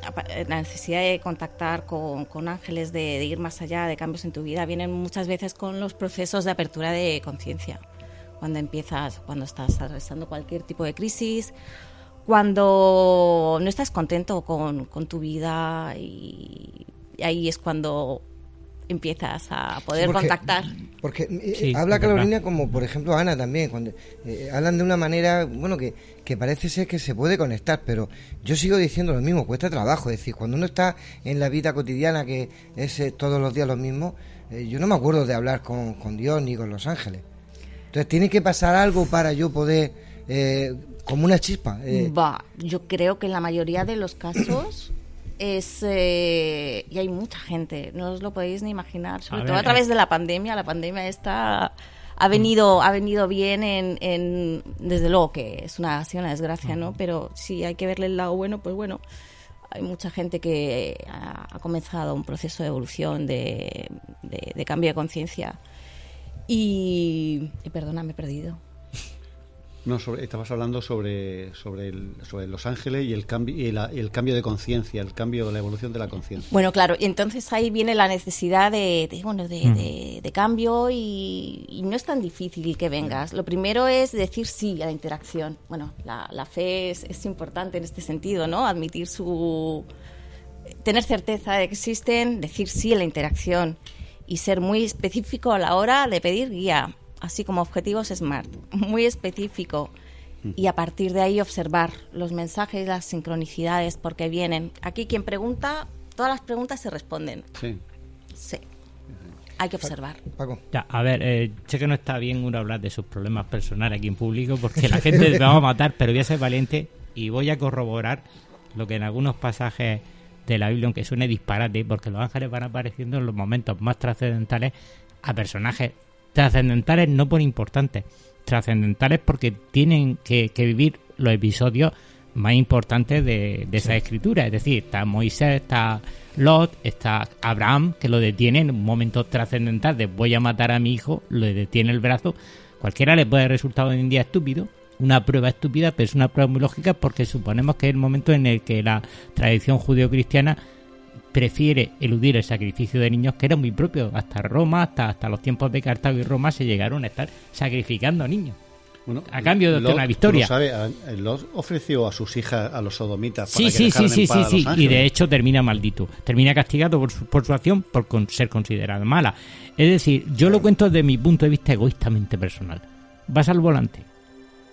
Speaker 11: apa- la necesidad de contactar con, con ángeles, de, de ir más allá, de cambios en tu vida, vienen muchas veces con los procesos de apertura de conciencia. Cuando empiezas, cuando estás atravesando cualquier tipo de crisis, cuando no estás contento con, con tu vida y, y ahí es cuando empiezas a poder
Speaker 2: Sí, porque-
Speaker 11: contactar.
Speaker 2: Porque eh,
Speaker 14: Sí,
Speaker 2: habla. Carolina como, por ejemplo, Ana también, cuando eh, hablan de una manera, bueno, que, que parece ser que se puede conectar, pero yo sigo diciendo lo mismo, cuesta trabajo. Es decir, cuando uno está en la vida cotidiana, que es eh, todos los días lo mismo, eh, yo no me acuerdo de hablar con, con Dios ni con los ángeles. Entonces, tiene que pasar algo para yo poder, eh, como una chispa. eh,
Speaker 11: Va, yo creo que en la mayoría de los casos es eh, y hay mucha gente, no os lo podéis ni imaginar, sobre
Speaker 14: A
Speaker 11: todo
Speaker 14: ver,
Speaker 11: a través
Speaker 14: eh.
Speaker 11: de la pandemia. La pandemia está ha venido ha venido bien en, en- desde luego que es una, ha sido una desgracia, ¿no? Pero si hay que verle el lado bueno, pues bueno. Hay mucha gente que ha, ha comenzado un proceso de evolución, de, de- de cambio de conciencia. Y, y perdona, me he perdido.
Speaker 13: No, sobre, estabas hablando sobre, sobre, el- sobre los ángeles y el cambio, y la- y el cambio de conciencia, el cambio, la evolución de la conciencia.
Speaker 11: Bueno, claro, y entonces ahí viene la necesidad de, de, bueno, de,
Speaker 13: Mm.
Speaker 11: de- de cambio y, y no es tan difícil que vengas. Lo primero es decir sí a la interacción. Bueno, la, la fe es, es importante en este sentido, ¿no? Admitir su... tener certeza de que existen, decir sí a la interacción y ser muy específico a la hora de pedir guía, así como objetivos SMART, muy específico. Y a partir de ahí observar los mensajes, las sincronicidades, porque vienen. Aquí quien pregunta, todas las preguntas se responden.
Speaker 13: Sí.
Speaker 11: Sí. Hay que observar.
Speaker 2: Paco.
Speaker 14: Ya, a ver, eh, sé que no está bien uno hablar de sus problemas personales aquí en público porque la gente me va a matar, pero voy a ser valiente y voy a corroborar lo que en algunos pasajes de la Biblia, aunque suene disparate, porque los ángeles van apareciendo en los momentos más trascendentales a personajes trascendentales no por importantes, trascendentales porque tienen que, que vivir los episodios más importantes de, de esa escritura. Es decir, está Moisés, está Lot, está Abraham, que lo detiene en un momento trascendental de voy a matar a mi hijo, lo detiene el brazo. Cualquiera le puede resultar hoy en día estúpido, una prueba estúpida, pero es una prueba muy lógica porque suponemos que es el momento en el que la tradición judeocristiana prefiere eludir el sacrificio de niños que era muy propio. Hasta Roma, hasta, hasta los tiempos de Cartago y Roma se llegaron a estar sacrificando niños.
Speaker 13: Bueno,
Speaker 14: a cambio de
Speaker 13: Lot,
Speaker 14: una victoria.
Speaker 13: lo sabes, a- Lot ofreció a sus hijas a los sodomitas
Speaker 14: Sí,
Speaker 13: para que
Speaker 14: sí, sí, sí,
Speaker 13: en
Speaker 14: sí,
Speaker 13: a
Speaker 14: sí.
Speaker 13: los
Speaker 14: Y de hecho termina maldito. Termina castigado por su, por su acción por con- ser considerada mala. Es decir, yo lo cuento desde mi punto de vista egoístamente personal. vas al volante.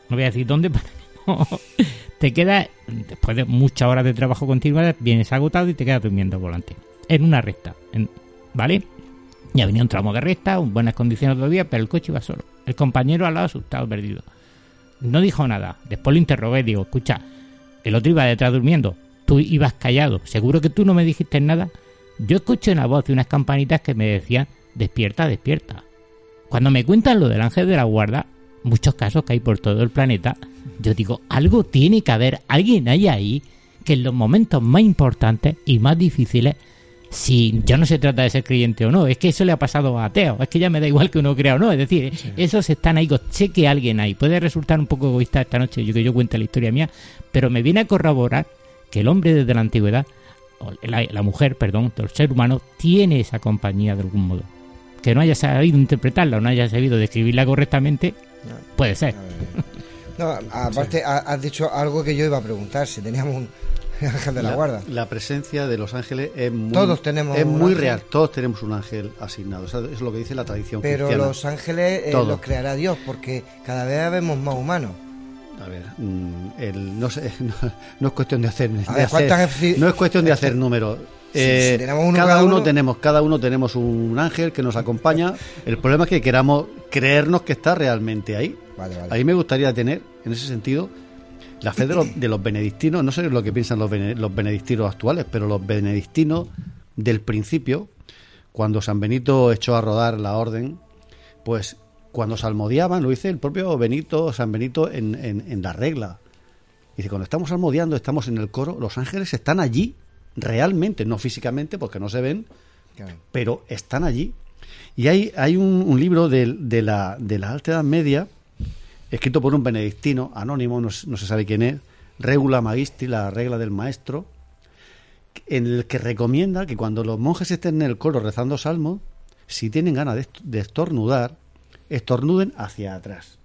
Speaker 14: No voy a decir dónde, para <laughs> que no- te quedas, después de muchas horas de trabajo continuadas, vienes agotado y te quedas durmiendo al volante. En una recta, en- ¿vale? Ya venía un tramo de recta, en buenas condiciones todavía, pero el coche iba solo. El compañero al lado asustado, perdido. No dijo nada. Después lo interrogué, digo, escucha, el otro iba detrás durmiendo, tú ibas callado, seguro que tú no me dijiste nada. Yo escuché una voz y unas campanitas que me decían, despierta, despierta. Cuando me cuentan lo del ángel de la guarda, muchos casos que hay por todo el planeta, yo digo, algo tiene que haber, alguien hay ahí que en los momentos más importantes y más difíciles, si ya no se trata de ser creyente o no, es que eso le ha pasado a ateo, es que ya me da igual que uno crea o no, es decir, esos están ahí, sé que alguien hay, puede resultar un poco egoísta esta noche, yo que yo cuente la historia mía, pero me viene a corroborar que el hombre desde la antigüedad, o la, la mujer, perdón, el ser humano, tiene esa compañía de algún modo. Que no haya sabido interpretarla o no haya sabido describirla correctamente, puede ser.
Speaker 2: No, aparte ha- has dicho algo que yo iba a preguntar, si teníamos un <laughs> ángel de la, guarda.
Speaker 13: La presencia de los ángeles es muy,
Speaker 2: Todos tenemos
Speaker 13: es muy
Speaker 2: ángel.
Speaker 13: real. Todos tenemos un ángel asignado. Eso es lo que dice la tradición
Speaker 2: Pero
Speaker 13: cristiana.
Speaker 2: los ángeles eh, los creará Dios, porque cada vez vemos más humanos.
Speaker 13: A ver, mm, el- no, sé, <laughs> no, no es cuestión de hacer, de
Speaker 2: A ver,
Speaker 13: hacer-
Speaker 2: ¿cuántas efi-
Speaker 13: no es cuestión de
Speaker 2: este-
Speaker 13: hacer números. Eh,
Speaker 2: si tenemos uno
Speaker 13: cada,
Speaker 2: cada
Speaker 13: uno
Speaker 2: uno-
Speaker 13: tenemos, cada uno tenemos un ángel que nos acompaña. El problema es que queramos creernos que está realmente ahí. A mí me gustaría tener, en ese sentido, la fe de los, de los benedictinos. No sé lo que piensan los, bene- los benedictinos actuales, pero los benedictinos del principio, cuando San Benito echó a rodar la orden, pues cuando salmodiaban, lo dice el propio Benito, San Benito, en, en, en la regla. Dice, cuando estamos salmodiando, estamos en el coro, los ángeles están allí, realmente, no físicamente, porque no se ven, pero están allí. Y hay, hay un, un libro de, de la, de la Alta Edad Media, escrito por un benedictino, anónimo, no, se- sabe quién es, Regula Magistri, la regla del maestro, en el que recomienda que cuando los monjes estén en el coro rezando salmos, si tienen ganas de estornudar, estornuden hacia atrás.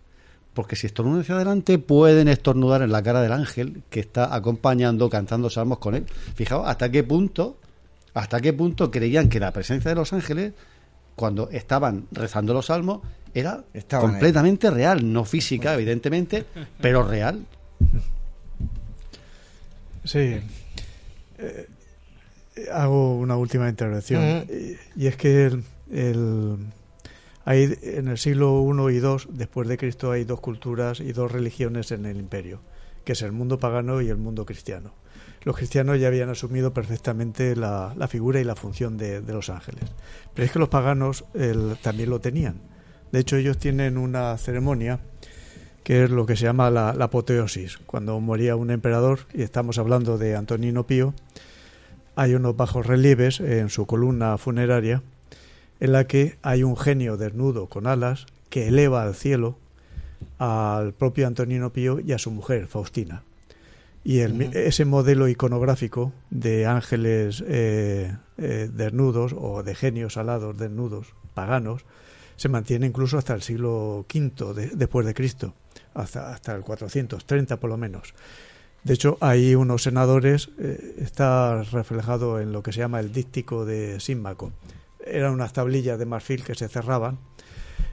Speaker 13: Porque si estornudan hacia adelante, pueden estornudar en la cara del ángel que está acompañando, cantando salmos con él. Fijaos hasta qué punto, hasta qué punto creían que la presencia de los ángeles, cuando estaban rezando los salmos, era completamente real, no física, evidentemente, pero real.
Speaker 12: Sí. Eh, hago una última intervención. Y, y es que el, el- hay, en el siglo I y II, después de Cristo, hay dos culturas y dos religiones en el imperio, que es el mundo pagano y el mundo cristiano. Los cristianos ya habían asumido perfectamente la, la figura y la función de, de los ángeles. Pero es que los paganos el- también lo tenían. De hecho, ellos tienen una ceremonia que es lo que se llama la, la apoteosis. Cuando moría un emperador, y estamos hablando de Antonino Pío, hay unos bajos relieves en su columna funeraria en la que hay un genio desnudo con alas que eleva al cielo al propio Antonino Pío y a su mujer, Faustina. Y el, ese modelo iconográfico de ángeles eh, eh, desnudos o de genios alados desnudos, paganos, se mantiene incluso hasta el siglo V de- después de Cristo, hasta, hasta el 430 por lo menos. De hecho, hay unos senadores, eh, está reflejado en lo que se llama el díptico de Símaco. Eran unas tablillas de marfil que se cerraban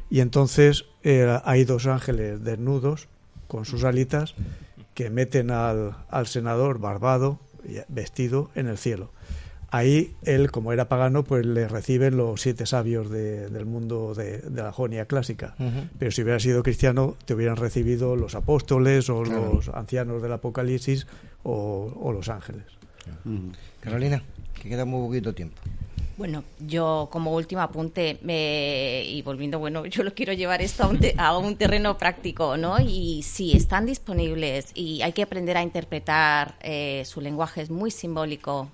Speaker 12: y entonces eh, hay dos ángeles desnudos con sus alitas que meten al, al senador barbado, vestido, en el cielo. Ahí él, como era pagano, pues le reciben los siete sabios de- del mundo de, de la Jonia clásica. Pero si hubiera sido cristiano, te hubieran recibido los apóstoles o
Speaker 2: Claro.
Speaker 12: los ancianos del Apocalipsis o, o los ángeles.
Speaker 2: Carolina, que queda muy poquito tiempo.
Speaker 11: Bueno, yo como último apunte, me- y volviendo, bueno, yo lo quiero llevar esto a un, te- a un terreno práctico, ¿no? Y sí, están disponibles y hay que aprender a interpretar, eh, su lenguaje es muy simbólico.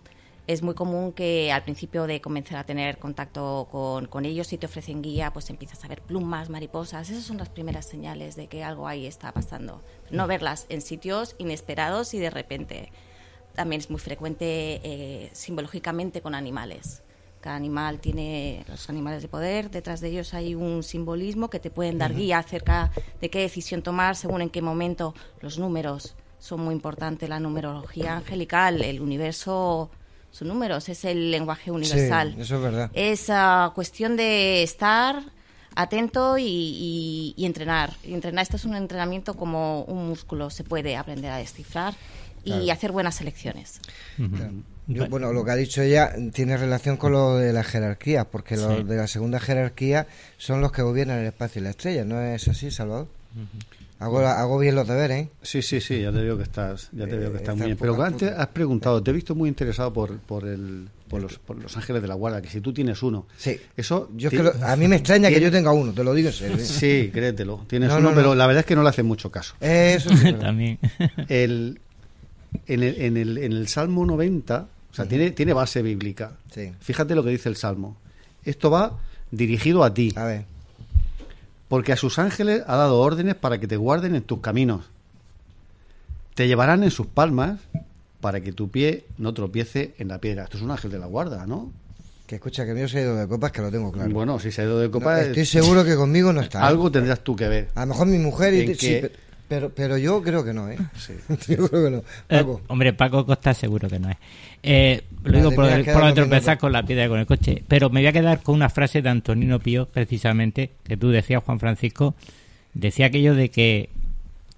Speaker 11: Es muy común que al principio de comenzar a tener contacto con, con ellos, si te ofrecen guía, pues empiezas a ver plumas, mariposas. Esas son las primeras señales de que algo ahí está pasando. No verlas en sitios inesperados y de repente también es muy frecuente eh, simbológicamente con animales. Cada animal tiene los animales de poder, detrás de ellos hay un simbolismo que te pueden dar
Speaker 15: Ujú.
Speaker 11: guía acerca de qué decisión tomar según en qué momento. Los números son muy importantes, la numerología angelical, el universo son números, es el lenguaje universal.
Speaker 2: Sí, eso es verdad.
Speaker 11: Es ah, cuestión de estar atento y, y- y entrenar. Y entrenar, esto es un entrenamiento como un músculo, se puede aprender a descifrar y
Speaker 2: Claro.
Speaker 11: hacer buenas elecciones.
Speaker 2: Yo, bueno, lo que ha dicho ella tiene relación con lo de la jerarquía, porque los
Speaker 13: Sí.
Speaker 2: de la segunda jerarquía son los que gobiernan el espacio y la estrella, ¿no es así, Salvador? Hago, hago bien los deberes, ¿eh?
Speaker 13: Sí, sí, sí, ya te veo que estás, ya te
Speaker 2: Eh,
Speaker 13: veo que estás
Speaker 2: estás
Speaker 13: muy bien. Pero antes has preguntado, te he visto muy interesado por, por, el, por, los, por los ángeles de la guarda, que si tú tienes uno.
Speaker 2: Sí.
Speaker 13: Eso
Speaker 2: Yo es que lo- a mí me extraña que yo tenga uno, te lo digo en serio. ¿eh?
Speaker 13: Sí, créetelo. Tienes
Speaker 2: No,
Speaker 13: uno,
Speaker 2: no,
Speaker 13: pero la verdad es que no le hace mucho caso.
Speaker 2: Eso sí, <laughs>
Speaker 14: También.
Speaker 13: El, en, el, en, el, en el Salmo 90, o sea, tiene, tiene base bíblica.
Speaker 2: Sí.
Speaker 13: Fíjate lo que dice el Salmo. Esto va dirigido a ti.
Speaker 2: A ver.
Speaker 13: Porque a sus ángeles ha dado órdenes para que te guarden en tus caminos. Te llevarán en sus palmas para que tu pie no tropiece en la piedra. Esto es un ángel de la guarda, ¿no?
Speaker 2: Que escucha, que mío se ha ido de copas, que lo tengo claro.
Speaker 13: Bueno, si se ha ido de copa...
Speaker 2: No, estoy seguro que conmigo no está. ¿eh?
Speaker 13: Algo tendrás tú que ver.
Speaker 2: A lo mejor mi mujer... Y
Speaker 13: En
Speaker 2: sí,
Speaker 13: que-
Speaker 2: pero, pero yo creo que no, ¿eh? <laughs> <laughs> yo creo que no.
Speaker 14: Eh, hombre, Paco Costa seguro que no es. Eh, lo digo por, el- por tropezar
Speaker 2: co-
Speaker 14: con la piedra con el coche. Pero me voy a quedar con una frase de Antonino Pío, precisamente, que tú decías, Juan Francisco. Decía aquello de que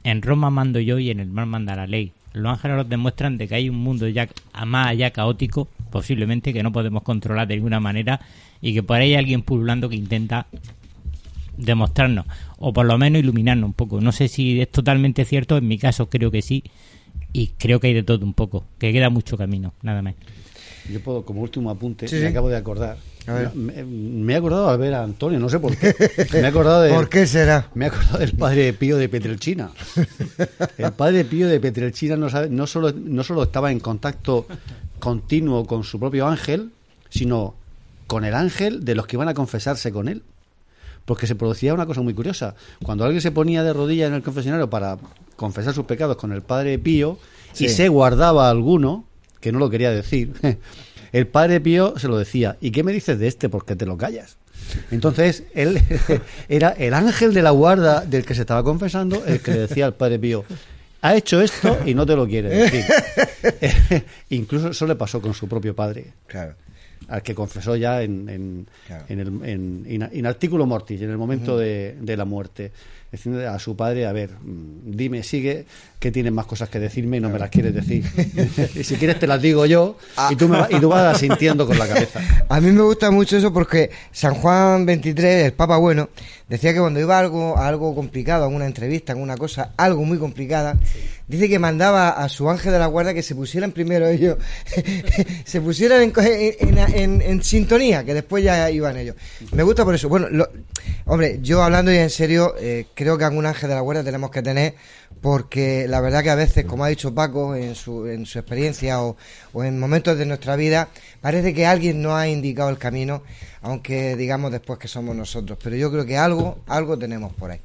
Speaker 14: en Roma mando yo y en el mar manda la ley. Los ángeles nos demuestran de que hay un mundo ya más allá caótico, posiblemente, que no podemos controlar de ninguna manera y que por ahí hay alguien pululando que intenta demostrarnos o por lo menos iluminarnos un poco. No sé si es totalmente cierto, en mi caso creo que sí y creo que hay de todo un poco, que queda mucho camino, nada más.
Speaker 13: Yo puedo, como último apunte,
Speaker 2: Sí,
Speaker 13: me acabo de acordar.
Speaker 2: A ver.
Speaker 13: Me, me he acordado al ver a Antonio, no sé por qué. Me he acordado de, <laughs>
Speaker 2: ¿Por qué será?
Speaker 13: Me he acordado del padre Pío de Petrelchina. El padre Pío de Petrelchina no, sabe- no, solo, no solo estaba en contacto continuo con su propio ángel, sino con el ángel de los que iban a confesarse con él. Porque se producía una cosa muy curiosa. Cuando alguien se ponía de rodillas en el confesionario para confesar sus pecados con el padre Pío
Speaker 2: Sí.
Speaker 13: y se guardaba alguno, que no lo quería decir, <laughs> el padre Pío se lo decía, ¿y qué me dices de este? Porque te lo callas. Entonces, él <laughs> era el ángel de la guarda del que se estaba confesando, el que le decía al padre Pío, ha hecho esto y no te lo quiere decir. <laughs> Incluso eso le pasó con su propio padre.
Speaker 2: Claro.
Speaker 13: Al que confesó ya en, en,
Speaker 2: Claro.
Speaker 13: en el, en, in- in articulo mortis, en el momento de, de la muerte. Diciendo a su padre, a ver, dime, sigue, que tienes más cosas que decirme y no me las quieres decir. <laughs> y si quieres te las digo yo y tú, me va- y tú vas asintiendo con la cabeza.
Speaker 2: A mí me gusta mucho eso porque San Juan 23, el Papa Bueno, decía que cuando iba a algo, a algo complicado, a una entrevista, a una cosa, algo muy complicada, dice que mandaba a su ángel de la guarda que se pusieran primero ellos, <laughs> se pusieran en, en- en- en sintonía, que después ya iban ellos. Me gusta por eso. Bueno, lo- hombre, yo hablando ya en serio, eh, creo que algún ángel de la guarda tenemos que tener porque la verdad que a veces, como ha dicho Paco en su, en su experiencia o, o en momentos de nuestra vida, parece que alguien nos ha indicado el camino, aunque digamos después que somos nosotros. Pero yo creo que algo, algo tenemos por ahí.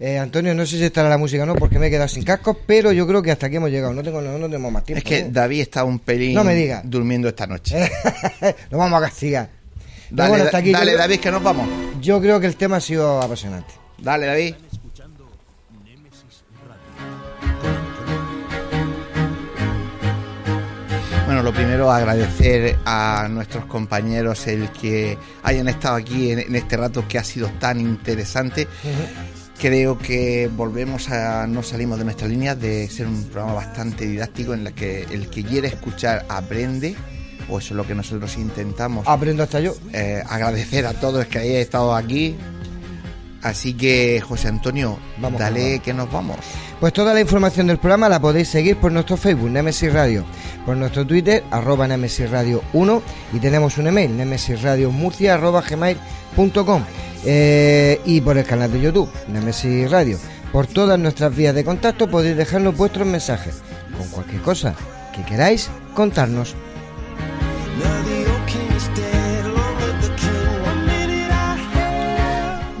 Speaker 2: Eh, Antonio, no sé si estará la música o no, porque me he quedado sin cascos, pero yo creo que hasta aquí hemos llegado. No tengo, no, no tenemos más tiempo.
Speaker 1: Es que
Speaker 2: ¿no?
Speaker 1: David está un pelín
Speaker 2: No me diga.
Speaker 1: durmiendo esta noche. <laughs>
Speaker 2: Lo vamos a castigar.
Speaker 1: Dale,
Speaker 2: bueno, hasta aquí.
Speaker 1: dale
Speaker 2: Yo-
Speaker 1: David, que nos vamos.
Speaker 2: Yo creo que el tema ha sido apasionante.
Speaker 1: Dale, David. Bueno, lo primero agradecer a nuestros compañeros el que hayan estado aquí en, en este rato que ha sido tan interesante. Creo que volvemos a no salimos de nuestra línea de ser un programa bastante didáctico en la que el que quiere escuchar aprende, o eso es lo que nosotros intentamos.
Speaker 2: Aprendo hasta yo.
Speaker 1: Eh, agradecer a todos que hayáis estado aquí. Así que, José Antonio,
Speaker 2: Vamos,
Speaker 1: dale
Speaker 2: vamos.
Speaker 1: que nos vamos.
Speaker 2: Pues toda la información del programa la podéis seguir por nuestro Facebook, Nemesis Radio, por nuestro Twitter, arroba Nemesis Radio 1, y tenemos un email, nemesisradiomurcia, arroba gmail.com, eh, y por el canal de YouTube, Nemesis Radio. Por todas nuestras vías de contacto podéis dejarnos vuestros mensajes, con cualquier cosa que queráis contarnos.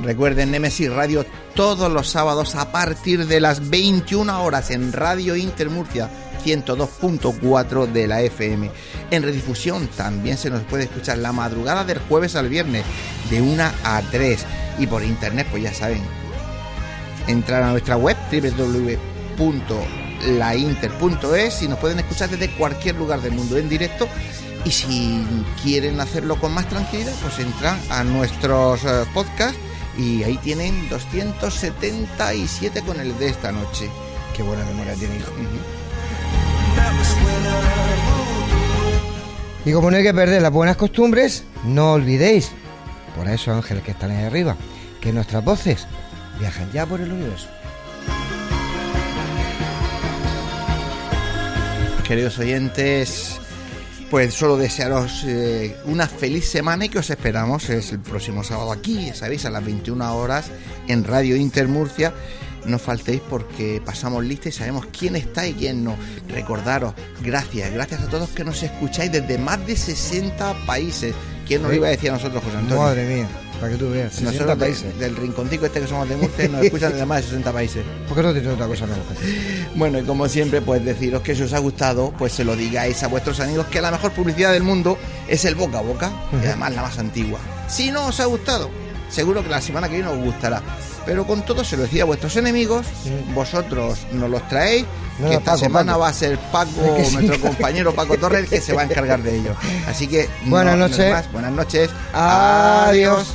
Speaker 1: Recuerden Nemesis Radio todos los sábados a partir de las 21 horas en Radio Intermurcia 102.4 de la FM. En redifusión también se nos puede escuchar la madrugada del jueves al viernes de 1 a 3 y por internet pues ya saben entrar a nuestra web www.lainter.es y nos pueden escuchar desde cualquier lugar del mundo en directo y si quieren hacerlo con más tranquilidad pues entran a nuestros eh, podcasts Y ahí tienen 277 con el de esta noche.
Speaker 2: Qué buena memoria tiene, hijo. Y como no hay que perder las buenas costumbres, no olvidéis, por eso ángeles que están ahí arriba, que nuestras voces viajan ya por el universo.
Speaker 1: Queridos oyentes, pues solo desearos eh, una feliz semana y que os esperamos es el próximo sábado aquí, ya sabéis, a las 21 horas en Radio Inter Murcia. No faltéis porque pasamos lista y sabemos quién está y quién no. Recordaros, gracias, gracias a todos que nos escucháis desde más de 60 países. ¿Quién nos lo iba a decir a nosotros, José Antonio?
Speaker 2: Madre mía, para que tú veas, 60
Speaker 1: Nosotros de-
Speaker 2: países.
Speaker 1: del rincontico este que somos de Murcia nos escuchan desde más de 60 países.
Speaker 2: ¿Por qué no tienes otra cosa menos?
Speaker 1: Bueno, y como siempre, pues deciros que si os ha gustado, pues se lo digáis a vuestros amigos que la mejor publicidad del mundo es el boca a boca, y además la más antigua. Si no os ha gustado, seguro que la semana que viene os gustará. Pero con todo se lo decía a vuestros enemigos, vosotros nos los traéis,
Speaker 2: No,
Speaker 1: que
Speaker 2: no,
Speaker 1: esta
Speaker 2: Paco,
Speaker 1: semana
Speaker 2: Paco.
Speaker 1: va a ser Paco,
Speaker 2: Es que sí.
Speaker 1: nuestro compañero Paco Torres, que se va a encargar de ello. Así que
Speaker 2: Buenas
Speaker 1: no- no
Speaker 2: noches.
Speaker 1: más, buenas noches.
Speaker 2: Adiós.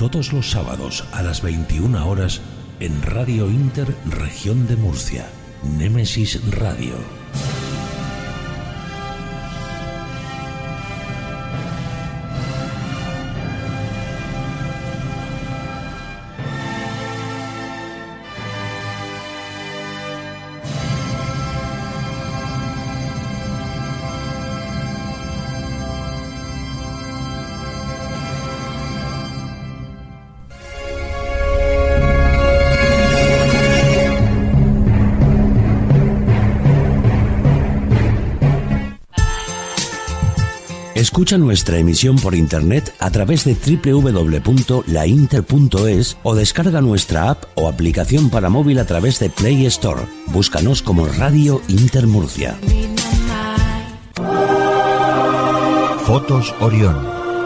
Speaker 4: Todos los sábados a las 21 horas en Radio Inter Región de Murcia. Némesis Radio.
Speaker 15: Escucha nuestra emisión por internet a través de www.lainter.es o descarga nuestra app o aplicación para móvil a través de Play Store. Búscanos como Radio Inter Murcia.
Speaker 16: Fotos Orión.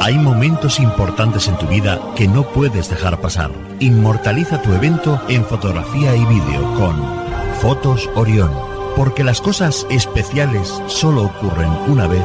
Speaker 16: Hay momentos importantes en tu vida que no puedes dejar pasar. Inmortaliza tu evento en fotografía y vídeo con Fotos Orión. Porque las cosas especiales solo ocurren una vez.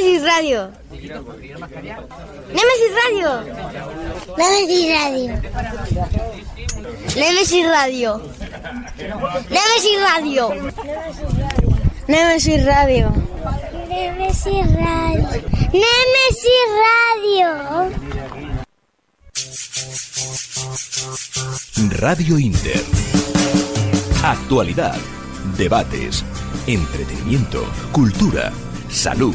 Speaker 17: Nemesis Radio. Nemesis Radio. Nemesis Radio. Nemesis Radio. Nemesis Radio. Nemesis Radio. Nemesis Radio. Nemesis Radio.
Speaker 18: Radio Inter.
Speaker 4: Actualidad, debates, entretenimiento, cultura, salud,